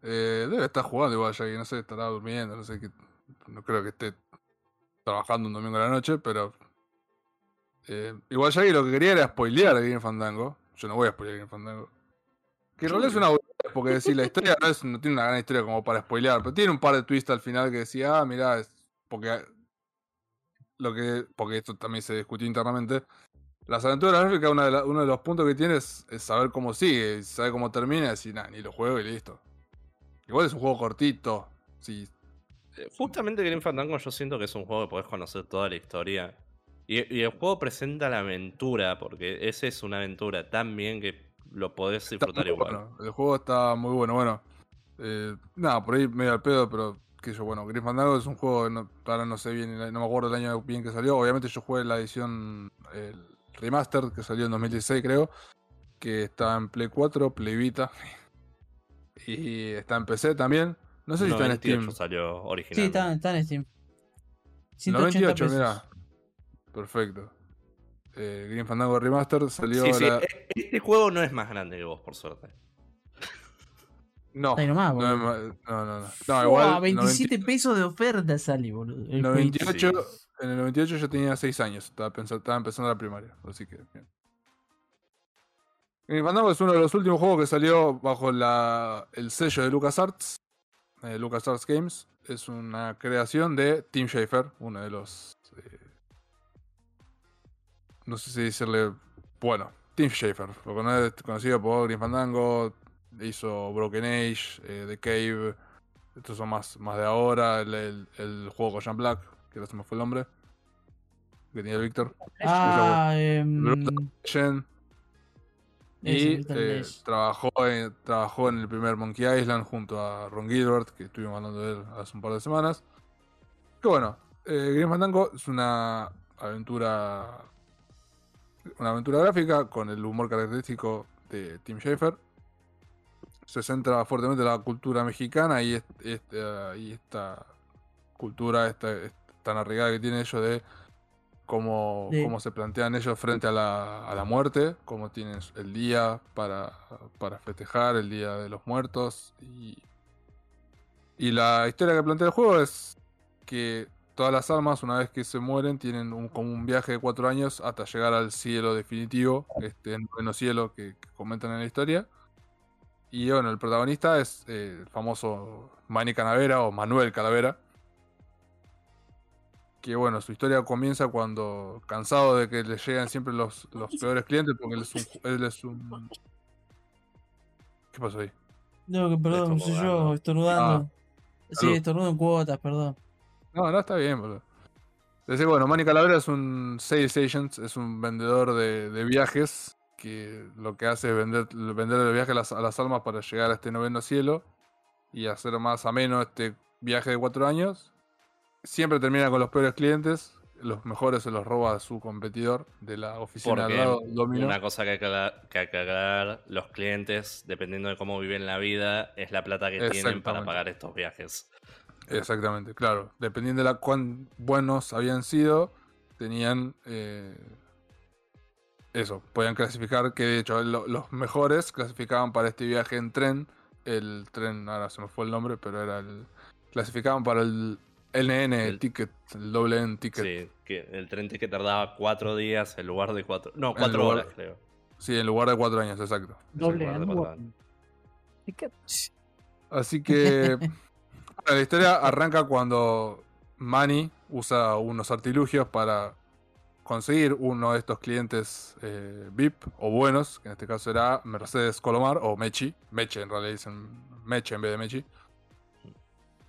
eh, debe estar jugando igual Shaggy, no sé, estará durmiendo, no sé qué. No creo que esté trabajando un domingo a la noche, pero. eh, igual Shaggy lo que quería era spoilear a Green Fandango. Yo no voy a spoilear Green Fandango. Que en realidad es una porque decir la historia no, es- no tiene una gran historia como para spoilear, pero tiene un par de twists al final que decía, ah, mirá, es porque lo que porque esto también se discutió internamente. Las aventuras gráficas, una de la- uno de los puntos que tiene es, saber cómo sigue, saber cómo termina, y nah, ni lo juego y listo. Igual es un juego cortito. Sí, Eh, Justamente Grim Fandango yo siento que es un juego que podés conocer toda la historia Y, y el juego presenta la aventura, porque ese es una aventura tan bien que lo podés disfrutar igual. bueno, El juego está muy bueno. Bueno, eh, nada, por ahí medio al pedo, pero que yo, bueno, Grim Fandango es un juego, que no, ahora no sé bien, no me acuerdo el año bien que salió. Obviamente yo jugué la edición, el remaster que salió en 2016, creo, que está en Play 4, Play Vita. <laughs> Y está en PC también. No sé si está en 98 Steam. salió original. Sí, está, está en Steam. 180 98, pesos. mira. Perfecto. Eh, Grim Fandango Remaster salió Sí, sí, la- e- Este juego no es más grande que vos, por suerte. No, Ahí nomás, no, no, no, no. No, igual. 27 pesos de oferta sale, boludo. el jueguito. 98, Sí. en el 98 yo tenía 6 años, estaba, pensando, estaba empezando la primaria, así que bien. Grim Fandango es uno de los últimos juegos que salió bajo la, el sello de LucasArts, eh, LucasArts Games. Es una creación de Tim Schafer, uno de los... eh, no sé si decirle... Bueno, Tim Schafer, lo cono- conocido por Grim Fandango, hizo Broken Age, eh, The Cave, estos son más, más de ahora, el, el- el juego con Jean Black, que ahora se me fue el nombre, que tenía el Víctor. Ah, em, Y eh, trabajó, en, trabajó en el primer Monkey Island junto a Ron Gilbert, que estuvimos hablando de él hace un par de semanas. Que bueno, eh, Grim Fandango es una aventura. Una aventura gráfica con el humor característico de Tim Schafer. Se centra fuertemente en la cultura mexicana y, este, y esta cultura esta, es tan arraigada que tienen ellos de cómo, cómo se plantean ellos frente a la, a la muerte, cómo tienen el día para, para festejar, el día de los muertos. Y, y la historia que plantea el juego es que todas las almas, una vez que se mueren, tienen un, como un viaje de cuatro años hasta llegar al cielo definitivo, este noveno cielo que, que comentan en la historia. Y bueno, el protagonista es eh, el famoso Manny Calavera o Manuel Calavera. Que bueno, su historia comienza cuando, cansado de que le llegan siempre los, los peores clientes, porque él es un. Él es un... ¿Qué pasó ahí? No, que perdón, soy yo, Estornudando. estornudando. sí, estornudo en cuotas, perdón. No, no, está bien, boludo. Decir, bueno, Manny Calavera es un sales agent, es un vendedor de, de viajes que lo que hace es vender, vender el viaje a las, a las almas para llegar a este noveno cielo y hacer más ameno este viaje de cuatro años. Siempre termina con los peores clientes, los mejores se los roba a su competidor de la oficina al Porque lado, Domino. una cosa que hay que aclarar, que hay que aclarar, los clientes, dependiendo de cómo viven la vida, es la plata que tienen para pagar estos viajes. Exactamente, claro. Dependiendo de la cuán buenos habían sido, tenían eh, eso, podían clasificar, que de hecho lo- los mejores clasificaban para este viaje en tren, el tren, ahora se me fue el nombre, pero era el... Clasificaban para el NN El- ticket, el doble N ticket. Sí. Sí, que el tren que tardaba cuatro días en lugar de cuatro. No, cuatro lugar- horas, creo. en lugar de cuatro años, exacto. Doble N, guarda. bueno. ¿Y qué? Así que <laughs> bueno, la historia arranca cuando Manny usa unos artilugios para conseguir uno de estos clientes eh, VIP o buenos, que en este caso era Mercedes Colomar o Mechi. Meche en realidad dicen Meche en vez de Mechi.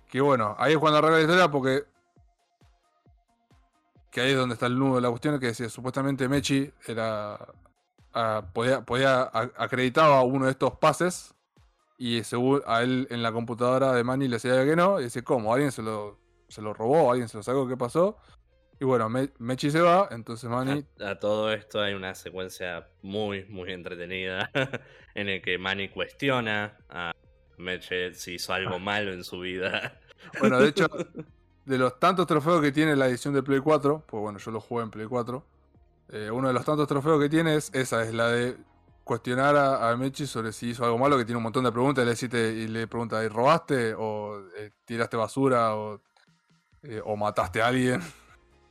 Que bueno, ahí es cuando arranca la historia porque... Que ahí es donde está el nudo de la cuestión, que decía, supuestamente Mechi era... ah, podía, podía acreditaba uno de estos pases y según a él en la computadora de Manny le decía que no. Y dice, ¿cómo? ¿Alguien se lo, se lo robó? ¿Alguien se lo sacó? ¿Qué pasó? Y bueno, Me- Mechi se va, entonces Manny... A, a todo esto hay una secuencia muy, muy entretenida <laughs> en el que Manny cuestiona a Meche si hizo algo malo en su vida. <laughs> Bueno, de hecho, <laughs> de los tantos trofeos que tiene la edición de Play 4, pues bueno, yo lo jugué en Play 4, eh, uno de los tantos trofeos que tiene es esa, es la de cuestionar a, a Mechi sobre si hizo algo malo, que tiene un montón de preguntas, y le, decite- y le pregunta, ¿y robaste? ¿O eh, tiraste basura? O, eh, ¿O mataste a alguien?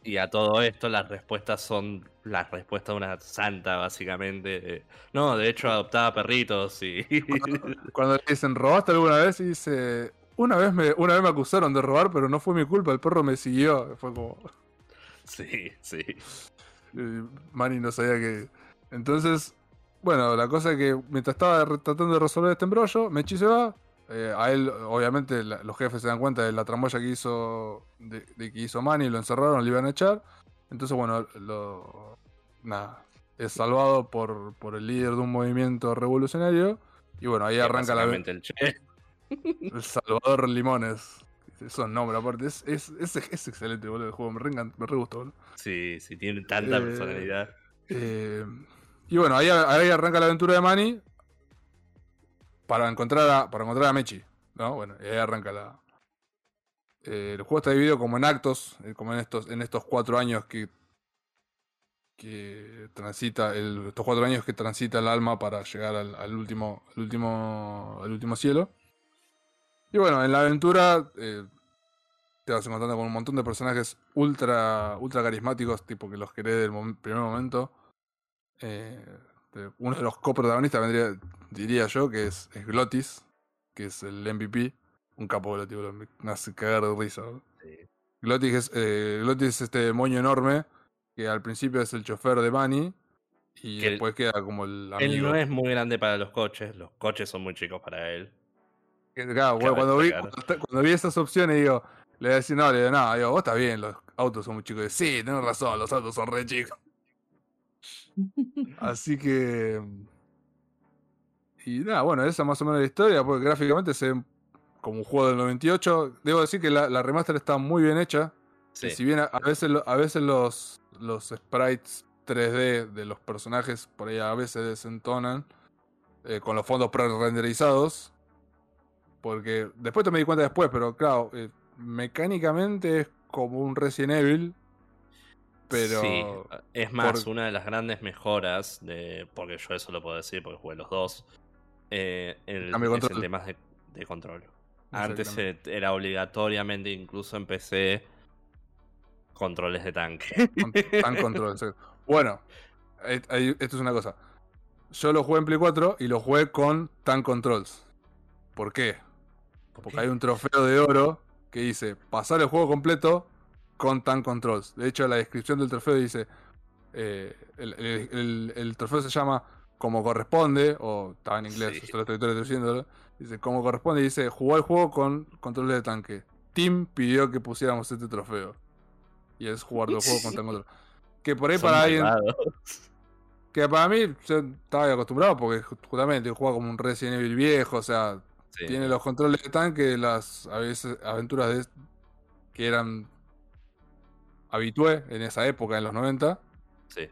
Y a todo esto las respuestas son las respuestas de una santa, básicamente. Eh, No, de hecho adoptaba perritos y... <laughs> Cuando le dicen, ¿robaste alguna vez? Y dice, una vez me, una vez me acusaron de robar, pero no fue mi culpa, el perro me siguió. Fue como, sí, sí. Manny no sabía que... Entonces, bueno, la cosa es que mientras estaba tratando de resolver este embrollo, Mechi se va. Eh, a él, obviamente, la- los jefes se dan cuenta de la tramoya que hizo, de, de que hizo Manny, lo encerraron, le iban a echar. Entonces, bueno, lo, nada, es salvado por, por el líder de un movimiento revolucionario. Y bueno, ahí arranca la el Che. <laughs> el Salvador Limones. Esos nombres, aparte, es, es, es, es excelente, boludo, el juego. Me re, me re gustó, boludo. Sí, sí, tiene tanta Eh, personalidad. Eh, y bueno, ahí, ahí arranca la aventura de Manny para encontrar a, para encontrar a Mechi. ¿no? Bueno, y ahí arranca la. eh, el juego está dividido como en actos, eh, como en estos, en estos cuatro años que. que transita. El, estos cuatro años que transita el alma para llegar al, último. al último. al último cielo. Y bueno, en la aventura. eh, te vas encontrando con un montón de personajes ultra, ultra carismáticos, tipo que los querés del primer momento. Eh, uno de los coprotagonistas vendría, diría yo, que es, es Glotis, que es el MVP. Un capo Glotis, boludo, me hace cagar de risa. Sí. Glotis es, eh, Glotis es este moño enorme, que al principio es el chofer de Bunny, y Que él- después queda como el Él amigo. no es muy grande para los coches, los coches son muy chicos para él. Claro, bueno, cuando, vi, cuando, vi esas opciones, digo, le voy a decir, no, le digo, no, digo, vos estás bien, los autos son muy chicos. Y, sí, tenés razón, los autos son re chicos. <laughs> Así que. Y nada, bueno, esa es más o menos la historia, porque gráficamente se ve como un juego del 98. Debo decir que la, la remaster está muy bien hecha. Sí. Si bien a, a veces, a veces los, los sprites 3D de los personajes por ahí a veces desentonan eh, con los fondos pre-renderizados. Porque después te me di cuenta después, pero claro, eh, mecánicamente es como un Resident Evil. Pero. Sí, es más, por- una de las grandes mejoras, de, porque yo eso lo puedo decir porque jugué los dos, eh, el, es el tema de, de control. Antes era obligatoriamente, incluso en PC, controles de tanque. Tan control. Bueno, eh, esto es una cosa. Yo lo jugué en Play 4 y lo jugué con Tan Controls. ¿Por qué? Porque hay un trofeo de oro que dice pasar el juego completo con Tan Controls. De hecho, la descripción del trofeo dice: eh, el, el- el- el trofeo se llama como corresponde, o estaba en inglés, Sí. estoy traduciéndolo. Dice como corresponde, y dice: jugó el juego con controles de tanque. Team pidió que pusiéramos este trofeo. Y es jugar el juego con <laughs> Tan Controls. Que por ahí Son para alguien. Que para mí, yo estaba acostumbrado porque ju- justamente juega como un Resident Evil viejo, o sea, Sí. tiene los controles de tanque las a veces, aventuras de, que eran habitué en esa época, en los 90. Sí.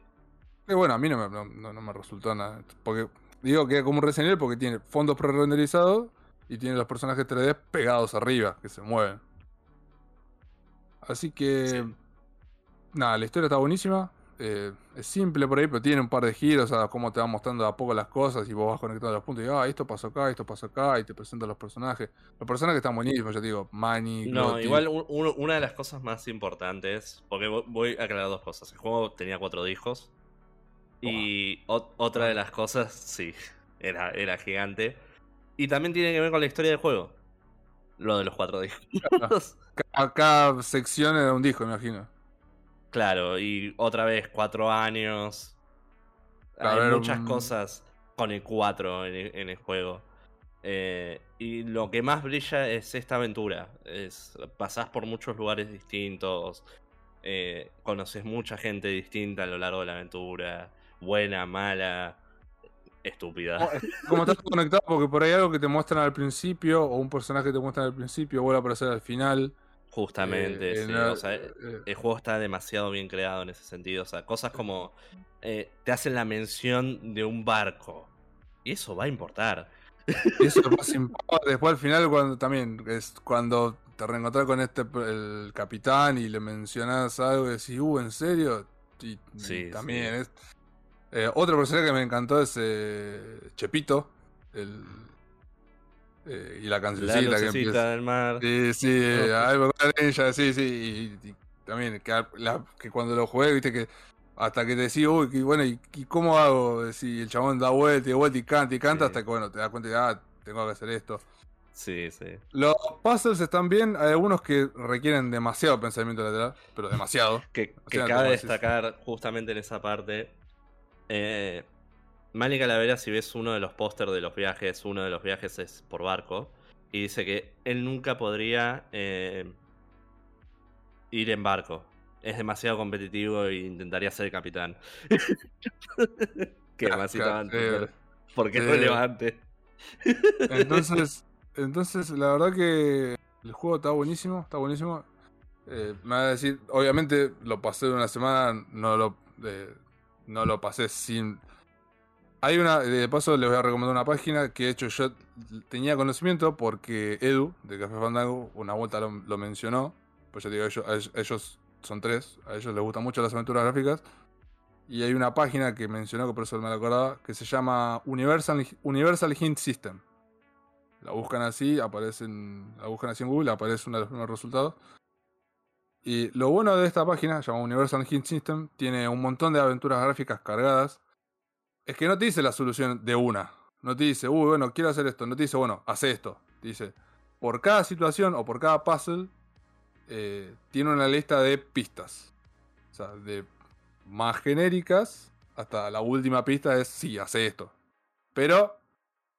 Que bueno, a mí no me, no, no- me resultó nada. Porque digo que como un Resident Evil porque tiene fondos pre-renderizados y tiene los personajes 3D pegados arriba, que se mueven. Así que. Sí. Nada, la historia está buenísima. Eh, es simple por ahí, pero tiene un par de giros a cómo te va mostrando de a poco las cosas y vos vas conectando los puntos y ah, esto pasó acá, esto pasó acá, y te presentan los personajes. Los personajes están buenísimos, te digo, Manny, No, igual un- un- una de las cosas más importantes, porque vo- voy a aclarar dos cosas. El juego tenía cuatro discos. Y ot- otra de las cosas, <laughs> sí, era, era gigante. Y también tiene que ver con la historia del juego. Lo de los cuatro discos. <laughs> Cada, cada sección era un disco, me imagino. Claro, y otra vez cuatro años. Claro, Hay muchas un- cosas con el 4 en el, en el juego. Eh, y lo que más brilla es esta aventura. Es, pasás por muchos lugares distintos. eh, conoces mucha gente distinta a lo largo de la aventura. Buena, mala, estúpida. Como estás conectado, porque por ahí algo que te muestran al principio, o un personaje que te muestran al principio, vuelve a aparecer al final. Justamente, eh, sí, en la- o sea, eh, el juego está demasiado bien creado en ese sentido. O sea, cosas como eh, te hacen la mención de un barco. Y eso va a importar. Y eso después, <laughs> después al final cuando también es cuando te reencontrás con este el capitán y le mencionás algo y decís, uh, ¿en serio? Y, y Sí, también sí. es. Eh, otro personaje que me encantó es eh, Chepito. El, eh, y la cancioncita que empieza. del mar. Sí, sí, eh, ay, me acuerdo de ella, sí, sí. Y, y también que, a- la- que cuando lo jugué, viste que hasta que te decís, uy, que bueno, ¿y, y cómo hago? Si el chabón da vuelta y vuelta y canta y canta, Sí. hasta que bueno, te das cuenta de, ah, tengo que hacer esto. Sí, sí. Los puzzles están bien, hay algunos que requieren demasiado pensamiento lateral, pero demasiado. Que, que cabe destacar justamente en esa parte. Eh, Manny Calavera, si ves uno de los pósters de los viajes, uno de los viajes es por barco. Y dice que él nunca podría eh, ir en barco. es demasiado competitivo e intentaría ser capitán. <laughs> que Masita va a entender, Eh, porque es relevante. Entonces, <laughs> entonces, la verdad que el juego está buenísimo, está buenísimo. Eh, me va a decir, obviamente lo pasé de una semana, no lo, eh, no lo pasé sin... Hay una, de paso les voy a recomendar una página que de hecho yo tenía conocimiento porque Edu de Café Fandango una vuelta lo, mencionó. Pues yo digo, ellos- ellos son tres, a ellos les gustan mucho las aventuras gráficas. Y hay una página que mencionó, que por eso me la acordaba, que se llama Universal, Universal Hint System. La buscan así, aparecen, la buscan así en Google, aparece uno de los primeros resultados. Y lo bueno de esta página, llamada Universal Hint System, tiene un montón de aventuras gráficas cargadas. Es que no te dice la solución de una. No te dice, uy, bueno, quiero hacer esto. No te dice, bueno, hace esto. Te dice, por cada situación o por cada puzzle, eh, tiene una lista de pistas. O sea, de más genéricas hasta la última pista es, sí, hace esto. Pero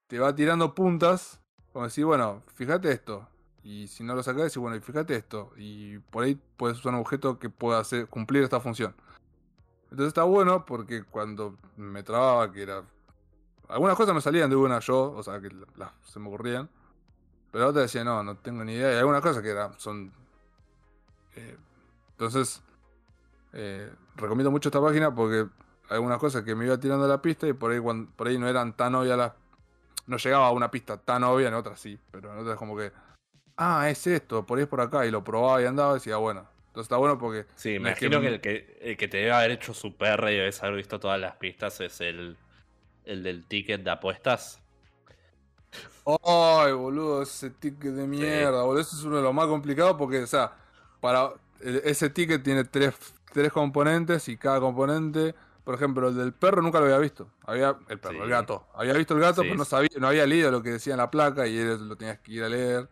te va tirando puntas, como decir, bueno, fíjate esto. Y si no lo sacas, decís, bueno, fíjate esto. Y por ahí puedes usar un objeto que pueda cumplir esta función. Entonces está bueno porque cuando me trababa, que era. Algunas cosas me salían de una yo, o sea, que la- las se me ocurrían. Pero otras decía, no, no tengo ni idea. Y algunas cosas que eran, son. eh, entonces, eh, recomiendo mucho esta página porque algunas cosas que me iba tirando la pista y por ahí, cuando, por ahí no eran tan obvias las. No llegaba a una pista tan obvia, en otras sí, pero en otras como que. Ah, es esto, por ahí es por acá, y lo probaba y andaba y decía, bueno. Entonces está bueno porque. Sí, es imagino que, que- el, que el que te debe haber hecho su perra y debes haber visto todas las pistas es el, el del ticket de apuestas. Ay, boludo, ese ticket de mierda, boludo. Eso es uno de los más complicados porque, o sea, para e- ese ticket tiene tres, tres componentes y cada componente, por ejemplo, el del perro nunca lo había visto. Había el perro, Sí. el gato. Había visto el gato, Sí, pero no sí. sabía, no había leído lo que decía en la placa y él lo tenías que ir a leer.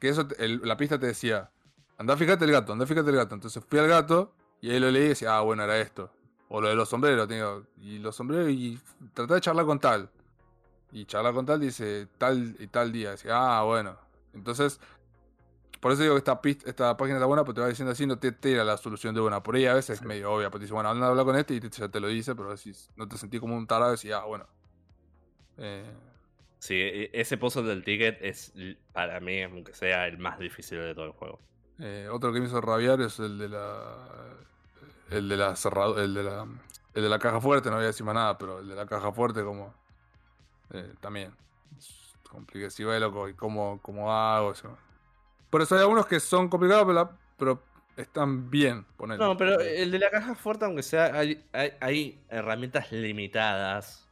Que eso, el- la pista te decía, anda fíjate el gato, anda fíjate el gato. Entonces fui al gato y ahí lo leí y decía, ah, bueno, era esto. O lo de los sombreros, y los sombreros y traté de charlar con tal. Y charlar con tal dice tal y tal día. Dice, ah, bueno. Entonces, por eso digo que esta, pist- esta página está buena, porque te va diciendo así, no te tira la solución de una. Por ahí a veces es medio obvia, porque dice, bueno, anda a hablar con este y te- ya te lo dice, pero decís, no te sentí como un tarado decís, ah, bueno. Eh, Sí, e- ese puzzle del ticket es, para mí, aunque sea el más difícil de todo el juego. Eh, otro que me hizo rabiar es el de la. El de la cerrado, el de la. El de la caja fuerte, no voy a decir más nada, pero el de la caja fuerte como. eh, también. Es complicado. Si va loco, ¿y cómo, cómo hago eso? Por eso hay algunos que son complicados, pero, la- pero están bien, ponele. No, pero el de la caja fuerte, aunque sea, hay, hay, hay herramientas limitadas.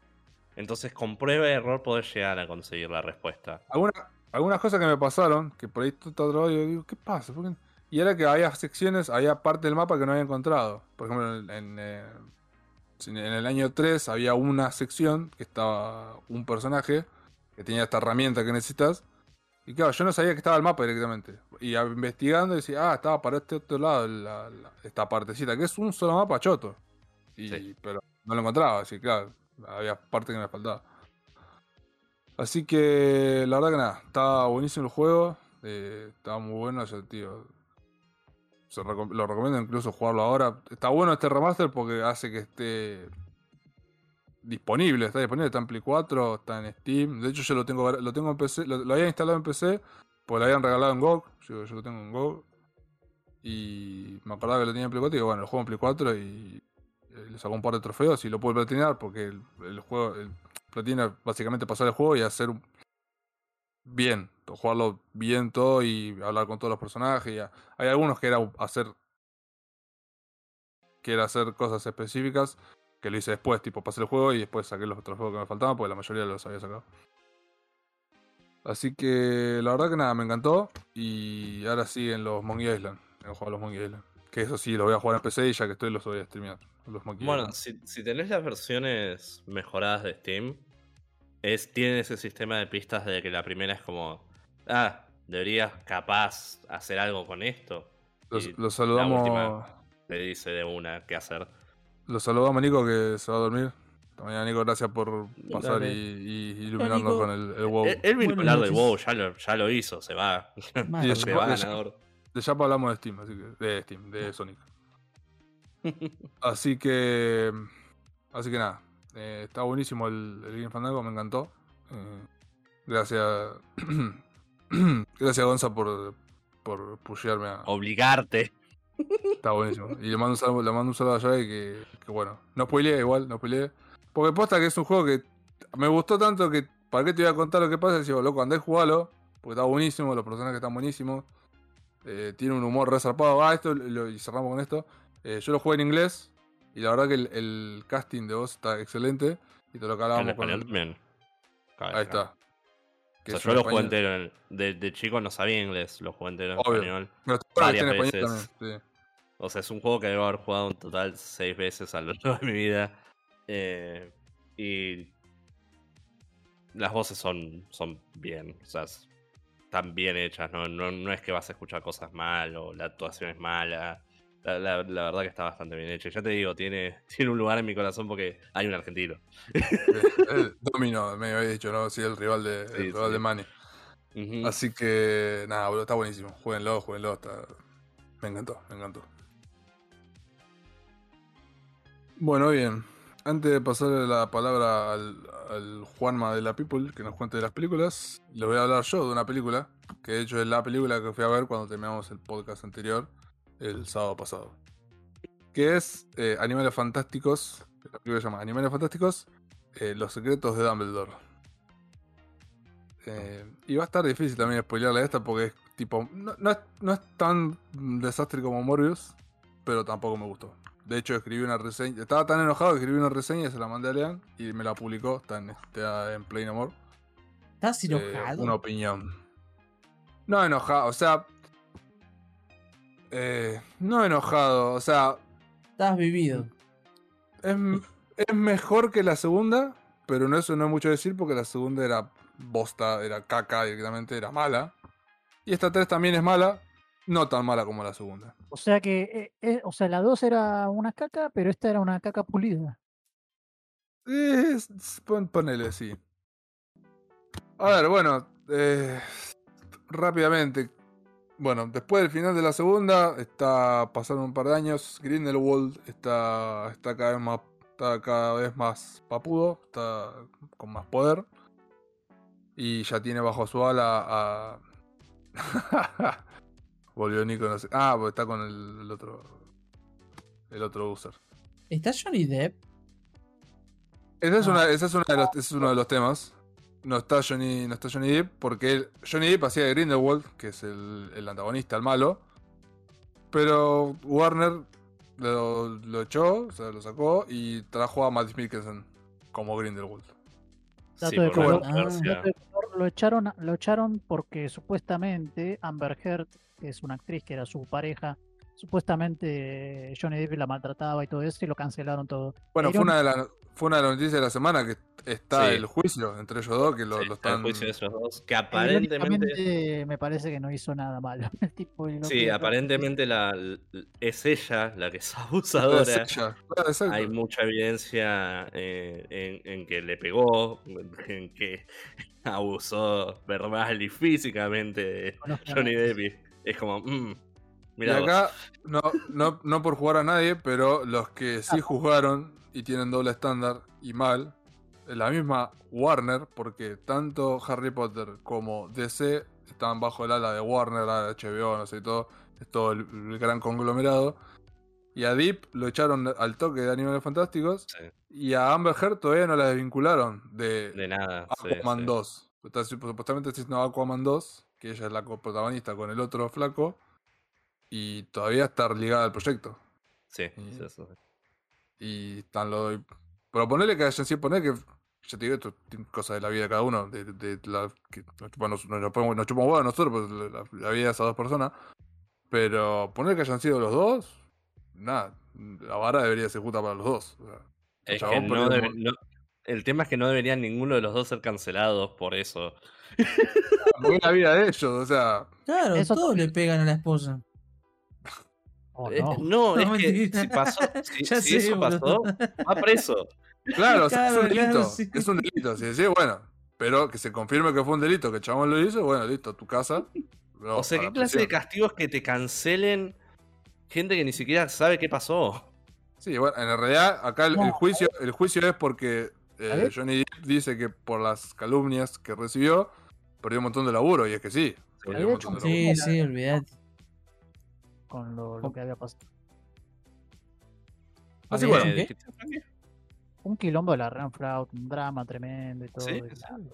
Entonces, con prueba y error podés llegar a conseguir la respuesta. Alguna- algunas cosas que me pasaron, que por ahí está otro y yo digo, ¿qué pasa? ¿Por qué no? Y era que había secciones, había parte del mapa que no había encontrado. Por ejemplo, en, en, eh, en el año 3 había una sección que estaba un personaje que tenía esta herramienta que necesitas. Y claro, yo no sabía que estaba el mapa directamente. Y investigando decía, ah, estaba para este otro lado la- la- esta partecita, que es un solo mapa choto. Y, Sí. Pero no lo encontraba, así que claro, había parte que me faltaba. Así que la verdad que nada, está buenísimo el juego. eh, está muy bueno, yo, tío. se lo recomiendo incluso jugarlo ahora. Está bueno este remaster porque hace que esté disponible. Está disponible, está en Play 4, está en Steam. De hecho, yo lo tengo, lo tengo en PC, lo, lo había instalado en PC, pues lo habían regalado en GOG. Yo, lo tengo en GOG. Y me acordaba que lo tenía en Play 4 y digo, bueno, lo juego en Play 4 y le sacó un par de trofeos y lo pude platinar porque el, el juego, el platina básicamente pasar el juego y hacer bien, jugarlo bien todo y hablar con todos los personajes. y hay algunos que era hacer que era hacer cosas específicas que lo hice después, tipo pasé el juego y después saqué los otros juegos que me faltaban porque la mayoría los había sacado. Así que la verdad que nada, me encantó y ahora sí en los Monkey Island, en jugar a los Monkey Island. Que eso sí, lo voy a jugar en PC y ya que estoy los voy a streamear. Los Bueno, si, si tenés las versiones mejoradas de Steam, es, tiene ese sistema de pistas de que la primera es como, ah, deberías capaz hacer algo con esto. Los, y los saludamos. última. Te dice de una qué hacer. Los saludamos a Nico que se va a dormir. Mañana, Nico. Gracias por pasar y, Dale. y iluminarnos con el, el WoW. Él, él vino a hablar del. WoW, ya lo, ya lo hizo, se va. <laughs> Se va ya- ganador. De Japa hablamos de Steam, así que. De Steam, de Sonic. <laughs> Así que. Así que nada. eh, está buenísimo el, el Game Fandango, me encantó. Eh, gracias. <clears throat> gracias, Gonza, por, por pushearme a. Obligarte. Está buenísimo. Y le mando un saludo, le mando un saludo a Jai que, que bueno. No spoileé igual, no spoileé. Porque posta que es un juego que me gustó tanto que. ¿Para qué te voy a contar lo que pasa? Digo, loco, andé a jugarlo. Porque está buenísimo, los personajes están buenísimos. Eh, tiene un humor resarpado. Ah, esto lo- y cerramos con esto. Eh, yo lo jugué en inglés. Y la verdad que el, el casting de voz está excelente. Y te lo que hablábamos con español también. Claro, Ahí claro. está. O sea, yo lo jugué español. entero. en- De, de chico no sabía inglés, lo jugué entero en Obvio. español. Pero varias español veces. también. sí. O sea, es un juego que debo haber jugado en total seis veces a lo <laughs> largo de mi vida. Eh, y las voces son, son bien, o sea, están bien hechas, ¿no? No, no es que vas a escuchar cosas mal o la actuación es mala. La, la- la verdad que está bastante bien hecha. Y Ya te digo, tiene, <laughs> tiene un lugar en mi corazón porque hay un argentino. El Domino, me había dicho, ¿no? Sí, el rival de, Sí, el rival sí. de. Ujú. Así que, nada, boludo, está buenísimo. Jueguenlo, jueguenlo. Está... Me encantó, me encantó. Bueno, bien. Antes de pasarle la palabra al, Juanma de la People, que nos cuente de las películas, les voy a hablar yo de una película, que de hecho es la película que fui a ver cuando terminamos el podcast anterior, el sábado pasado. Que es eh, Animales Fantásticos, la película se llama Animales Fantásticos, eh, Los Secretos de Dumbledore. Eh, y va a estar difícil también spoilearle esta porque es tipo. No, no es, no es tan desastre como Morbius, pero tampoco me gustó. De hecho, escribí una reseña. Estaba tan enojado que escribí una reseña y se la mandé a Lean y me la publicó. Está en, está en Plain Amor. ¿Estás Eh, enojado? una opinión. No enojado, o sea. eh, no enojado, o sea. Estás vivido. Es, es mejor que la segunda, pero no eso no es mucho decir porque la segunda era bosta, era caca directamente, era mala. Y esta 3 también es mala, no tan mala como la segunda. O sea que, eh, eh, o sea, la 2 era una caca, pero esta era una caca pulida. Es- pon- ponele, sí. A ver, bueno, eh, rápidamente. Bueno, después del final de la segunda, está pasando un par de años. Grindelwald está, está cada vez más, está cada vez más papudo, está con más poder. Y ya tiene bajo su ala a. <laughs> Volvió Nico, no sé. Ah, porque está con el, el otro. El otro user. ¿Está Johnny Depp? Ese es, Ah. una, ese es, uno de los, ese es uno de los temas. No está Johnny, no está Johnny Depp porque él- Johnny Depp hacía de Grindelwald, que es el, el antagonista, el malo. Pero Warner lo, lo echó, o sea, lo sacó y trajo a Matt Mikkelsen como Grindelwald. Sí, de color. Ah, de color, Lo echaron, lo echaron porque supuestamente Amber Heard, que es una actriz que era su pareja, supuestamente Johnny Depp la maltrataba y todo eso y lo cancelaron todo. Bueno, fue un- una, de las, fue una de las noticias de la semana que está Sí. el juicio entre ellos dos, que lo, Sí, lo está el están... juicio de esos dos, que aparentemente... Irónicamente, me parece que no hizo nada malo. <laughs> El tipo Sí, que- aparentemente la, es ella la que es <laughs> Es abusadora. ella. Claro, exacto. Hay mucha evidencia eh, en, en que le pegó, en que <laughs> abusó verbal y físicamente de Johnny. Depp. Es como, mm, Y mira acá, no, no, no por jugar a nadie, pero los que sí juzgaron y tienen doble estándar y mal, es la misma Warner, porque tanto Harry Potter como DC están bajo el ala de Warner, la de HBO, no sé todo, es todo el, el gran conglomerado. Y a Deep lo echaron al toque de Animales Fantásticos. Sí, Y a Amber Heard todavía no la desvincularon de, de nada. Aquaman sí. 2. Está, supuestamente está diciendo Aquaman 2, que ella es la protagonista con el otro flaco. Y todavía está ligada al proyecto. Sí, Y- sí, sí. Y están los. Pero ponerle que hayan sí poner que. Ya te digo, esto es cosa de la vida de cada uno. De, de- de la, que nos chupamos, nos, chupamos a nosotros, pues, la, la vida de esas dos personas. Pero poner que hayan sido los dos. Nada. La vara debería ser justa para los dos. o sea, Es que no debe- no- el tema es que no deberían ninguno de los dos ser cancelados por eso. <laughs> porque es la vida de ellos, o sea. Claro, Eso todos le pegan a la esposa. Oh, Eh, no. no, es que si pasó, <laughs> si, Ya si sé, eso pasó, va preso. Claro, o sea, es un delito. claro, sí. Es un delito. Si decís, bueno, pero que se confirme que fue un delito, que el chabón lo hizo, bueno, listo, tu casa. o sea, ¿qué la clase de prisión. castigos que te cancelen gente que ni siquiera sabe qué pasó? Sí, bueno, en realidad acá el, juicio, el juicio es porque eh. Johnny Depp dice que por las calumnias que recibió perdió un montón de laburo y es que sí. perdió un había montón de hecho laburo. Sí, sí, olvidate. con lo, lo que había pasado. Así Había bueno. Un quilombo de la Renfraud, un drama tremendo y todo. Sí, y.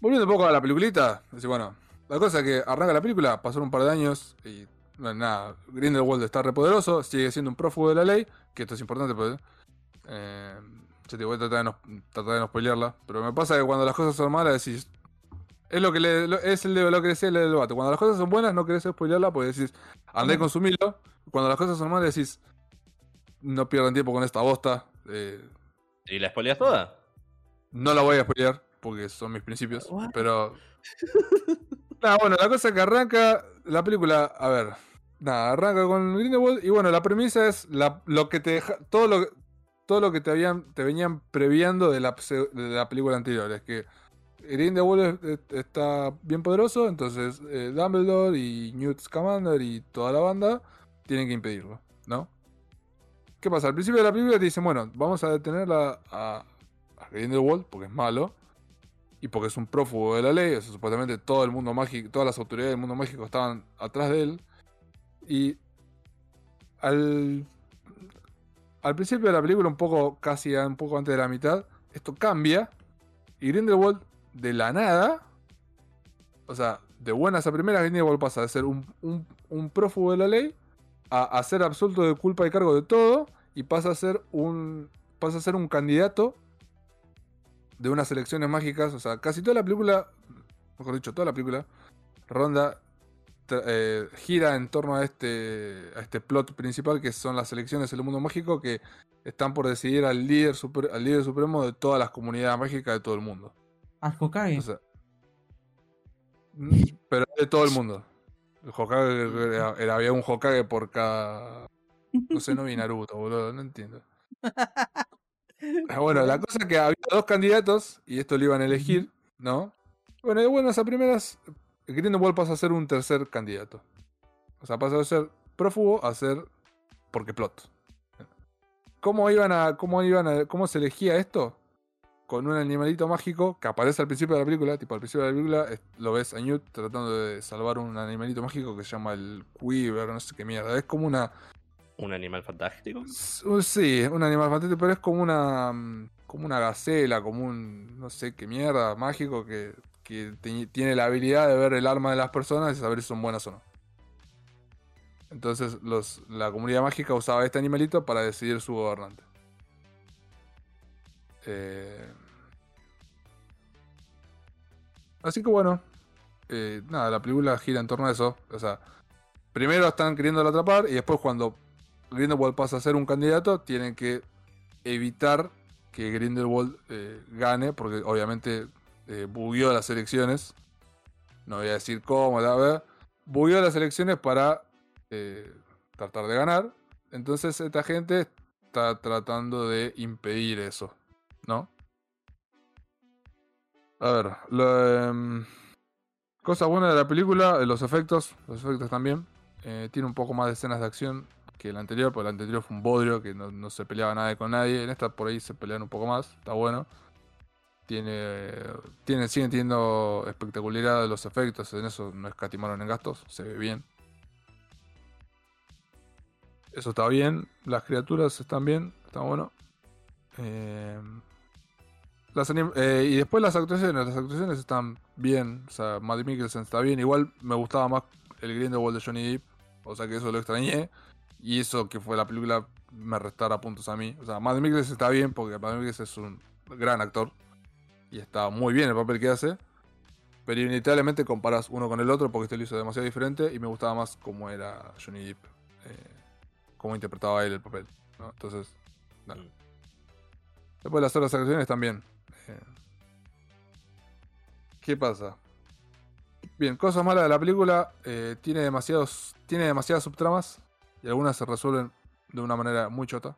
Volviendo un poco a la peliculita, decir, bueno, la cosa es que arranca la película, pasaron un par de años y no, nada, Grindelwald está repoderoso, sigue siendo un prófugo de la ley, que esto es importante, pues, eh, yo te voy a tratar de, no, tratar de no spoilearla, pero me pasa que cuando las cosas son malas decís, es lo que le, lo- es el de lo que decía el debate, cuando las cosas son buenas no querés spoilearla porque decís, andá y consumilo, cuando las cosas son malas decís, no pierdan tiempo con esta bosta, eh, ¿Y la spoileas toda? no la voy a spoilear porque son mis principios. What? Pero. <laughs> Nada, bueno, la cosa que arranca la película. A ver. Nada, arranca con Grindelwald. Y bueno, la premisa es la, lo que te deja. Todo lo, todo lo que te habían. te venían previando de la, de la película anterior. Es que Grindelwald es- es- está bien poderoso. Entonces eh, Dumbledore y Newt Scamander y toda la banda tienen que impedirlo, ¿no? ¿Qué pasa? Al principio de la película te dicen, bueno, vamos a detenerla a, a Grindelwald porque es malo y porque es un prófugo de la ley, supuestamente todo el mundo mágico, todas las autoridades del mundo mágico estaban atrás de él. Y al, al principio de la película, un poco, casi un poco antes de la mitad, esto cambia y Grindelwald de la nada, o sea, de buenas a primeras, Grindelwald pasa de ser un, un, prófugo de la ley a, ser absuelto de culpa y cargo de todo y pasa a ser un pasa a ser un candidato de unas elecciones mágicas, o sea, casi toda la película, mejor dicho, toda la película ronda eh, gira en torno a este a este plot principal que son las elecciones en el mundo mágico que están por decidir al líder super- al líder supremo de todas las comunidades mágicas de todo el mundo. Al Hokage. O sea, mm, pero de todo el mundo. El Hokage era- era- había un Hokage por cada. No sé, no vi Naruto, boludo, no entiendo. Ah, Bueno, la cosa es que había dos candidatos y esto lo iban a elegir, ¿no? Bueno, de buenas a primeras, Grindelwald pasa a ser un tercer candidato. O sea, pasa de ser prófugo a ser porque plot. ¿Cómo iban a. cómo iban a. cómo se elegía esto? Con un animalito mágico que aparece al principio de la película. Tipo, al principio de la película lo ves a Newt tratando de salvar un animalito mágico que se llama el Quiver, no sé qué mierda. Es como una. ¿Un animal fantástico? Sí, un animal fantástico, pero es como una. mm, como una gacela, como un. no sé qué mierda, mágico que, que tiene la habilidad de ver el arma de las personas y saber si son buenas o no. Entonces la comunidad mágica usaba este animalito para decidir su gobernante. Eh, Así que bueno, eh, nada, la película gira en torno a eso. O sea, primero están queriendo atrapar y después cuando Grindelwald pasa a ser un candidato, tienen que evitar que Grindelwald eh, gane, porque obviamente eh, bugueó las elecciones. No voy a decir cómo, la verdad. Bugueó las elecciones para eh, tratar de ganar. Entonces esta gente está tratando de impedir eso, ¿no? A ver, lo, em, cosa buena de la película, eh, los efectos, los efectos también. Eh, tiene un poco más de escenas de acción que el anterior, porque el anterior fue un bodrio que no, no se peleaba nadie con nadie. En esta por ahí se pelean un poco más, está bueno. Tiene, tiene, siguen teniendo espectacularidad de los efectos, en eso no escatimaron en gastos, se ve bien. Eso está bien, las criaturas están bien, está bueno. Eh, eh, y después las actuaciones, las actuaciones están bien, o sea, Matt Mikkelsen está bien, igual me gustaba más el Grindelwald de Johnny Depp, o sea que eso lo extrañé, y eso que fue la película me restara puntos a mí. O sea, Matt Mikkelsen está bien porque Matt Mikkelsen es un gran actor, y está muy bien el papel que hace, pero inevitablemente comparas uno con el otro porque este lo hizo demasiado diferente, y me gustaba más cómo era Johnny Depp, eh, cómo interpretaba él el papel, ¿no? Entonces, nada. Mm. Después las otras actuaciones también. Eh, ¿Qué pasa? Bien, cosas malas de la película. eh, tiene demasiados. Tiene demasiadas subtramas. Y algunas se resuelven de una manera muy chota.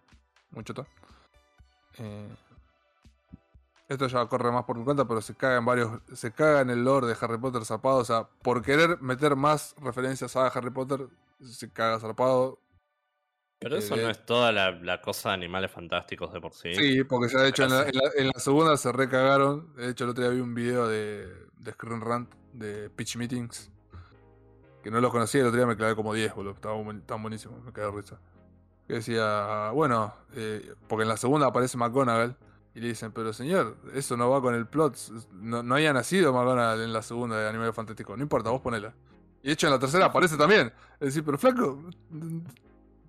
Muy chota. Eh, esto ya corre más por mi cuenta, pero se caga en varios. Se caga en el lore de Harry Potter zarpado. O sea, por querer meter más referencias a Harry Potter, se caga zarpado. Pero eso Eh, no es toda la, la cosa de animales fantásticos de por sí. Sí, porque ya de hecho en la, Pero en la- en la segunda se recagaron. De hecho, el otro día vi un video de, de Screen Rant de Pitch Meetings. Que no los conocía, el otro día me clavé como 10, boludo. Estaban buen- estaban buenísimos, me caí de risa. Que decía, bueno, eh, porque en la segunda aparece McGonagall. Y le dicen, pero señor, eso no va con el plot. No, no haya nacido McGonagall en la segunda de Animales Fantásticos. No importa, vos ponela. Y de hecho en la tercera aparece también. Es decir, pero flaco,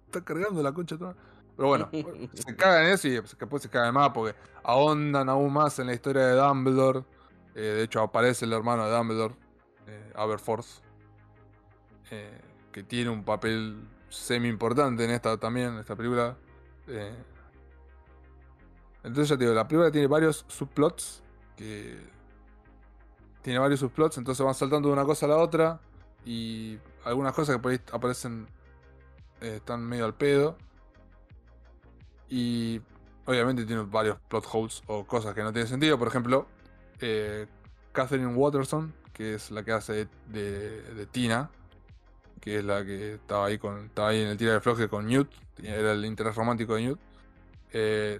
está cargando la concha toda. Pero bueno, <laughs> se cagan en eso y después se cagan más porque ahondan aún más en la historia de Dumbledore. Eh, de hecho, aparece el hermano de Dumbledore, eh, Aberforth, eh, que tiene un papel semi importante en esta también, en esta película. Eh, entonces ya te digo, la película tiene varios subplots que tiene varios subplots, entonces van saltando de una cosa a la otra y algunas cosas que aparecen eh, están medio al pedo. Y obviamente tiene varios plot holes o cosas que no tienen sentido. Por ejemplo, eh, Catherine Watterson, que es la que hace de, de Tina, que es la que estaba ahí con estaba ahí en el tira de floje con Newt, era el interés romántico de Newt, eh,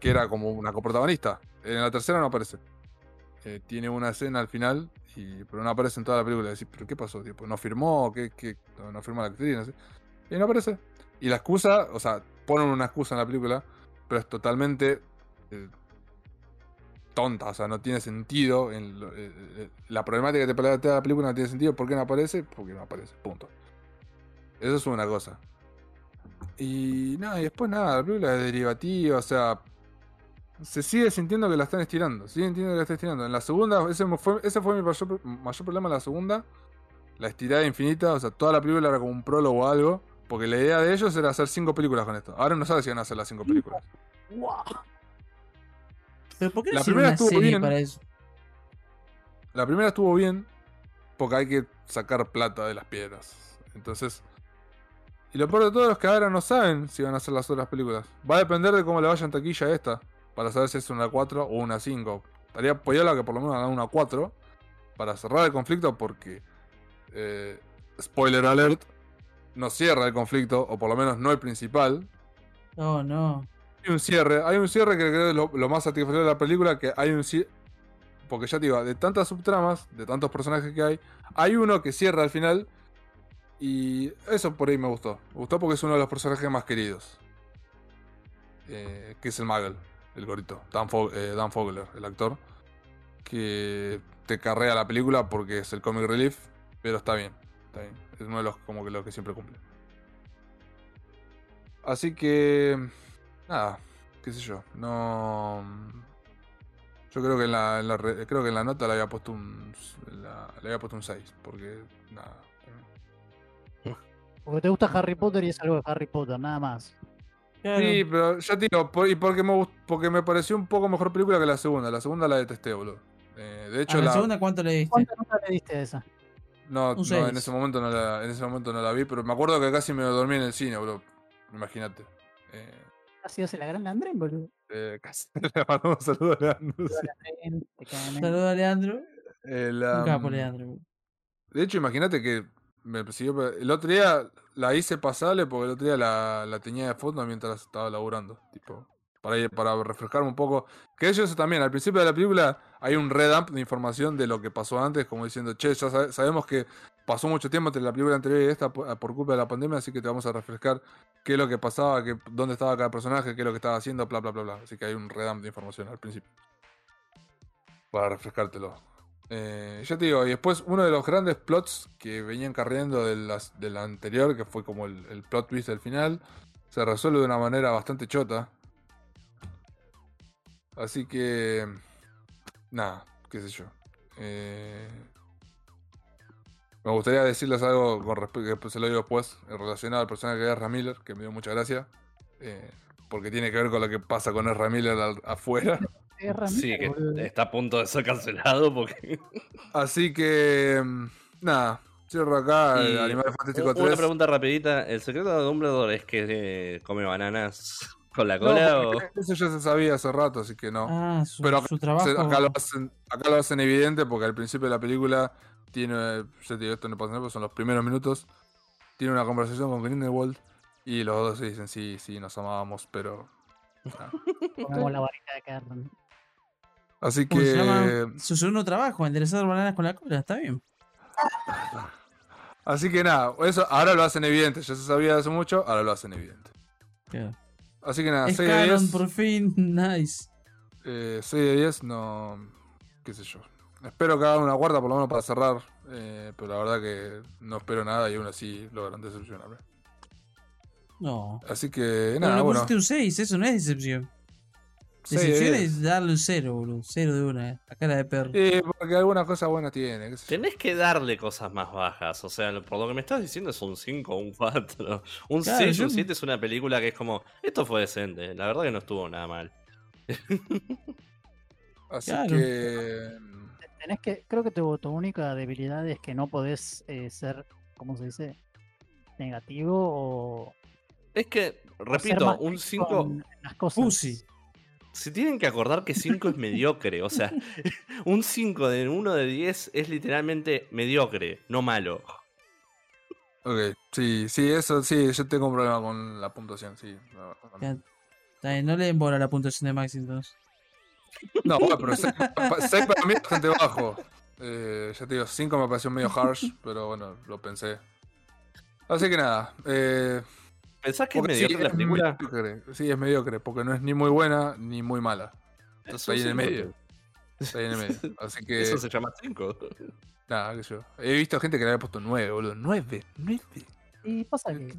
que era como una coprotagonista. En la tercera no aparece. Eh, tiene una escena al final, y, pero no aparece en toda la película. Decís, ¿pero qué pasó? Tipo, ¿No firmó? ¿Qué? No, no firmó la actriz? No. Y no aparece. Y la excusa, o sea, ponen una excusa en la película, pero es totalmente eh, tonta, o sea, no tiene sentido. Eh, la problemática que te plantea la película no tiene sentido. ¿Por qué no aparece? Porque no aparece, punto. Eso es una cosa. Y nada, y después nada, la película es derivativa, o sea, se sigue sintiendo que la están estirando, sigue sintiendo que la están estirando. En la segunda, ese fue, ese fue mi mayor, mayor problema en la segunda, la estirada infinita, o sea, toda la película era como un prólogo o algo, porque la idea de ellos era hacer cinco películas con esto. Ahora no sabes si van a hacer las cinco películas. Pero ¿por qué La primera estuvo bien. para eso? La primera estuvo bien, porque hay que sacar plata de las piedras. Entonces, y lo peor de todo es que ahora no saben si van a hacer las otras películas. Va a depender de cómo le vaya en taquilla a esta, para saber si es una 4 o una 5. Estaría apoyarla que por lo menos hagan una 4 para cerrar el conflicto, porque, eh, spoiler alert, no cierra el conflicto, o por lo menos no el principal. No, no. Hay un cierre, hay un cierre que creo que es lo, lo más satisfactorio de la película, que hay un cierre... Porque ya te digo, de tantas subtramas, de tantos personajes que hay, hay uno que cierra al final. Y eso por ahí me gustó. Me gustó porque es uno de los personajes más queridos. Eh, que es el Muggle, el gorito. Dan, Fo- eh, Dan Fogler, el actor. Que te carrea la película porque es el comic relief. Pero está bien, está bien. Es uno de los como que los que siempre cumple. Así que. Nada, qué sé yo. No. Yo creo que en la, en creo que en la nota le había puesto un. la- le había puesto un 6. Porque. Nada. Porque te gusta Harry Potter y es algo de Harry Potter, nada más. Claro. Sí, pero ya te digo, por- y porque me, porque me pareció un poco mejor película que la segunda. La segunda la detesté, boludo. Eh, de hecho, ¿A la la, segunda cuánto le diste? ¿Cuánta nota le diste a esa? no, en ese momento no la, en ese momento no la vi, pero me acuerdo que casi me dormí en el cine, boludo. Imagínate. Eh, Casi hace la gran Landren, boludo. eh, <laughs> casi le mandamos un saludo a Leandro, Saludos a Leandro. Un la, capo, Leandro. De hecho, imagínate que me persiguió. El otro día la hice pasable porque el otro día la, la tenía de fondo mientras estaba laburando. Tipo, para, ir- para refrescarme un poco. Que eso también, al principio de la película hay un redump de información de lo que pasó antes, como diciendo, che, ya sabe- sabemos que pasó mucho tiempo entre la película anterior y esta por, por culpa de la pandemia, así que te vamos a refrescar qué es lo que pasaba, qué, dónde estaba cada personaje, qué es lo que estaba haciendo, bla, bla, bla, bla. Así que hay un redump de información al principio. Para refrescártelo. Eh, ya te digo, y después uno de los grandes plots que venían carriendo de, las, de la anterior, que fue como el, plot twist del final, se resuelve de una manera bastante chota. Así que. Nada, qué sé yo. Eh, me gustaría decirles algo con respecto, que se lo digo después, relacionado al personaje de Ezra Miller, que me dio mucha gracia. eh, porque tiene que ver con lo que pasa con Ezra Miller afuera. <laughs> Es Sí, que boludo. está a punto de ser cancelado porque. <laughs> Así que. mm, Nada, cierro acá el Y Animales Fantástico Una 3. pregunta rapidita. ¿El secreto de Dumbledore es que eh, come bananas <laughs> con la No, cola o...? eso ya se sabía hace rato, así que no. Ah, su, Pero acá, su trabajo. se- acá lo hacen, acá lo hacen evidente porque al principio de la película tiene. Yo te digo, esto no pasa nada, porque son los primeros minutos. Tiene una conversación con Grindelwald Y los dos se dicen, sí, sí, nos amábamos, pero... Comemos <laughs> la varita de carne. Así ¿Cómo se llama? que... Su segundo trabajo, enderezar bananas con la cola, está bien. Así que nada, eso ahora lo hacen evidente. Ya se sabía hace mucho, ahora lo hacen evidente. Claro. Así que nada, Es 6 de canon, 10. por fin, <laughs> nice. Eh, 6 de 10, no. qué sé yo. Espero que hagan una guarda por lo menos para cerrar. eh, pero la verdad que no espero nada y aún así logran decepcionarme. No. Así que Pero nada, le bueno. pusiste un 6, eso no es decepción. Seis de Decepción 10. es darle un 0, boludo. 0 de una, a cara de perro. Sí, porque alguna cosa buena tiene. Tenés que darle cosas más bajas. O sea, por lo que me estás diciendo es un 5 o un 4. <laughs> Un Claro, 6 o yo- un 7 es una película que es como. Esto fue decente. La verdad que no estuvo nada mal. <laughs> Así Claro. que. Tenés que, creo que tu, tu única debilidad es que no podés eh, ser, ¿cómo se dice? Negativo o. Es que, repito, un crítico 5. en- en las cosas. Pussy. Se tienen que acordar que 5 es mediocre. O sea, <laughs> un 5 de 1 de 10 es literalmente mediocre, no malo. Ok, sí, sí, eso, sí, yo tengo un problema con la puntuación, sí. Ya, no le den bola la puntuación de Max entonces. No, bueno, pero 6 para mí es bastante bajo. Eh, ya te digo, 5 me pareció medio harsh, pero bueno, lo pensé. Así que nada. Eh, ¿Pensás que es porque sí, mediocre la es película? mediocre, sí, es mediocre, porque no es ni muy buena ni muy mala. Es Está ahí en el medio. Está ahí en el medio. Así que, Eso se llama 5. nada, qué sé yo. He visto gente que le había puesto 9, boludo. 9, 9. Y pasa que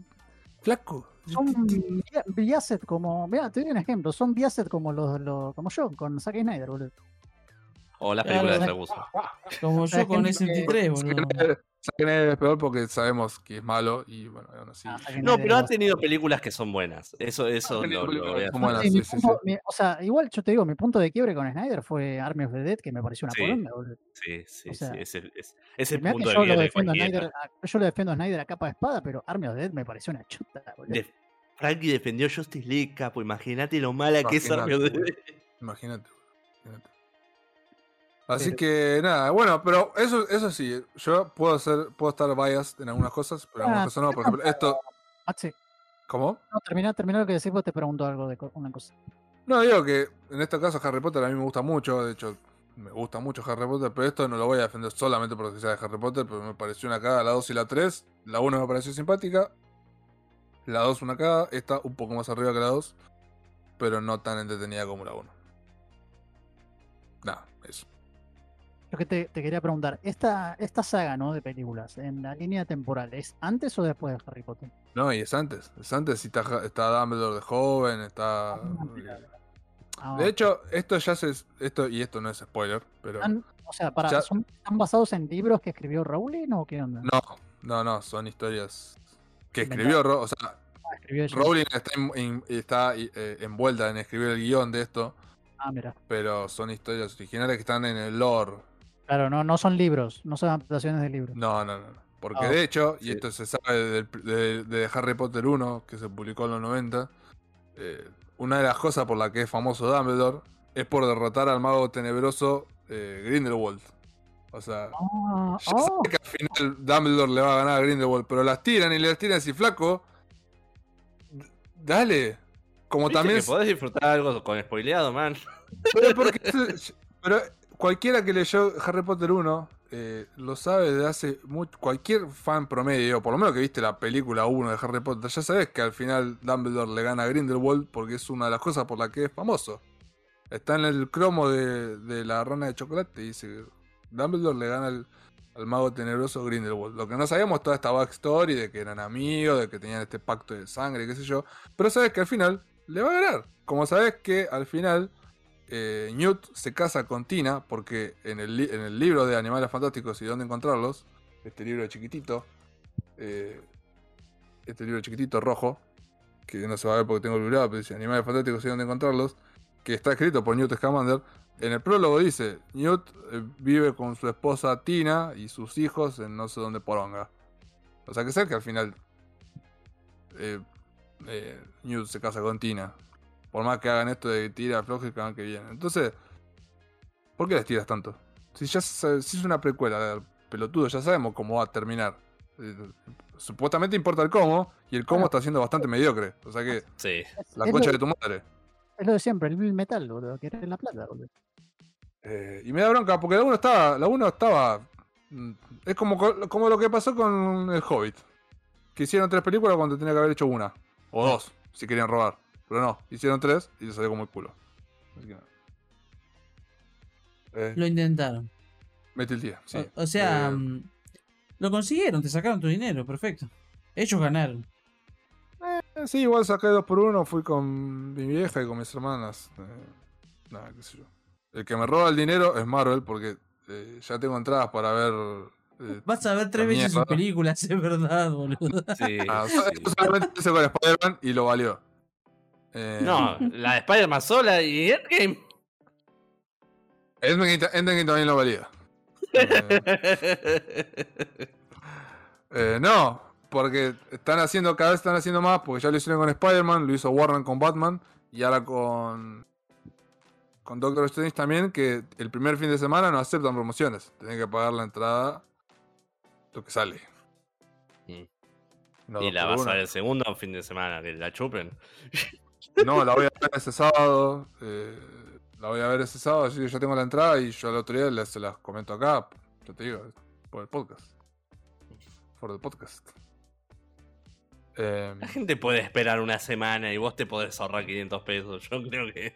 Flaco. son bi- biased como. Mira, te doy un ejemplo. Son biased como los, los como yo, con Zack Snyder, boludo. O la Claro, película de Yakuza. Como yo con gente que- S23, boludo. Snyder es peor porque sabemos que es malo y bueno, aún así. Ah, No, pero ha tenido películas que son buenas. Eso, eso lo, lo películas voy a buenas. Sí, mi sí, sí, punto- mi- o sea, igual yo te digo, mi punto de quiebre con Snyder fue Army of the Dead, que me pareció una Sí. poronga, boludo. Sí, sí, O sea, sí. Es el, es, es el punto de yo lo quiebre de defiendo a cualquiera. Snyder, a- yo lo defiendo a Snyder a capa de espada, pero Army of the Dead me pareció una chuta, boludo. De- Frankie defendió Justice League, capo. Imagínate lo mala que es Army of the. Dead. Imagínate. Así Pero- que nada, bueno, pero eso, eso sí, yo puedo ser, puedo estar biased en algunas cosas, pero en algunas Ah, cosas no. Por ejemplo, esto. Maxi, ¿Cómo? no, terminá, terminá lo que decís, vos te pregunto algo de una cosa. No, digo que en este caso Harry Potter a mí me gusta mucho, de hecho, me gusta mucho Harry Potter, pero esto no lo voy a defender solamente porque sea de Harry Potter, pero me pareció una cagada la 2 y la 3. La 1 me pareció simpática, la 2 una cagada, esta un poco más arriba que la 2, pero no tan entretenida como la 1. Nada, eso. Lo que te, te quería preguntar, esta, esta saga ¿no? de películas, en la línea temporal, ¿es antes o después de Harry Potter? No, y es antes, es antes, y está, está Dumbledore de joven, está... mira. Ah, De hecho, esto ya se... Esto, y esto no es spoiler, pero... ¿están- o sea, para, ya- ¿son, ¿están basados en libros que escribió Rowling o qué onda? No, no, no, son historias que escribió, o sea, Ah. Rowling está, en- está eh, envuelta en escribir el guion de esto, Ah, mira. pero son historias originales que están en el lore. Claro, no, no son libros, no son adaptaciones de libros. No, no, no. Porque Ah, de hecho, y esto se sabe de, de Harry Potter 1, que se publicó en los 90, eh, una de las cosas por la que es famoso Dumbledore es por derrotar al mago tenebroso eh, Grindelwald. O sea, Ah, ya oh, sabe que al final Dumbledore le va a ganar a Grindelwald, pero las tiran y las tiran así flaco. Dale. Como ¿Viste también... que podés disfrutar algo con spoileado, man. Pero, porque pero cualquiera que leyó Harry Potter 1 eh, lo sabe de hace mucho. Cualquier fan promedio, por lo menos que viste la película 1 de Harry Potter, ya sabes que al final Dumbledore le gana a Grindelwald porque es una de las cosas por las que es famoso. Está en el cromo de, la rana de chocolate y dice Dumbledore le gana al, al mago tenebroso Grindelwald. Lo que no sabíamos toda esta backstory de que eran amigos, de que tenían este pacto de sangre, qué sé yo. Pero sabes que al final le va a ganar. Como sabes que al final eh, Newt se casa con Tina porque en el, libro de Animales Fantásticos y dónde encontrarlos, este libro chiquitito, eh, este libro chiquitito rojo, que no se va a ver porque tengo el libro, pero dice Animales Fantásticos y dónde encontrarlos, que está escrito por Newt Scamander. En el prólogo dice, Newt eh, vive con su esposa Tina y sus hijos en no sé dónde poronga. O sea que sé que al final Newt se casa con Tina. Por más que hagan esto de tira floja y que hagan que viene. Entonces, ¿por qué les tiras tanto? Si ya se- si es una precuela, pelotudo, ya sabemos cómo va a terminar. Eh, supuestamente importa el cómo, y el cómo está siendo bastante mediocre. O sea que, Sí. La concha de tu madre. es lo de siempre, el Metal, boludo, que era la plata, boludo. Eh, y me da bronca, porque la 1 estaba. La 1 estaba. mm, Es como, co- como lo que pasó con el Hobbit. Que hicieron tres películas cuando tenía que haber hecho una. O dos, si querían robar. Pero no, hicieron tres y les salió como el culo. Así que no. Eh, Lo intentaron. metí el día, sí. O, o sea, Eh, mm, lo consiguieron, te sacaron tu dinero, perfecto. Ellos ganaron. eh, sí, igual saqué dos por uno. Fui con mi vieja y con mis hermanas. eh, nada, qué sé yo. El que me roba el dinero es Marvel, porque eh, ya tengo entradas para ver. eh, Vas a ver tres veces sus películas, <laughs> es verdad, boludo. Sí, Ah, sí. <laughs> solamente hice con Spider-Man y lo valió. Eh, No, <laughs> la de Spider-Man sola y Endgame. Endgame, Endgame también lo valía. Eh, eh, no, porque están haciendo, cada vez están haciendo más, porque ya lo hicieron con Spider-Man, lo hizo Warner con Batman, y ahora con. Con Doctor Strange también, que el primer fin de semana no aceptan promociones. Tienen que pagar la entrada lo que sale. Mm. No, y la vas uno. a ver el segundo fin de semana, que la chupen. No, la voy a ver ese sábado. eh, la voy a ver ese sábado, así que yo tengo la entrada y yo la otro día les, se las comento acá. Yo te digo, por el podcast. Por el podcast. Eh, La gente puede esperar una semana y vos te podés ahorrar 500 pesos. Yo creo que.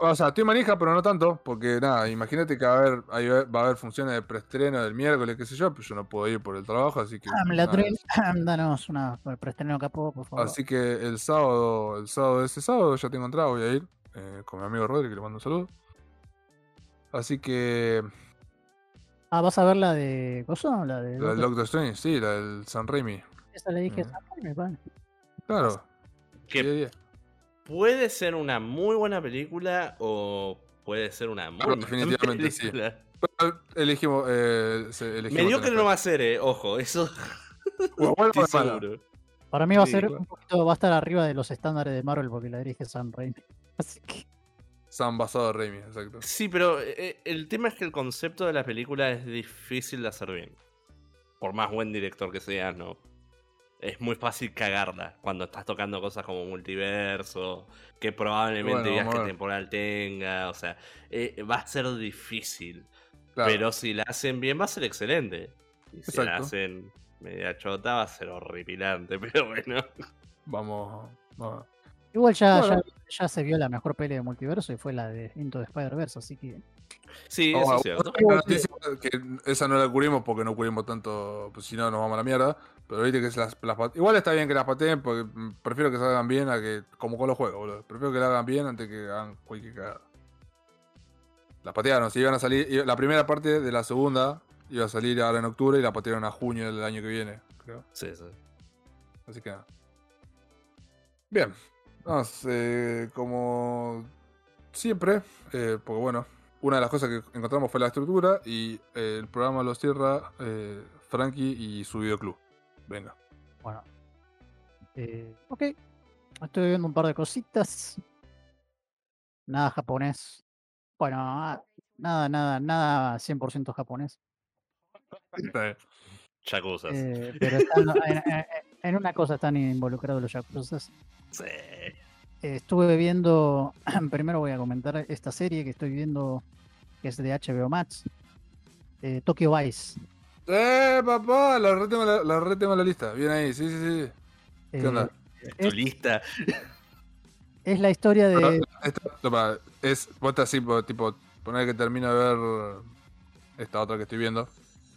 O sea, estoy manija, pero no tanto, porque nada, imagínate que va a haber, ahí va a haber funciones de preestreno del miércoles, qué sé yo, pero yo no puedo ir por el trabajo, así que. Ah, nada, Ladril, <laughs> danos una preestreno capó, por favor. Así que el sábado, el sábado de ese sábado ya tengo entrada, voy a ir eh, con mi amigo Rodri, que le mando un saludo. Así que Ah, ¿vas a ver la de Coso? La de la del Doctor- Strange, sí, la del San Raimi. Esa le dije, Mm. "Ah, me vale". Claro. Que 10 10. Puede ser una muy buena película o puede ser una muy Claro, mala definitivamente sí. película. Pero elegimos, eh, elegimos Mediocre no va a ser, eh. Ojo, eso. <laughs> Bueno, bueno, estoy seguro. Para mí va a Sí, ser claro. un poquito, va a estar arriba de los estándares de Marvel porque la dirige Sam Raimi. <laughs> Así que San basado de Raimi, exacto. Sí, pero eh, el tema es que el concepto de la película es difícil de hacer bien. Por más buen director que seas, ¿no? Es muy fácil cagarla cuando estás tocando cosas como multiverso, que probablemente Bueno, viaje temporal tenga, o sea, eh, va a ser difícil. Claro. Pero si la hacen bien va a ser excelente. Y si la hacen media chota va a ser horripilante, <laughs> pero bueno. Vamos, vamos. igual ya, Bueno. ya, ya se vio la mejor peli de multiverso y fue la de Into the Spider-Verse, así que Sí, eso es cierto. otra noticia que esa no la cubrimos porque no cubrimos tanto, pues si no nos vamos a la mierda. Pero viste que las, las pat- igual está bien que las pateen porque mm, prefiero que se hagan bien a que, como con los juegos, boludo. Prefiero que la hagan bien antes que hagan cualquier cagada. Las patearon, si iban a salir, la primera parte de la segunda iba a salir ahora en octubre y la patearon a junio del año que viene, creo. Sí, sí. Así que nada. Bien. Vamos, eh, como siempre, eh, porque bueno, una de las cosas que encontramos fue la estructura y eh, el programa lo cierra eh, Frankie y su videoclub. Venga. bueno. Eh, ok, estoy viendo un par de cositas. Nada japonés. Bueno, ah, nada, nada, nada 100% japonés. Chacuzas. Eh, pero están- en, en- en una cosa están involucrados los yakuza. Sí. Eh, estuve viendo, <clears throat> primero voy a comentar esta serie que estoy viendo, que es de HBO Max, eh, Tokyo Vice. ¡Eh, papá! La retengo en la, la retengo en la lista. Bien ahí, sí, sí, sí. ¿Qué Eh, onda? Tu es, lista. es la historia Pero de... esto- es, vos estás así, po- tipo, poner que termino de ver esta otra que estoy viendo.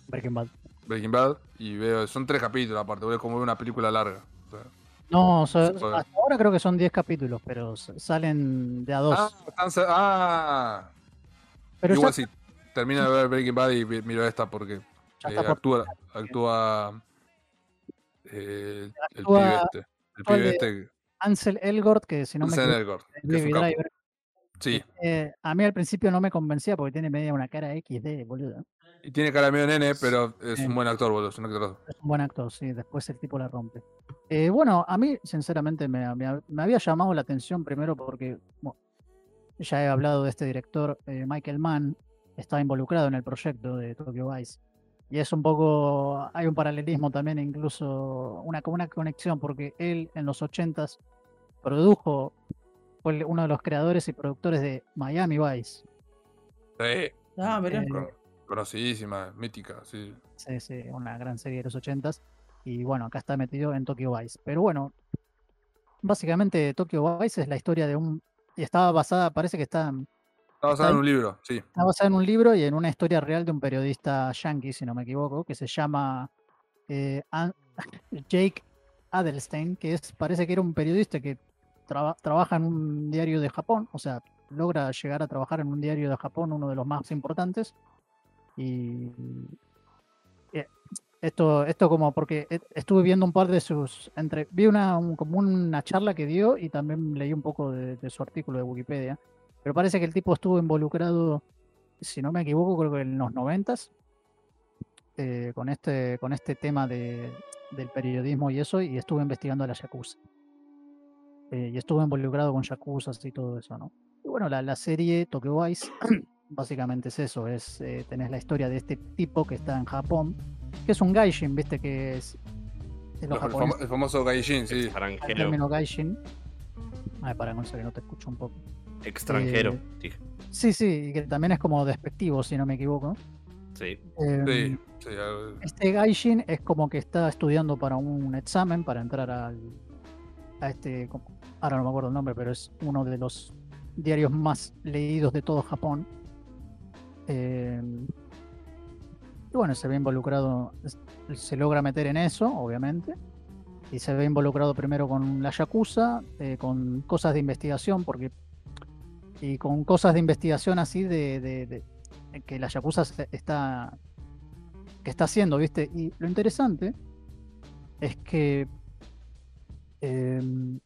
Breaking Bad. Breaking Bad y veo, son tres capítulos aparte, voy como una película larga. o sea. No, so- puede. hasta ahora creo que son 10 capítulos, pero salen de a dos. Ah, están ah. pero igual ya, sí, termino de ver Breaking Bad y miro esta porque eh, está por- actúa, actúa eh, el Actúa- pibe este. El actúa pibe este, Ansel Elgort, que si no me Ansel equivoco, Elgort, es que es un Baby capo. Driver. Sí, Eh, a mí al principio no me convencía porque tiene media una cara XD, boludo. y tiene cara medio nene, pero es un buen actor, boludo, es un actorazo. Es un buen actor, sí, después el tipo la rompe. Eh, bueno, a mí, sinceramente, me, me- me había llamado la atención primero porque bueno, ya he hablado de este director, eh, Michael Mann, está involucrado en el proyecto de Tokyo Vice. Y es un poco, hay un paralelismo también, incluso una, una conexión, porque él en los 80s produjo, fue uno de los creadores y productores de Miami Vice. Sí, Ah, verá. Eh, con- conocidísima, mítica, sí. Sí, sí, una gran serie de los 80s. Y bueno, acá está metido en Tokyo Vice. Pero bueno, básicamente Tokyo Vice es la historia de un... Y estaba basada, parece que está, Está basada en un libro, sí. está basada en un libro y en una historia real de un periodista yankee, si no me equivoco, que se llama eh, <laughs> Jake Adelstein, que es, parece que era un periodista que traba- trabaja en un diario de Japón, o sea, logra llegar a trabajar en un diario de Japón, uno de los más importantes. Y eh, esto, esto como porque e- estuve viendo un par de sus entre vi una un- como una charla que dio y también leí un poco de, de su artículo de Wikipedia. Pero parece que el tipo estuvo involucrado, si no me equivoco, creo que en los noventas, eh, con este, con este tema de, del periodismo y eso, y estuvo investigando a la Yakuza. Eh, y estuvo involucrado con Yakuza y todo eso, ¿no? Y bueno, la, la serie Tokyo Vice <clears throat> básicamente es eso, es eh, tenés la historia de este tipo que está en Japón, que es un gaijin, viste que es de los El, famo- japoneses, el famoso Gaijin, sí. el Extranjero. término gaijin. Ay, para no que no te escucho un poco. Extranjero. Eh, dije. Sí, sí, y que también es como despectivo, si no me equivoco. Sí. Em, Sí, sí, algo- Este gaijin es como que está estudiando para un examen, para entrar al, a este, como- ahora no me acuerdo el nombre, pero es uno de los diarios más leídos de todo Japón. Em, y bueno, se ve involucrado, se logra meter en eso, obviamente. Y se ve involucrado primero con la Yakuza, eh, con cosas de investigación, porque. Y con cosas de investigación así de, que la Yakuza está. que está haciendo, ¿viste? Y lo interesante es que. em,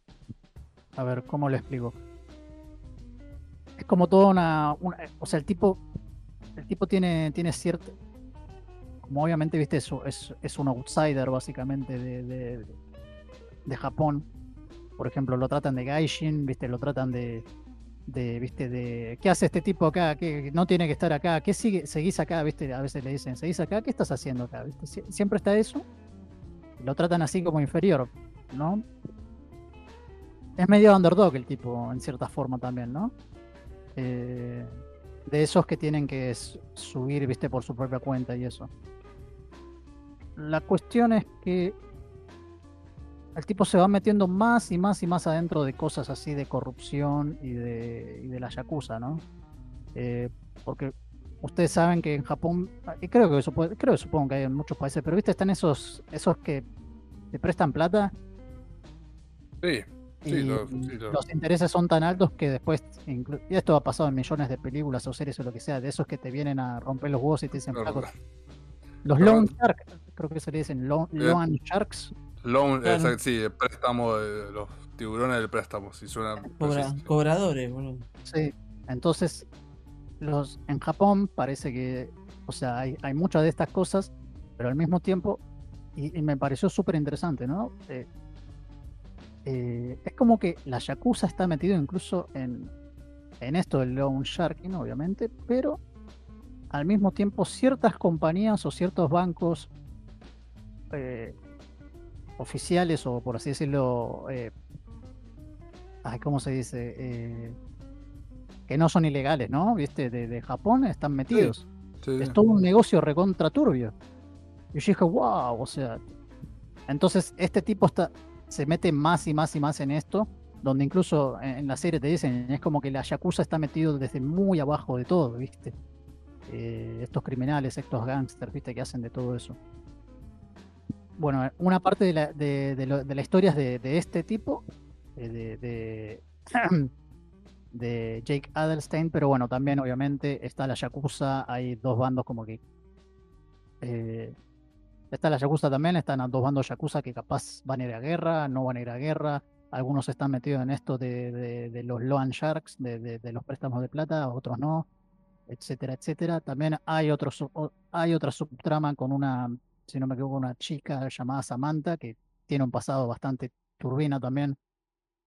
a ver, ¿cómo lo explico? Es como toda una. o sea, el tipo. El tipo tiene, tiene cierto. Como obviamente, viste, es, es, es un outsider básicamente de, de, Japón. Por ejemplo, lo tratan de Gaijin, viste, lo tratan de, de, viste, de ¿qué hace este tipo acá? que no tiene que estar acá? ¿Qué sigue, seguís acá? Viste, a veces le dicen, ¿seguís acá? ¿Qué estás haciendo acá? Siempre está eso. Lo tratan así como inferior, ¿no? Es medio underdog el tipo, en cierta forma también, ¿no? Eh, de esos que tienen que subir, viste, por su propia cuenta y eso. La cuestión es que el tipo se va metiendo más y más y más adentro de cosas así de corrupción y de, y de la yakuza, ¿no? Eh, porque ustedes saben que en Japón, y creo que puede- creo que supongo que hay en muchos países, pero viste, están esos, esos que te prestan plata sí, sí, lo- sí, lo- los intereses son tan altos que después, y esto ha pasado en millones de películas o series o lo que sea, de esos que te vienen a romper los huevos y te dicen, lo- "Flaco, los loan sharks, creo que se le dicen loan, Bien. loan sharks, Loan, Claro. sí, el préstamo, de los tiburones del préstamo, si suena. Cobra- cobradores, boludo. Sí, entonces los en Japón parece que, o sea, hay, hay muchas de estas cosas, pero al mismo tiempo, y, y me pareció súper interesante, ¿no? Eh, eh, es como que la Yakuza está metido incluso en, en esto del loan sharking, obviamente, pero al mismo tiempo ciertas compañías o ciertos bancos eh, oficiales o por así decirlo, eh, ay, ¿cómo se dice? Que no son ilegales, ¿no? ¿Viste? De, de Japón están metidos. Sí, sí. Es todo un negocio recontra turbio. Y yo dije, wow, o sea. Entonces, este tipo está, se mete más y más y más en esto, donde incluso en, la serie te dicen, es como que la Yakuza está metido desde muy abajo de todo, ¿viste? Eh, estos criminales, estos gángsters, ¿viste? Que hacen de todo eso. Bueno, una parte de la, de, de la historia es de, este tipo, eh, de, de, <clears throat> de Jake Adelstein, pero bueno, también obviamente está la Yakuza, hay dos bandos como que... eh, está la Yakuza también, están los dos bandos Yakuza que capaz van a ir a guerra, no van a ir a guerra, algunos están metidos en esto de, de- los Loan Sharks, de, de- los préstamos de plata, otros no, etcétera, etcétera. También hay, otro, sub- o- hay otra subtrama con una, si no me equivoco, una chica llamada Samantha, que tiene un pasado bastante turbina también,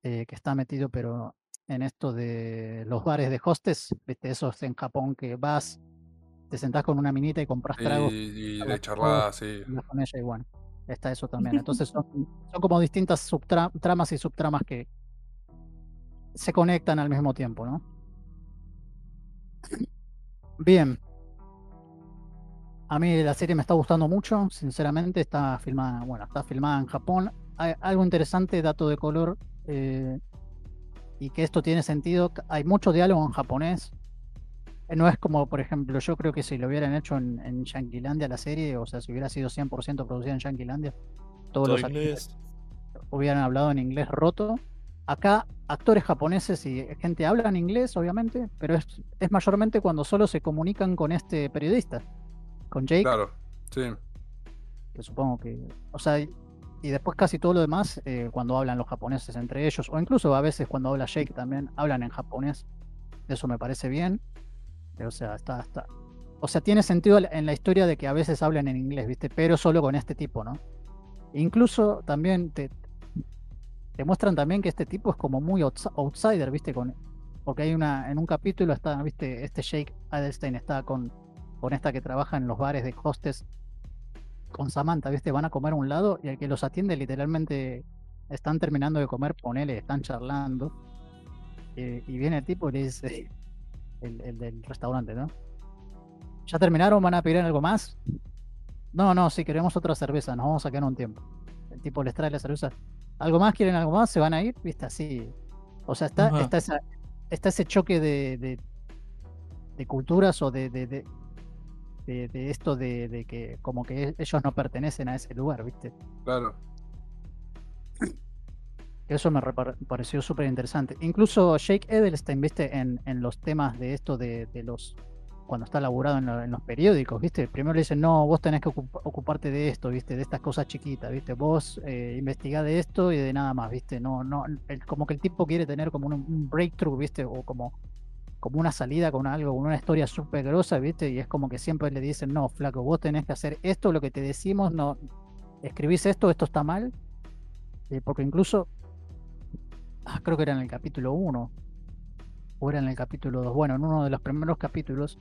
eh, que está metido, pero en esto de los bares de hostes, ¿viste? Esos en Japón que vas te sentás con una minita y compras tragos Y, y Habla de charlada, sí. con ella y bueno, está eso también. <laughs> Entonces son, son como distintas subtra- tramas y subtramas que se conectan al mismo tiempo, ¿no? Bien. A mí la serie me está gustando mucho, sinceramente, está filmada, bueno, está filmada en Japón. Hay algo interesante, dato de color, eh, y que esto tiene sentido, hay mucho diálogo en japonés. No es como, por ejemplo, yo creo que si lo hubieran hecho en, en Yanquilandia la serie, o sea, si hubiera sido 100% producida en Yanquilandia, todos los actores hubieran hablado en inglés roto. Acá, actores japoneses y gente hablan inglés, obviamente, pero es, es mayormente cuando solo se comunican con este periodista, con Jake, Claro, sí. que supongo que. O sea, y y después casi todo lo demás, eh, cuando hablan los japoneses entre ellos, o incluso a veces cuando habla Jake también, hablan en japonés. Eso me parece bien. Eh, O sea, está, está. O sea, tiene sentido en la historia de que a veces hablan en inglés, ¿viste? Pero solo con este tipo, ¿no? Incluso también te, te muestran también que este tipo es como muy outs- outsider, ¿viste? Con, porque hay una, en un capítulo está, ¿viste? Este Jake Adelstein está con, con esta que trabaja en los bares de hostes con Samantha, ¿viste? Van a comer a un lado y el que los atiende literalmente están terminando de comer, ponele, están charlando. eh, y viene el tipo y le dice, el, el del restaurante, ¿no? ¿Ya terminaron? ¿Van a pedir algo más? No, no, si queremos otra cerveza, nos vamos a quedar un tiempo. El tipo les trae la cerveza. ¿Algo más? ¿Quieren algo más? ¿Se van a ir? ¿Viste? Así. O sea, está, Ajá. está, esa- está ese choque de, de, de culturas o de, de, de, de- de esto de, de que como que ellos no pertenecen a ese lugar, ¿viste? Claro. Eso me pareció súper interesante. Incluso Jake Edelstein, viste, en, en los temas de esto de, de los. Cuando está laburado en, lo- en los periódicos, viste, primero le dicen, no, vos tenés que ocup- ocuparte de esto, viste, de estas cosas chiquitas, viste, vos eh, de esto y de nada más, viste, no, no, como que el tipo quiere tener como un, un breakthrough, viste, o como, como una salida con algo, con una historia súper grosa, viste, y es como que siempre le dicen, no, flaco, vos tenés que hacer esto, lo que te decimos, no, escribís esto, esto está mal, eh, porque incluso ah, creo que era en el capítulo 1 o era en el capítulo 2. Bueno, en uno de los primeros capítulos,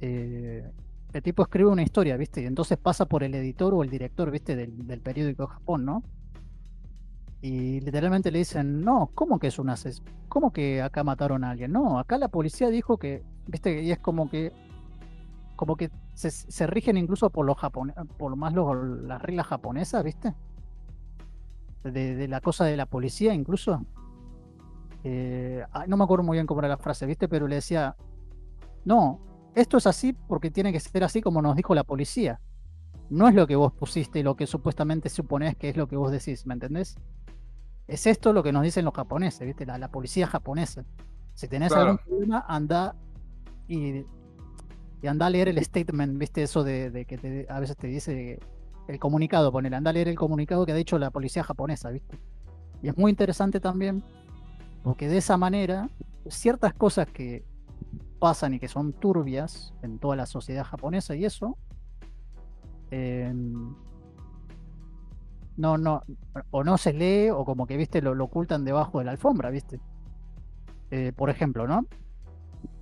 eh, el tipo escribe una historia, ¿viste? Y entonces pasa por el editor o el director, ¿viste? Del, del periódico Japón, ¿no? Y literalmente le dicen, no, ¿cómo que es un ases ¿Cómo que acá mataron a alguien? No, acá la policía dijo que, ¿viste? Y es como que como que se, rigen incluso por los japone por más los- las reglas japonesas, ¿viste? De la cosa de la policía incluso. Eh, ah, no me acuerdo muy bien cómo era la frase, ¿viste? Pero le decía, no, esto es así porque tiene que ser así como nos dijo la policía. No es lo que vos pusiste y lo que supuestamente suponés que es lo que vos decís, ¿me entendés? Es esto lo que nos dicen los japoneses, ¿viste? La, la policía japonesa. Si tenés Claro. algún problema, anda y, y anda a leer el statement, ¿viste? Eso de, de que te- a veces te dice el comunicado, ponele, anda a leer el comunicado que ha dicho la policía japonesa, ¿viste? Y es muy interesante también porque de esa manera, ciertas cosas que pasan y que son turbias en toda la sociedad japonesa y eso, em, no, no, o no se lee o como que, viste, lo, lo ocultan debajo de la alfombra, viste. Eh, por ejemplo, ¿no?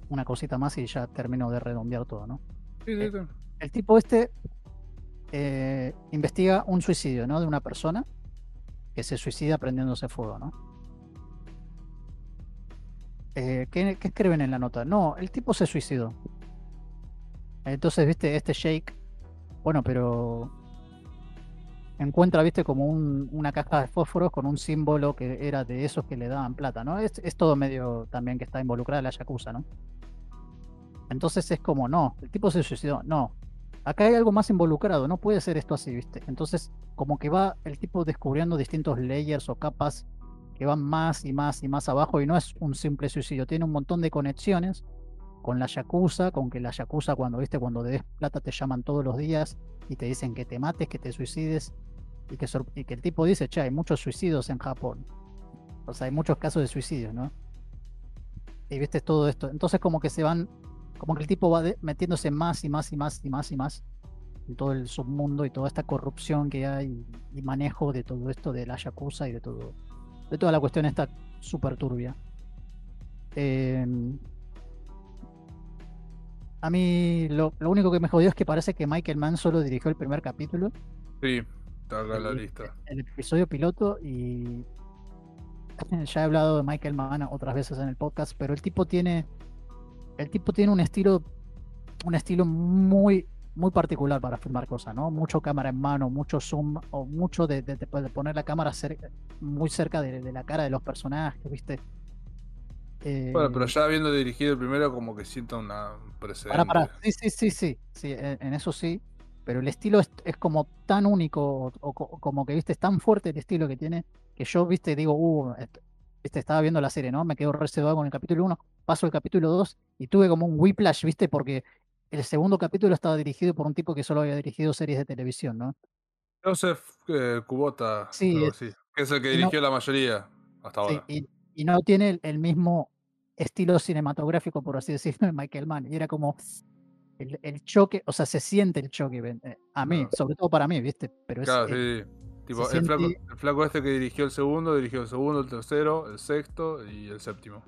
Una cosita más y ya termino de redondear todo, ¿no? Sí, sí, sí. El tipo este eh, investiga un suicidio, ¿no? De una persona que se suicida prendiéndose fuego, ¿no? Eh, ¿qué, escriben en la nota? No, el tipo se suicidó. Entonces, viste, este Jake, bueno, pero encuentra, viste, como un- una caja de fósforos con un símbolo que era de esos que le daban plata, ¿no? Es, es todo medio también que está involucrada la Yakuza, ¿no? Entonces es como, no, el tipo se suicidó, no, acá hay algo más involucrado, no puede ser esto así, ¿viste? Entonces, como que va el tipo descubriendo distintos layers o capas que van más y más y más abajo y no es un simple suicidio, tiene un montón de conexiones con la Yakuza, con que la Yakuza cuando, ¿viste? Cuando des plata te llaman todos los días y te dicen que te mates, que te suicides y que, y que el tipo dice, che, hay muchos suicidios en Japón. O sea, hay muchos casos de suicidios, ¿no? Y viste todo esto. Entonces como que se van, como que el tipo va metiéndose más y más y más y más y más en todo el submundo y toda esta corrupción que hay y manejo de todo esto de la Yakuza y de todo, de toda la cuestión esta súper turbia. Em, A mí lo, lo único que me jodió es que parece que Michael Mann solo dirigió el primer capítulo, Sí, está acá en la lista. el episodio piloto, y <laughs> ya he hablado de Michael Mann otras veces en el podcast, pero el tipo tiene, el tipo tiene un estilo, un estilo muy, muy particular para filmar cosas, ¿no? Mucho cámara en mano, mucho zoom, o mucho de, de- de poner la cámara cerca- muy cerca de, de la cara de los personajes, ¿viste? Eh, Bueno, pero ya habiendo dirigido el primero, como que siento una un precedente. Pará, pará. Sí, sí, sí, sí. sí en, en eso sí. Pero el estilo es, es como tan único, o, o co- como que, viste, es tan fuerte el estilo que tiene, que yo, viste, digo, uh, viste, estaba viendo la serie, ¿no? Me quedo reservado con el capítulo 1, paso el capítulo 2 y tuve como un whiplash, viste, porque el segundo capítulo estaba dirigido por un tipo que solo había dirigido series de televisión, ¿no? Joseph eh, Kubota, Sí, es- así, que es el que no- dirigió la mayoría hasta Sí, ahora. y, y no tiene el, el mismo estilo cinematográfico, por así decirlo, <laughs> de Michael Mann. Y era como el, el choque, o sea, se siente el choque, eh, a mí, Claro. sobre todo para mí, ¿viste? Pero es, Claro, eh, sí, sí. Tipo, se el, flaco, siente- el flaco este que dirigió el segundo, dirigió el segundo, el tercero, el sexto y el séptimo.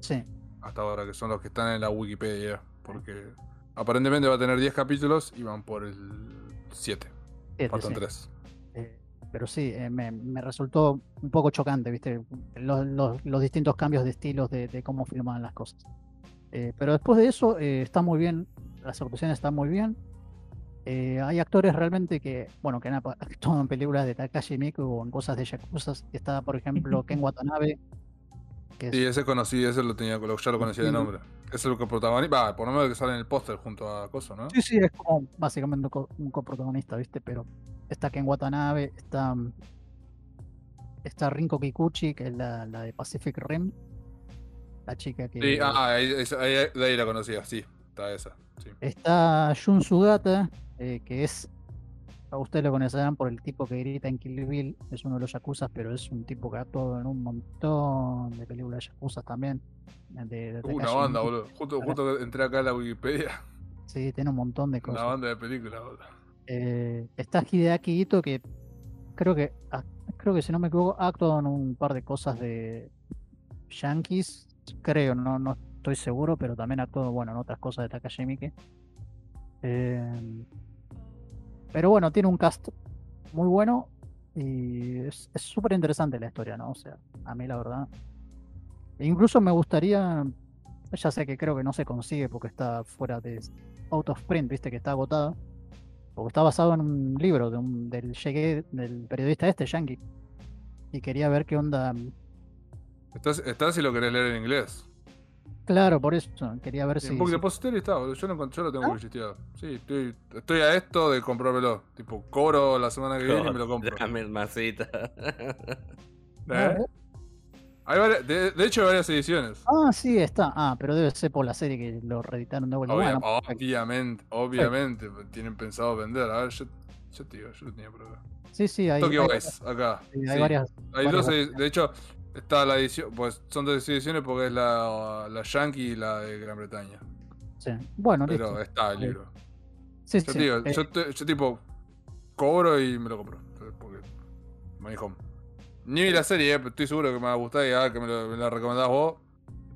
sí, Hasta ahora, que son los que están en la Wikipedia. Porque aparentemente va a tener 10 capítulos y van por el 7. siete, Faltan sí. 3. Eh, pero sí, eh, me, me resultó un poco chocante, ¿viste? Los, los- los distintos cambios de estilos de, de cómo filmaban las cosas. Eh, pero después de eso, eh, está muy bien, las actuaciones están muy bien. Eh, hay actores realmente que, bueno, que han <laughs> actuado en películas de Takashi Miike o en cosas de Yakuza. Está, por ejemplo, <laughs> Ken Watanabe, que Sí, ese conocí, ese lo tenía, ya lo conocía de nombre. Es el que protagoniza, va, por lo menos el que sale en el póster junto a Coso, ¿no? Sí, sí, es como básicamente un, co- un coprotagonista, ¿viste? Pero está Ken Watanabe, está, mm, está Rinko Kikuchi, que es la, la de Pacific Rim, la chica que... Sí, ah, ahí, ahí- de ahí la conocía, sí, está esa. Sí. Está Jun Sugata, eh, que es... A ustedes lo conocerán por el tipo que grita en Kill Bill, es uno de los Yakuzas, pero es un tipo que ha actuado en un montón de películas Yakuzas también. De, de Uh, una banda, boludo. Justo, justo entré acá en la Wikipedia, Sí, tiene un montón de una cosas. banda de películas, boludo. Eh, está Hideaki Ito que creo que ah, creo que si no me equivoco ha actuado en un par de cosas de Yankees, creo, no, no estoy seguro, pero también ha actuado bueno en otras cosas de Takashi Miike. Eh, pero bueno, tiene un cast muy bueno y es súper interesante la historia, ¿no? O sea, a mí la verdad. e incluso me gustaría, ya sé que creo que no se consigue porque está fuera de out of print, viste que está agotado. Porque está basado en un libro de un, del, llegué, del periodista este, Yankee. Y quería ver qué onda. Estás, estás si lo querés leer en inglés. Claro, por eso. Quería ver Sí, si. porque si- Depository está. Yo lo, encontré- yo lo tengo ¿Ah? publiciteado. Sí, estoy, estoy a esto de comprármelo. Tipo, cobro la semana que viene y me lo compro. Déjame el masita. <laughs> ¿Eh? Hay varias- de, de hecho, hay varias ediciones. Ah, sí, está. Ah, pero debe ser por la serie que lo reeditaron de vuelta. Obvia- Bueno, perfecto. obviamente, obviamente. Tienen pensado vender. A ver, yo, yo te digo, yo lo tenía por acá. sí, sí, hay, Tokyo hay- Vice, acá. sí, hay sí. varias. Hay varias dos edi- de hecho, está la edición, pues son dos ediciones porque es la, la Yankee y la de Gran Bretaña. sí. Bueno, Pero listo. está el Vale. libro. Sí, Yo sí, digo, eh, yo, te- yo tipo cobro y me lo compro. Porque dijo. Ni vi la serie, eh, pero estoy seguro que me va a gustar y ah, que me, lo- me la recomendás vos.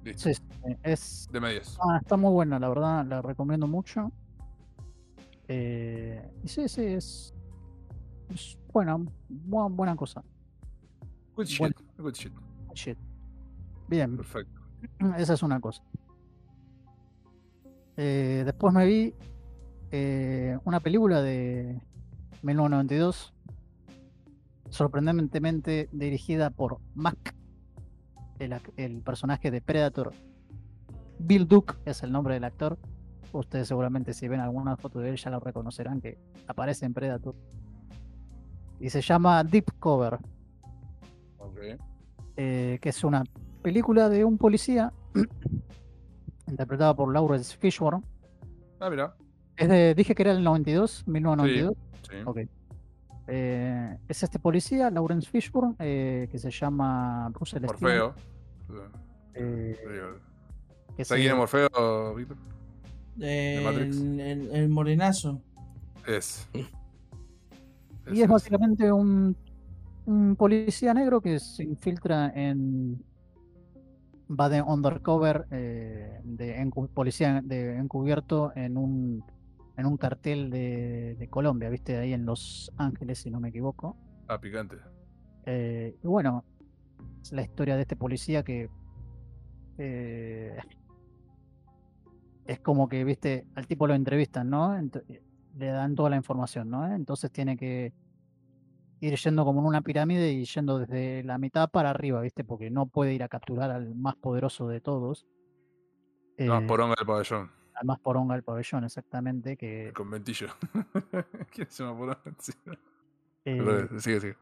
Listo. sí, sí, es, De medias. ah, está muy buena, la verdad, la recomiendo mucho. Eh, y sí, sí, es, es buena, bu- buena cosa. Good shit. Good shit. Shit. Bien, Perfecto. <clears throat> esa es una cosa. Eh, después me vi eh, una película de 1992, sorprendentemente dirigida por Mac, el, el personaje de Predator. Bill Duke es el nombre del actor. Ustedes seguramente si ven alguna foto de él ya lo reconocerán que aparece en Predator. Y se llama Deep Cover. Ok. Eh, que es una película de un policía <clears throat> interpretada por Lawrence Fishburne. Ah, mira. Es de, dije que era el 92, 1992. Sí. Ok. Eh, es este policía, Lawrence Fishburne, eh, que se llama Bruce Celestino. Morfeo. eh, que ¿Sabes quién es se- Morfeo, Víctor? Eh, el, el- el morenazo. Es. y es básicamente un, un policía negro que se infiltra en, va de undercover, eh, de policía de encubierto en un, en un cartel de, de Colombia, ¿viste? Ahí en Los Ángeles, si no me equivoco. Ah, picante. Eh, y bueno, es la historia de este policía que eh, es como que, viste, al tipo lo entrevistan, ¿no? Ent- le dan toda la información, ¿no? Entonces tiene que ir yendo como en una pirámide y yendo desde la mitad para arriba, ¿viste? Porque no puede ir a capturar al más poderoso de todos. No, eh, poronga del pabellón. al más poronga del pabellón, exactamente, que El conventillo. <laughs> ¿Quién se llama poronga? Sí. eh, Pero, sigue, sigue.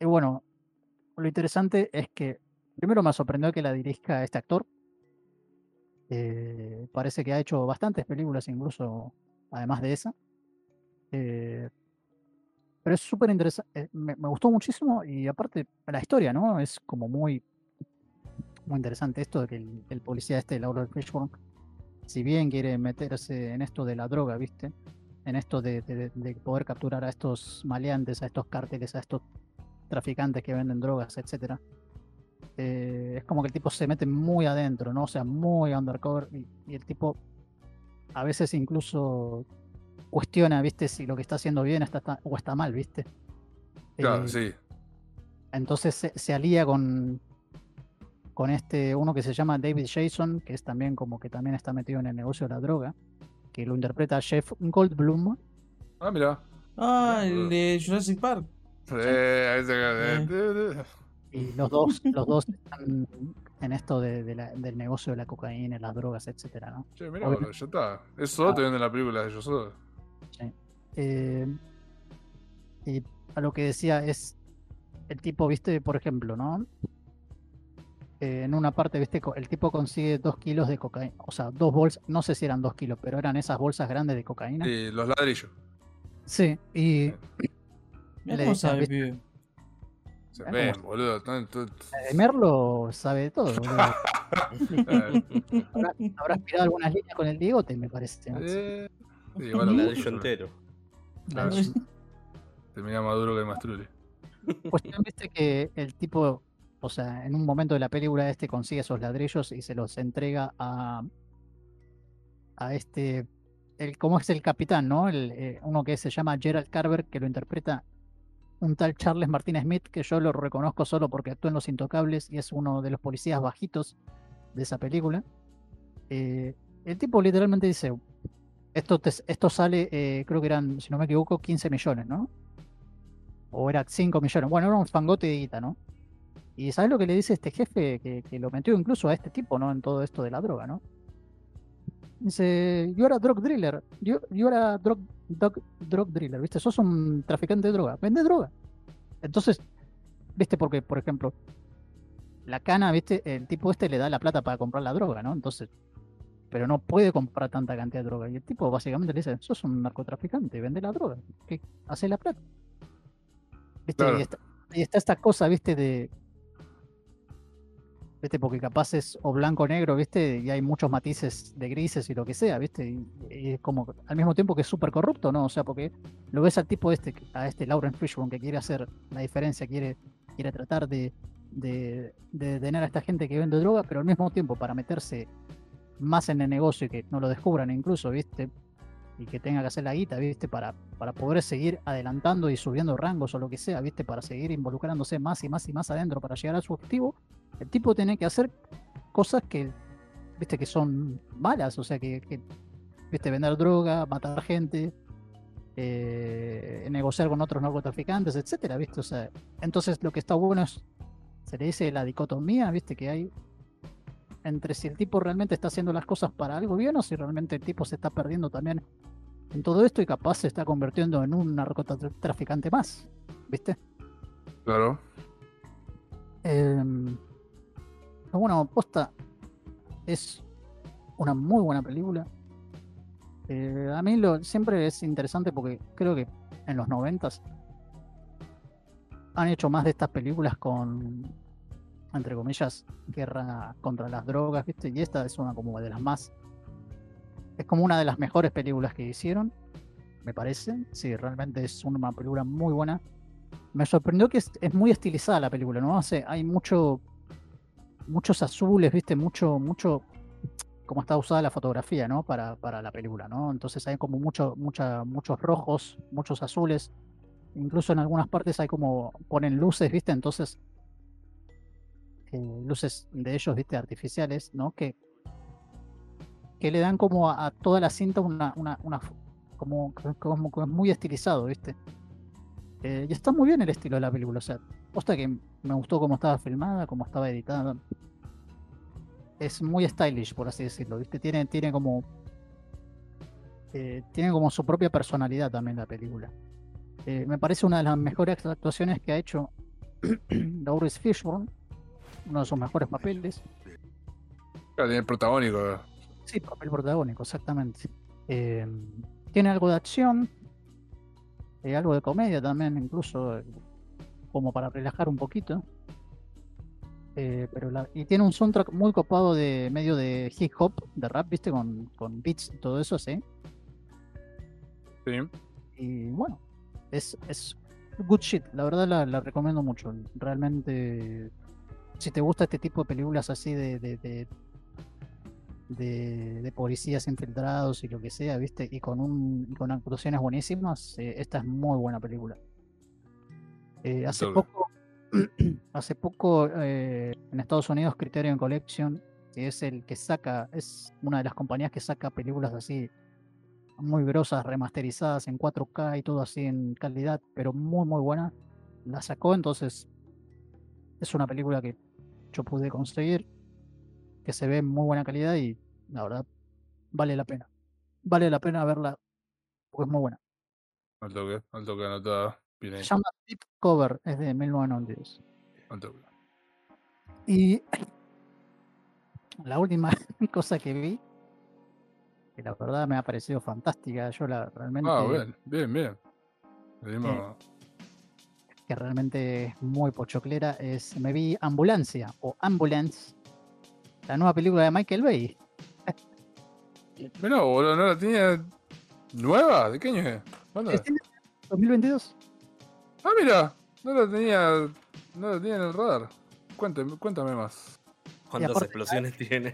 Y bueno, lo interesante es que primero me sorprendió que la dirija este actor. Eh, parece que ha hecho bastantes películas, incluso además de esa. Eh, pero es súper interesante. Me, me gustó muchísimo y aparte la historia, ¿no? Es como muy, muy interesante esto de que el, policía este, Laura Fishburne, si bien quiere meterse en esto de la droga, ¿viste? En esto de, de- de poder capturar a estos maleantes, a estos cárteles, a estos traficantes que venden drogas, etcétera. Eh, es como que el tipo se mete muy adentro, ¿no? O sea, muy undercover. Y el tipo a veces incluso cuestiona, ¿viste? Si lo que está haciendo bien está, está- o está mal, ¿viste? Claro, Eh, sí. Entonces se, se alía con, con este, uno que se llama David Jason, que es también como que también está metido en el negocio de la droga, que lo interpreta Jeff Goldblum. Ah, mira. Ah, el de Jurassic Park. Eh, ahí se- Eh. Y los dos, los dos están en esto de, de la- del negocio de la cocaína, las drogas, etcétera, ¿no? Che, mira, boludo, ya está. Eso Ah. te venden la película de Yo Soy. Sí. Eh, y a lo que decía es el tipo, viste, por ejemplo, ¿no? Eh, en una parte, viste, el tipo consigue dos kilos de cocaína, o sea, dos bolsas, no sé si eran dos kilos, pero eran esas bolsas grandes de cocaína. Sí, los ladrillos. Sí, y Le cómo sabe, pibe. Se ven, boludo. eh, Merlo sabe de todo. boludo. eh, <laughs> Habrá, habrá aspirado algunas líneas con el bigote, me parece. ¿no? eh, sí, Un lo ladrillo entero. Ah, Termina más duro que Mastrulli. Cuestión, viste que el tipo, o sea, en un momento de la película este consigue esos ladrillos y se los entrega a a este, el, ¿cómo es el capitán, no? El, eh, uno que se llama Gerald Carver, que lo interpreta un tal Charles Martin Smith, que yo lo reconozco solo porque actúa en Los Intocables y es uno de los policías bajitos de esa película. Eh, el tipo literalmente dice, esto, esto sale, eh, creo que eran, si no me equivoco, 15 millones, ¿no? O era 5 millones. Bueno, era un fangote de guita, ¿no? Y ¿sabes lo que le dice este jefe? Que, que lo metió incluso a este tipo, ¿no? En todo esto de la droga, ¿no? Dice, yo era drug dealer, yo, era drug, drug, drug dealer, ¿viste? Sos un traficante de droga, vende droga. Entonces, ¿viste? Porque, por ejemplo, la cana, ¿viste? El tipo este le da la plata para comprar la droga, ¿no? Entonces, pero no puede comprar tanta cantidad de droga. Y el tipo básicamente le dice, sos un narcotraficante, vende la droga, ¿qué hace la plata? ¿Viste? Claro. Y, está, y está esta cosa, ¿viste? De, ¿viste? Porque capaz es o blanco o negro, ¿viste? Y hay muchos matices de grises y lo que sea, ¿viste? Y, y es como al mismo tiempo que es súper corrupto, ¿no? O sea, porque lo ves al tipo este, a este Lauren Fishburne que quiere hacer la diferencia, quiere, quiere tratar de, de, de detener a esta gente que vende droga, pero al mismo tiempo para meterse más en el negocio y que no lo descubran incluso, ¿viste? Y que tenga que hacer la guita, ¿viste? Para, para poder seguir adelantando y subiendo rangos o lo que sea, ¿viste? Para seguir involucrándose más y más y más adentro para llegar a su objetivo. El tipo tiene que hacer cosas que, ¿viste? Que son malas, o sea, que, ¿viste? Vender droga, matar gente, eh, negociar con otros narcotraficantes, etcétera, ¿viste? O sea, entonces lo que está bueno es, se le dice la dicotomía, ¿viste? Que hay entre si el tipo realmente está haciendo las cosas para algo bien o si realmente el tipo se está perdiendo también en todo esto y capaz se está convirtiendo en un narcotraficante más, ¿viste? Claro. Pero bueno, posta es una muy buena película. Eh, a mí lo, siempre es interesante porque creo que en los noventas han hecho más de estas películas con, entre comillas, guerra contra las drogas, ¿viste? Y esta es una como de las más... Es como una de las mejores películas que hicieron, me parece. Sí, realmente es una película muy buena. Me sorprendió que es, es muy estilizada la película, ¿no? O hay mucho... muchos azules, viste, mucho, mucho como está usada la fotografía, ¿no? Para, para la película, ¿no? Entonces hay como mucho, mucha, muchos rojos, muchos azules. Incluso en algunas partes hay como ponen luces, viste, entonces eh, luces de ellos, viste, artificiales, ¿no? Que, que le dan como a, toda la cinta una, una, una como, como, muy estilizado, viste. Eh, y está muy bien el estilo de la película, o sea, posta que me gustó cómo estaba filmada, cómo estaba editada. Es muy stylish, por así decirlo, ¿viste? Tiene, tiene como. eh, tiene como su propia personalidad también la película. Eh, me parece una de las mejores actuaciones que ha hecho <clears throat> Laurence Fishburne, uno de sus mejores papeles. Claro, tiene el protagónico. Sí, papel protagónico, exactamente. Eh, tiene algo de acción, eh, algo de comedia también, incluso eh, como para relajar un poquito. Pero la- y tiene un soundtrack muy copado de medio de hip hop, de rap, ¿viste? Con, con beats y todo eso, sí. Sí. Y bueno, es, es good shit, la verdad la, la recomiendo mucho. Realmente, si te gusta este tipo de películas así de, de, de, de- de policías infiltrados y lo que sea, ¿viste? Y con, un, y con actuaciones buenísimas, eh, esta es muy buena película. Eh, hace poco, <clears throat> hace poco eh, en Estados Unidos Criterion Collection, que es el que saca, es una de las compañías que saca películas así muy grosas, remasterizadas en 4K y todo así en calidad, pero muy muy buena. La sacó, entonces es una película que yo pude conseguir, que se ve en muy buena calidad y la verdad vale la pena. Vale la pena verla porque es muy buena. Al toque, al toque anotado. Bien ahí, Se llama Deep Cover, es de 1992. al toque. Y la última <laughs> cosa que vi, que la verdad me ha parecido fantástica, yo la realmente Ah, bien, bien, bien. Venimos- que realmente es muy pochoclera, es me vi Ambulancia o Ambulance, la nueva película de Michael Bay. Mirá, boludo, ¿no la tenía nueva? ¿De qué año es? ¿Cuándo es? ¿Este 2022? Ah, mira, no la tenía, no la tenía en el radar. Cuéntame, cuéntame más. ¿Cuántas aparte- explosiones tiene?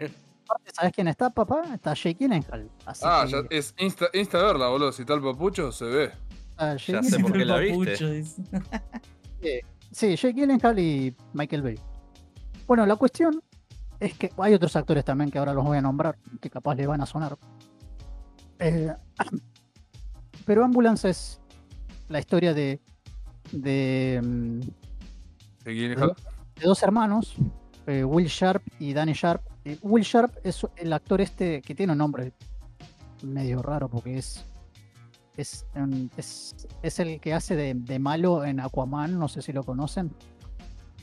Aparte, ¿Sabes quién está, papá? Está Jake Gyllenhaal. Así Ah, que, ya es insta, insta verla, boludo. Si tal papucho, se ve. Jake ya sé por qué El la viste. <laughs> Sí, Jake Gyllenhaal y Michael Bay. Bueno, la cuestión es que hay otros actores también que ahora los voy a nombrar, que capaz le van a sonar. Eh, <clears throat> pero Ambulance es la historia de, de, mm, ¿De de dos hermanos, eh, Will Sharp y Danny Sharp. Eh, Will Sharp es el actor este que tiene un nombre medio raro porque es es, un- es, es el que hace de, de malo en Aquaman, no sé si lo conocen.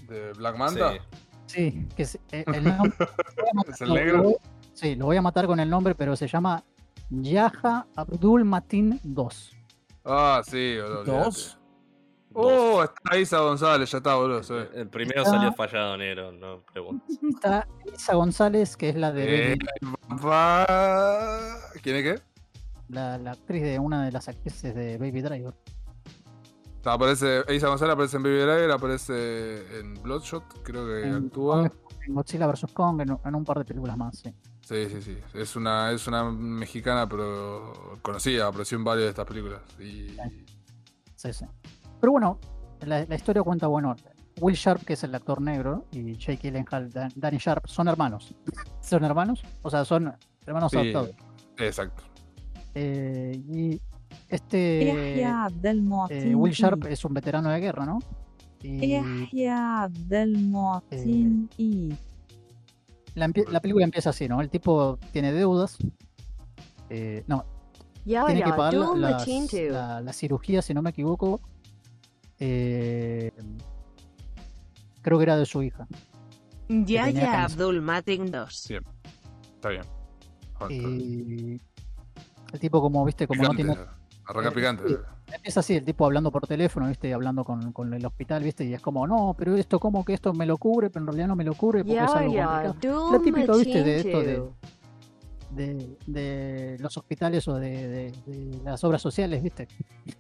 ¿De Black Manta? Sí. Sí, que es, eh, el <laughs> nombre- lo voy a matar- ¿Es el lo negro? sí, lo voy a matar con el nombre, pero se llama Yaha Abdul Matin II. Ah, sí, boludo. ¿Dos? Oh, está Isa González, ya está, boludo. El primero Está- salió fallado, negro, no preguntes. <laughs> Está Elisa González, que es la de Eh, ¿Quién es qué? La, la actriz de una de las actrices de Baby Driver. Aparece, Isa González aparece en Baby Driver, aparece en Bloodshot, creo que En, actúa. En Godzilla vs. Kong, en, en un par de películas más, sí. Sí, sí, sí. Es una, es una mexicana, pero conocida, apareció en varias de estas películas. Y... sí, sí. Pero bueno, la, la historia cuenta, bueno, Will Sharp, que es el actor negro, y Jake Gyllenhaal, Dan- Danny Sharp, son hermanos. <laughs> ¿Son hermanos? O sea, son hermanos Sí, adoptados. exacto. Eh, y este eh, Will Sharp es un veterano de guerra, ¿no? Y, eh, la, la, película empieza así, ¿no? El tipo tiene deudas. Eh, no. tiene que pagar las, la, cirugía, si no me equivoco. creo que era de su hija. Yaya Abdul Matin 2. Bien. Está bien. Y el tipo, como viste, como no tiene. Arranca eh, picante. sí. Empieza así, el tipo hablando por teléfono, viste, y hablando con, con el hospital, viste, y es como, no, pero esto, como que esto me lo cubre, pero en realidad no me lo cubre porque es algo complicado. Abdul típico, ¿viste? de esto de- 2. de, de los hospitales o de, de- de las obras sociales, ¿viste?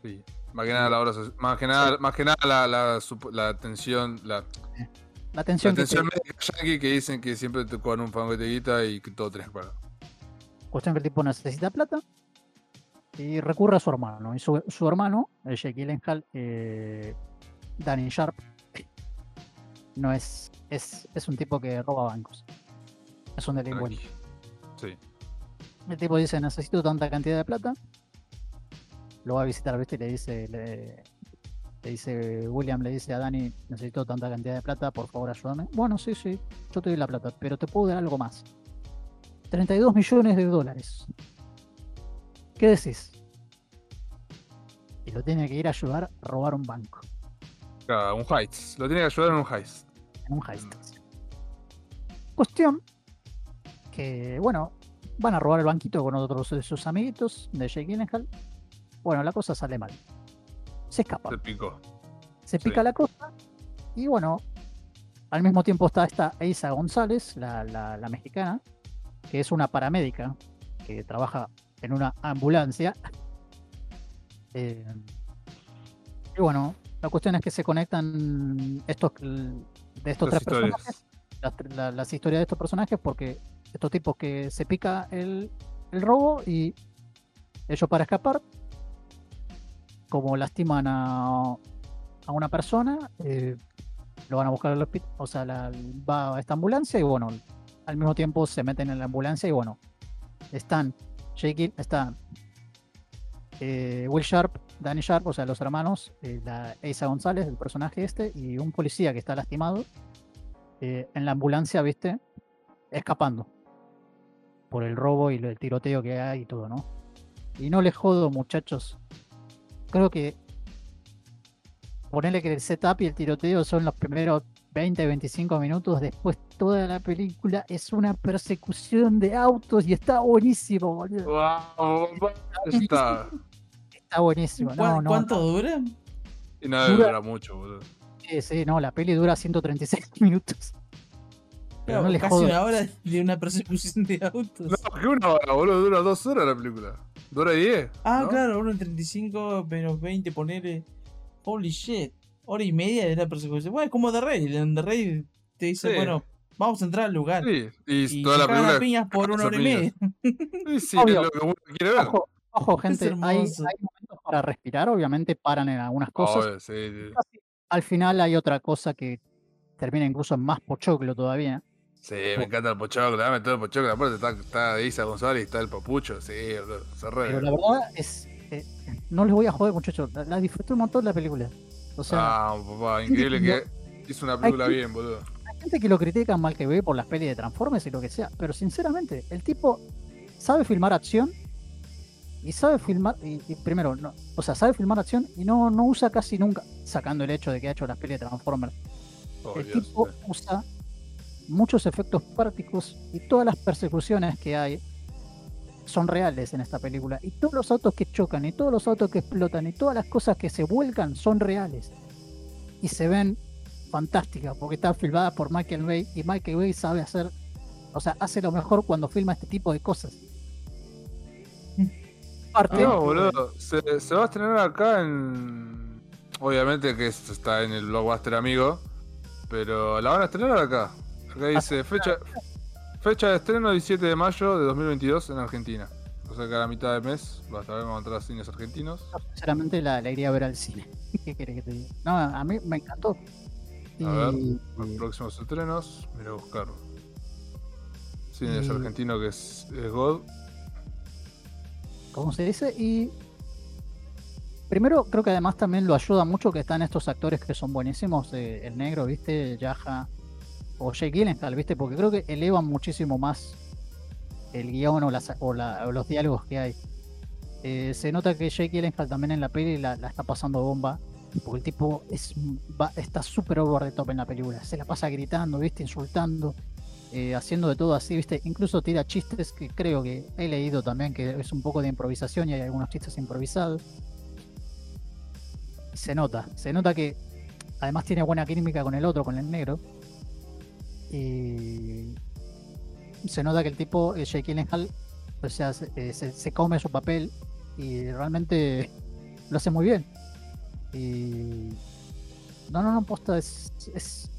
Sí. Más que nada la obra soci- más que nada, más que nada la, la, la atención, la, La atención, La atención que médica yankee que dicen que siempre te cobran un fango de guita y que todo pagar. te- cuestión que el tipo necesita plata y recurre a su hermano. Y su, su hermano, el Jake Gyllenhaal, eh, Danny Sharp, no es, es, es un tipo que roba bancos. Es un delincuente. Sí. El tipo dice, necesito tanta cantidad de plata. Lo va a visitar, ¿viste? Y le dice, le, le dice, William le dice a Dani, necesito tanta cantidad de plata, por favor ayúdame. Bueno, sí, sí, yo te doy la plata, pero te puedo dar algo más. 32 millones de dólares. ¿Qué decís? Y lo tiene que ir a ayudar a robar un banco. Claro, un heist. Lo tiene que ayudar en un heist. en un heist. Cuestión que, bueno, van a robar el banquito con otros de sus amiguitos de Jake Gyllenhaal. Bueno, la cosa sale mal. Se escapa. Se picó. Se sí. pica la cosa. Y bueno, al mismo tiempo está esta Eiza González, la, la- la mexicana, que es una paramédica que trabaja en una ambulancia. Eh, y bueno, la cuestión es que se conectan estos de estos Las tres personajes, las, la- las historias de estos personajes, porque estos tipos que se pica el, el robo y ellos para escapar, como lastiman a, a una persona, eh, lo van a buscar al hospital, o sea, la- va a esta ambulancia y bueno, al mismo tiempo se meten en la ambulancia y bueno, están Jake, están eh, Will Sharp, Danny Sharp, o sea, los hermanos, eh, la Eiza González, el personaje este, y un policía que está lastimado eh, en la ambulancia, ¿viste? Escapando por el robo y el tiroteo que hay y todo, ¿no? Y no les jodo, muchachos. Creo que ponerle que el setup y el tiroteo son los primeros 20, 25 minutos. Después toda la película es una persecución de autos y está buenísimo, boludo. Wow, está. Está buenísimo. No, ¿Cuán- no, ¿Cuánto no. dura? Y no Dura- dura mucho, boludo. Sí, sí, no, la peli dura 136 <laughs> minutos. Pero no les casi jodo. una hora de una persecución de autos. No, que una hora, boludo. Dura dos horas la película. Dura diez. ah, ¿no? claro, uno en 35 menos 20, ponele. Holy shit. Hora y media de la persecución. Bueno, es como The. En The Raid te dice, Sí. bueno, vamos a entrar al lugar. Sí, y, Y toda la película. piñas por una hora y media. <laughs> Sí, sí, Obvio. es lo que uno quiere ver. Ojo, ojo, gente, hay, momentos para respirar, obviamente paran en algunas cosas. Obvio, sí, sí. Al final hay otra cosa que termina incluso en más pochoclo todavía. Sí, me encanta el pochoclo, dame todo el pochoclo. Aparte está, está Isa González y está el papucho. Sí, se re. Pero la verdad es. eh, no les voy a joder, muchachos. La, la disfruté un montón la película. O sea, Ah, papá, increíble que hizo una película bien, boludo. hay gente que lo critica mal que ve por las pelis de Transformers y lo que sea. Pero sinceramente, el tipo sabe filmar acción. Y sabe filmar. Y, y primero, no, o sea, sabe filmar acción y no, no usa casi nunca. Sacando el hecho de que ha hecho las pelis de Transformers. Oh, el Dios. tipo usa muchos efectos prácticos y todas las persecuciones que hay son reales en esta película. Y todos los autos que chocan, y todos los autos que explotan, y todas las cosas que se vuelcan son reales. Y se ven fantásticas porque están filmadas por Michael Bay. Y Michael Bay sabe hacer, o sea, hace lo mejor cuando filma este tipo de cosas. Parte, No, boludo. Se, se va a estrenar acá en. Obviamente que es- está en el blockbuster amigo. Pero la van a estrenar acá. Acá dice fecha, fecha de estreno 17 de mayo de 2022 en Argentina. O sea que a la mitad del mes va a estar a entrar a cines argentinos. Sinceramente la, la iría a ver al cine. <laughs> ¿Qué querés que te diga? No, a mí me encantó. Y, A ver. Los próximos estrenos, mira a buscar. Cines Y- argentino que es, es God. ¿cómo se dice? Y primero creo que además también lo ayuda mucho que están estos actores que son buenísimos, eh, el negro, ¿viste? Yaja o Jake Gyllenhaal, ¿viste? Porque creo que elevan muchísimo más el guion o, las, o, la- o los diálogos que hay. Eh, se nota que Jake Gyllenhaal también en la peli la, está pasando bomba. Porque el tipo está súper over the top en la película. Se la pasa gritando, ¿viste? Insultando. eh, haciendo de todo así, ¿viste? Incluso tira chistes que creo que he leído también que es un poco de improvisación y hay algunos chistes improvisados. Se nota, se nota que además tiene buena química con el otro, con el negro. Y se nota que el tipo, eh, Jake Gyllenhaal, o sea, se, eh, come su papel y realmente <laughs> lo hace muy bien. Y no, no, no, posta, es, es,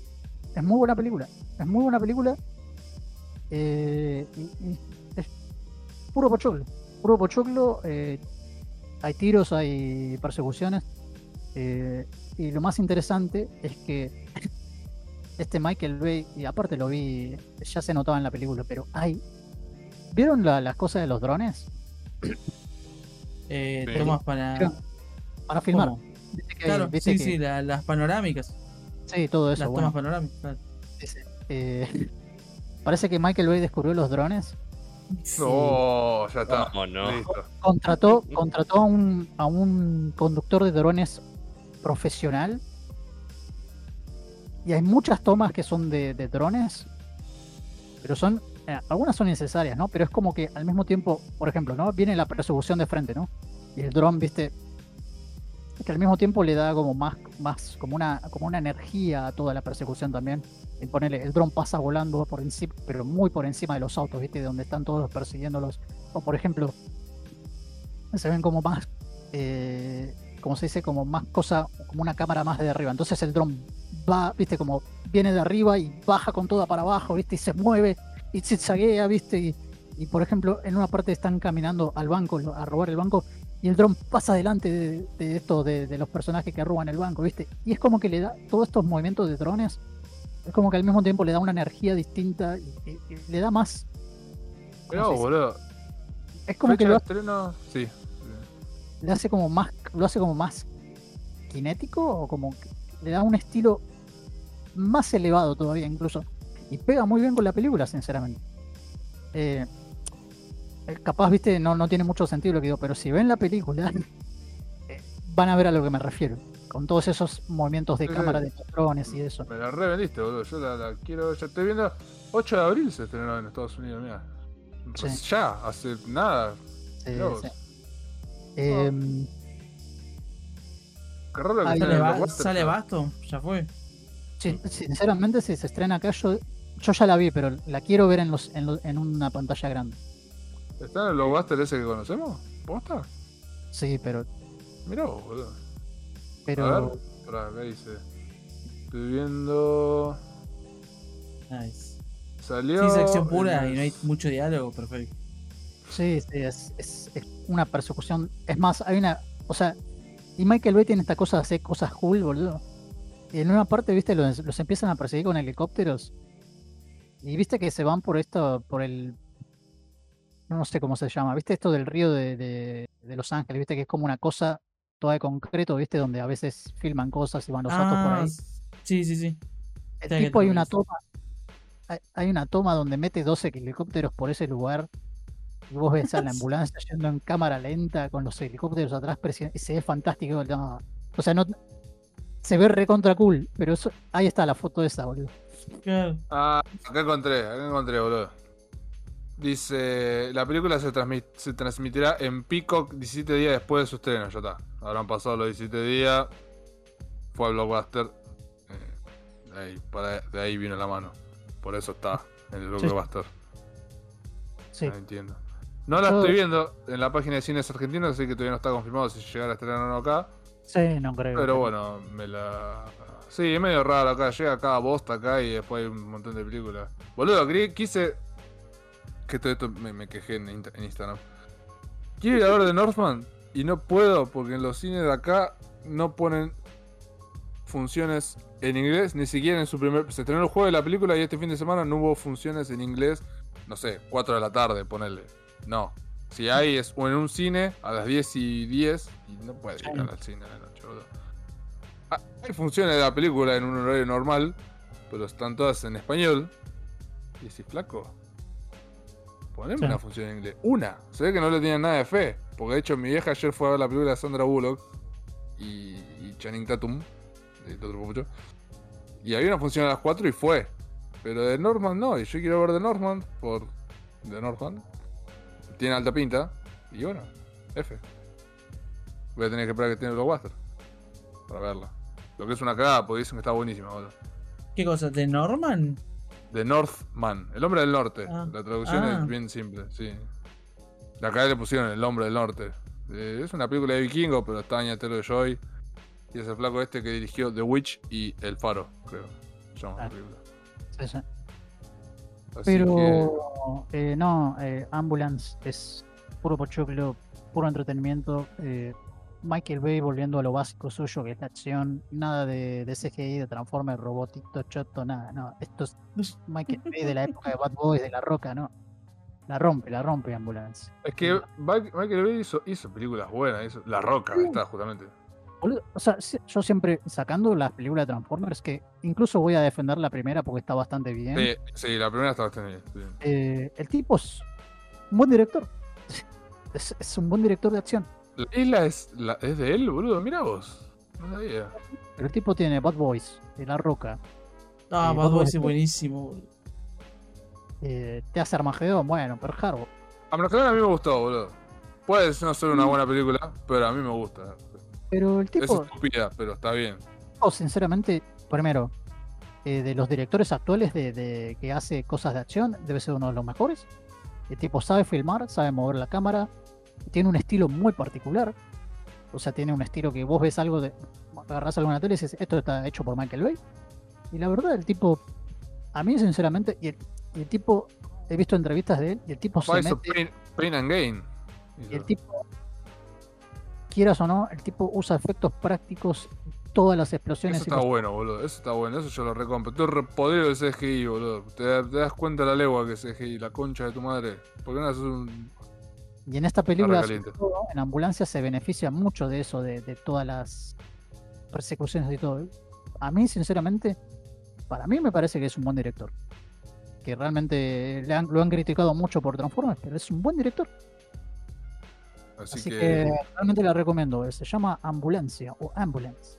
es muy buena película. Es muy buena película. eh, es puro pochoclo. Puro pochoclo. eh, hay tiros, hay persecuciones. y lo más interesante es que <laughs> este Michael Bay, y aparte lo vi, ya se notaba en la película, pero hay. ¿Vieron la- las cosas de los drones? <clears throat> Eh, Sí. tomas para. Para filmar. ¿Cómo? Viste que- Claro, viste sí, que- sí, la- las panorámicas. sí, todo eso. las bueno. tomas panorámicas. claro. Eh, <laughs> parece que Michael Bay descubrió los drones. No, ya está. ¿Cómo no? Listo. Contrató, contrató a un, a un conductor de drones profesional. Y hay muchas tomas que son de, de drones. Pero son. eh, algunas son necesarias, ¿no? Pero es como que al mismo tiempo, por ejemplo, ¿no? Viene la persecución de frente, ¿no? Y el dron, viste. Que al mismo tiempo le da como más, más como una, como una energía a toda la persecución también. Y el dron pasa volando por encima, pero muy por encima de los autos, ¿viste? Donde están todos persiguiéndolos. O por ejemplo, se ven como más, eh, como se dice, como más cosa, como una cámara más de arriba. Entonces el dron va, viste, como viene de arriba y baja con toda para abajo, viste, y se mueve y zigzaguea, viste, y, y, por ejemplo, en una parte están caminando al banco, a robar el banco, y el dron pasa delante de, de esto, de, de los personajes que roban el banco, viste, y es como que le da todos estos movimientos de drones, es como que al mismo tiempo le da una energía distinta y, y- y le da más. Boludo. Es como Fecha que lo, estreno, sí. le hace como más, lo hace como más cinético o como que le da un estilo más elevado todavía incluso y pega muy bien con la película sinceramente Eh, eh, capaz viste no, no tiene mucho sentido lo que digo pero si ven la película <laughs> eh, van a ver a lo que me refiero con todos esos movimientos de Sí, cámara de patrones y eso Me la revendiste, boludo. Yo la, la quiero, ya estoy viendo. 8 de abril se estrenó en Estados Unidos, mira. Sí. Ya, hace nada. Sí, sí. Em, Qué raro que Sale, ba- sale. Basto, ya fue. Sí, sinceramente si se estrena acá yo yo ya la vi pero la quiero ver en los en, lo- en una pantalla grande ¿Está en el blockbuster ese que conocemos? ¿Posta? sí pero Mirá vos, boludo. A pero ver, pará, acá dice. Estoy viendo. Nice. Salió. Sí, sección pura y no hay mucho diálogo, perfecto. Sí, sí, es, es- es una persecución. Es más, hay una. O sea, y Michael Bay tiene esta cosa de hacer cosas cool, boludo. En una parte, viste, los, los empiezan a perseguir con helicópteros. Y viste que se van por esto, por el. No sé cómo se llama, viste esto del río de, de- de Los Ángeles, viste que es como una cosa toda de concreto, viste, donde a veces filman cosas y van los autos por Ah, ahí. sí, sí, sí. El tipo hay una toma. Hay, hay una toma donde mete 12 helicópteros por ese lugar. Y vos ves a la <laughs> ambulancia yendo en cámara lenta con los helicópteros atrás y se ve fantástico. no, o sea, no se ve recontra cool, pero eso, ahí está la foto esa, boludo. Claro. Ah, acá encontré, acá encontré, boludo. Dice, la película se, transmit- se transmitirá en Peacock 17 días después de su estreno, ya está. Habrán pasado los 17 días. Fue al blockbuster. eh, de, ahí, para- de ahí vino la mano. Por eso está en el blockbuster. Sí. No entiendo. No la Yo- estoy viendo en la página de cines argentinos, así que todavía no está confirmado si llegara a estrenar o no acá. Sí, no creo. Pero bueno, me la. Sí, es medio raro acá. Llega cada bosta acá y después hay un montón de películas. Boludo, quise. Que todo esto me, me quejé en, Insta- en Instagram. Quiero ir a ver de Northman y no puedo porque en los cines de acá no ponen funciones en inglés, ni siquiera en su primer. Se estrenó el juego de la película y este fin de semana no hubo funciones en inglés. No sé, 4 de la tarde, ponerle. No. Si hay es o en un cine a las 10 y 10 y no puede ir al cine a la noche, boludo. Ah, Hay funciones de la película en un horario normal, pero están todas en español. Y si flaco, poneme Sí. una función en inglés. Una. Se ve que no le tenían nada de fe. Porque de hecho mi vieja ayer fue a ver la película de Sandra Bullock y, y Channing Tatum, de otro mucho. Y había una función a las 4 y fue. Pero de Norman no, y yo quiero ver de Norman por de Norman. Tiene alta pinta. Y bueno, F. Voy a tener que esperar que tiene el blockbuster para verla. Lo que es una cagada, porque dicen que está buenísima, boludo. ¿Qué cosa? ¿De Norman? The Northman, el hombre del norte. Ah. La traducción Ah. es bien simple, sí. De acá le pusieron el hombre del norte. Eh, es una película de vikingo, pero está Anya Taylor Joy. Y es el flaco este que dirigió The Witch y El Faro, creo. Se llama la Ah. película. Sí, sí. Así Pero eh, no, eh, Ambulance es puro pochoclo, puro entretenimiento. eh, Michael Bay volviendo a lo básico suyo, que es la acción, nada de, de CGI, de Transformers, robotito, choto, nada, no. Esto es Michael Bay de la época de Bad Boys, de La Roca, ¿no? La rompe, la rompe Ambulance. es que Michael Bay hizo, hizo películas buenas. hizo- La Roca, ahí está, justamente. Boludo, O sea, yo siempre sacando las películas de Transformers, que incluso voy a defender la primera porque está bastante bien. Sí, sí, la primera estaba bastante bien. sí. eh, el tipo es un buen director. <laughs> Es, es un buen director de acción. La isla es, la- es de él, boludo. Mira vos. No sabía. Pero el tipo tiene Bad Boys, de La Roca, Ah, Sí, Bad Boys es buenísimo. boludo. eh, te hace Armagedón, bueno, Pearl Harbor. A Armagedón a mí me gustó, boludo. Puede no ser una buena película, pero a mí me gusta. Pero el Es tipo, estúpida, pero está bien. tipo, sinceramente, primero, eh, de los directores actuales de, de- que hace cosas de acción, debe ser uno de los mejores. El tipo sabe filmar, sabe mover la cámara, tiene un estilo muy particular. O sea, tiene un estilo que vos ves algo de. agarrás la tele y dices, esto está hecho por Michael Bay. Y la verdad, el tipo, a mí sinceramente, y el, y el tipo, he visto entrevistas de él, y el tipo se Pa, hizo mete, Pain, Pain and Gain. y el tipo, quieras o no, el tipo usa efectos prácticos, todas las explosiones. Eso está bueno, boludo. Eso está bueno. Eso yo lo recompro. Todo re podrido del CGI, boludo. Te, te das cuenta la legua que es CGI, la concha de tu madre. ¿Por qué no haces un. Y en esta película, todo, en ambulancia, se beneficia mucho de eso, de, de todas las persecuciones y todo. A mí, sinceramente, para mí me parece que es un buen director. Que realmente le han- lo han criticado mucho por Transformers, pero es un buen director. Así, Así que, que realmente la recomiendo. Se llama Ambulancia o Ambulance.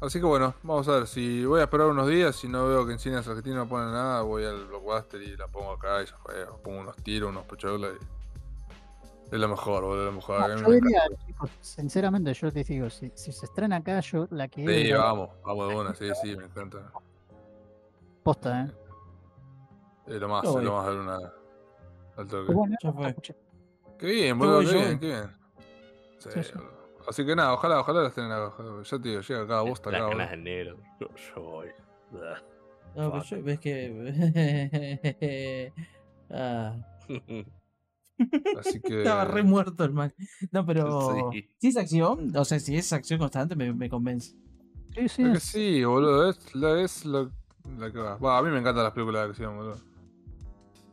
Así que bueno, vamos a ver. Si voy a esperar unos días, si no veo que en cines argentinos no ponen nada, voy al blockbuster y la pongo acá y ya fue. Pongo unos tiros, unos pochoclos y. Es lo mejor, boludo. Es lo mejor. No, yo me diría, chicos, sinceramente, yo les digo, si, si se estrena acá, yo la que Sí, vamos, vamos de una, sí, sí, me encanta. posta, ¿eh? Es lo más, es lo más de una. Al toque. Bueno, Ya fue. Qué bien, boludo, qué bien, qué bien. Sí, Sí. Así que nada, ojalá, ojalá la estén acá. ojalá. Ya te digo, llega cada bosta Las acá, ganas boludo. de negro. Yo, yo voy. No, pero yo, ves que. <laughs> ah, <laughs> Así que. estaba re muerto el man. No, pero. <laughs> Sí. Si es acción, o sea, si es acción constante, me, me convence. Sí, sí, Es que sí, boludo, es, lo- es lo, lo que va. Va, A mí me encantan las películas de acción, boludo.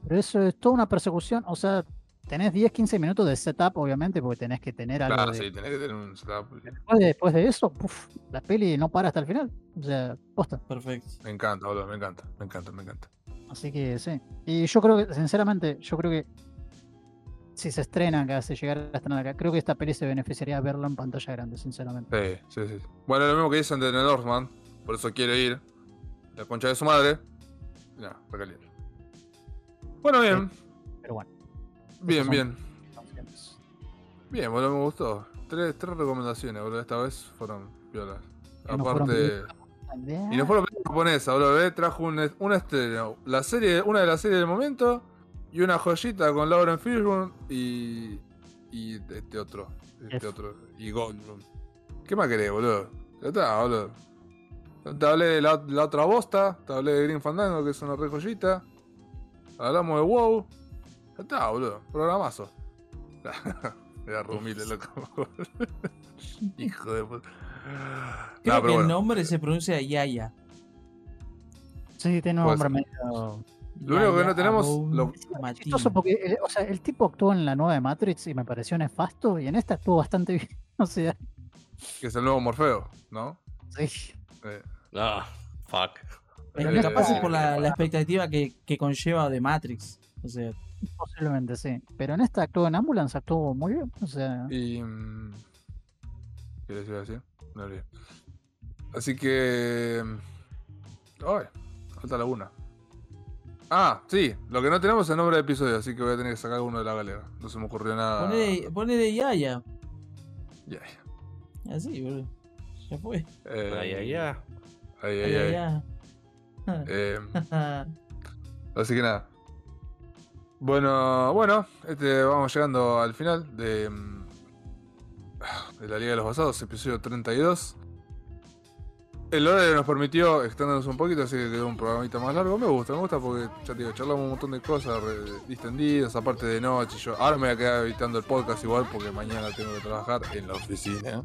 Pero eso es toda una persecución. O sea, tenés 10, 15 minutos de setup, obviamente, porque tenés que tener algo. Claro, de- sí, tenés que tener un setup. después, de, después de eso, puf, la peli no para hasta el final. O sea, posta. Perfecto. Me encanta, boludo, me encanta, me encanta, me encanta. Así que sí. Y yo creo que, sinceramente, yo creo que si se estrena acá, si llegara a estrenar acá, creo que esta peli se beneficiaría de verla en pantalla grande, sinceramente. Sí, sí, sí. Bueno, lo mismo que dicen de The Northman, por eso quiere ir. La concha de su madre. Ya, recaliente. Bueno, bien, Pero bueno. Bien, bien. Bien, boludo, me gustó. Tres, tres recomendaciones, boludo. Esta vez fueron violas. Fueron Aparte. Y no fue la película japonesa, boludo. ¿ves? Trajo un, un estreno. La serie, una de las series del momento. Y una joyita con Lauren Fishburne y. Y este otro. Este otro. Y Goldblum. ¿Qué más querés, boludo? Ya está, boludo. Te hablé de la, la otra bosta. Te hablé de Green Fandango, que es una re joyita. Hablamos de WoW. Ya está, boludo. Programazo. <laughs> Era re humilde, loco. <laughs> Hijo de puta. Creo Nah, que el nombre se pronuncia Yaya. Sí, tiene un Pues, nombre medio. Lo único que no tenemos, lo- chistoso porque, eh, o sea, el tipo actuó en la nueva de Matrix y me pareció nefasto, y en esta actuó bastante <laughs> bien. O sea, que es el nuevo Morfeo, ¿no? sí. Eh, Ah, fuck. Es Pero capaz es por la, la expectativa que, que conlleva de Matrix. O sea, Posiblemente sí. Pero en esta actuó en Ambulance, actuó muy bien. O sea, y. mm, ¿Qué les iba a decir? Me olvidé. Así que. mm, Ay, falta la una. Ah, sí, lo que no tenemos es el nombre del episodio, así que voy a tener que sacar uno de la galera. No se me ocurrió nada. ponele, ponele Yaya. Ya, Así, boludo. Ya fue. eh, Ay, ay, ay. ay, ay, ay. Yaya. Eh, <laughs> Así que nada. Bueno, bueno, este, vamos llegando al final de, mm, la Liga de los Basados, episodio 32. el horario nos permitió extendernos un poquito, así que quedó un programita más largo. Me gusta, me gusta porque, ya te digo, charlamos un montón de cosas distendidas, aparte de noche. Yo ahora me voy a quedar editando el podcast igual porque mañana tengo que trabajar en la oficina.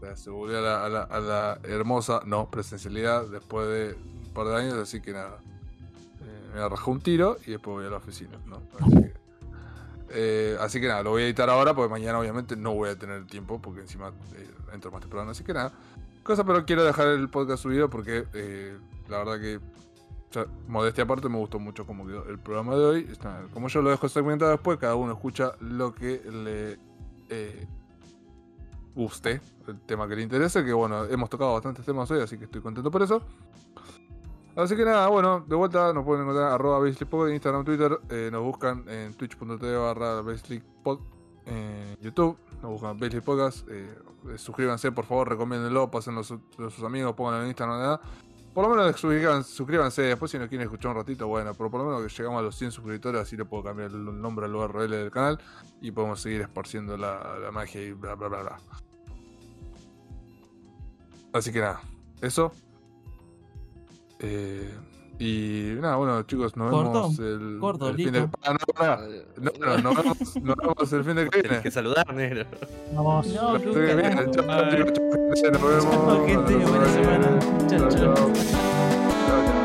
O se volvió a la, a la- a la hermosa, no, presencialidad después de un par de años, así que nada. Me arrajó un tiro y después voy a la oficina, ¿no? Así que, eh, así que nada, lo voy a editar ahora porque mañana obviamente no voy a tener tiempo porque encima eh, entro más temprano, así que nada. Cosa, pero quiero dejar el podcast subido porque eh, la verdad que, ya, modestia aparte, me gustó mucho cómo quedó el programa de hoy. Como yo lo dejo segmentado después, cada uno escucha lo que le eh, guste, el tema que le interese. Que bueno, hemos tocado bastantes temas hoy, así que estoy contento por eso. Así que nada, bueno, de vuelta nos pueden encontrar arroba BaselickPod en Instagram, Twitter, eh, nos buscan en twitch.tv barra en YouTube, nos buscan Baselick Podcast, eh, eh, suscríbanse por favor, recomiéndenlo, pásenlo a, su- a sus amigos, pónganlo en Instagram, nada. Por lo menos suscriban- suscríbanse, después si nos quieren escuchar un ratito, bueno, pero por lo menos que llegamos a los 100 suscriptores, así le puedo cambiar el nombre al URL del canal y podemos seguir esparciendo la, la magia y bla bla bla bla. Así que nada, eso. Eh, y nada, bueno chicos, nos vemos el, corto, el fin de... Ah, no. No, no, nos, vemos, nos vemos el fin de que Tienes viene. que saludar, negro. Vamos. No, La qué fin de que viene. carajo. Chao, chao, chicos, chao, nos vemos. Chao, gente, buena semana. Chao, chao. Chao, chao.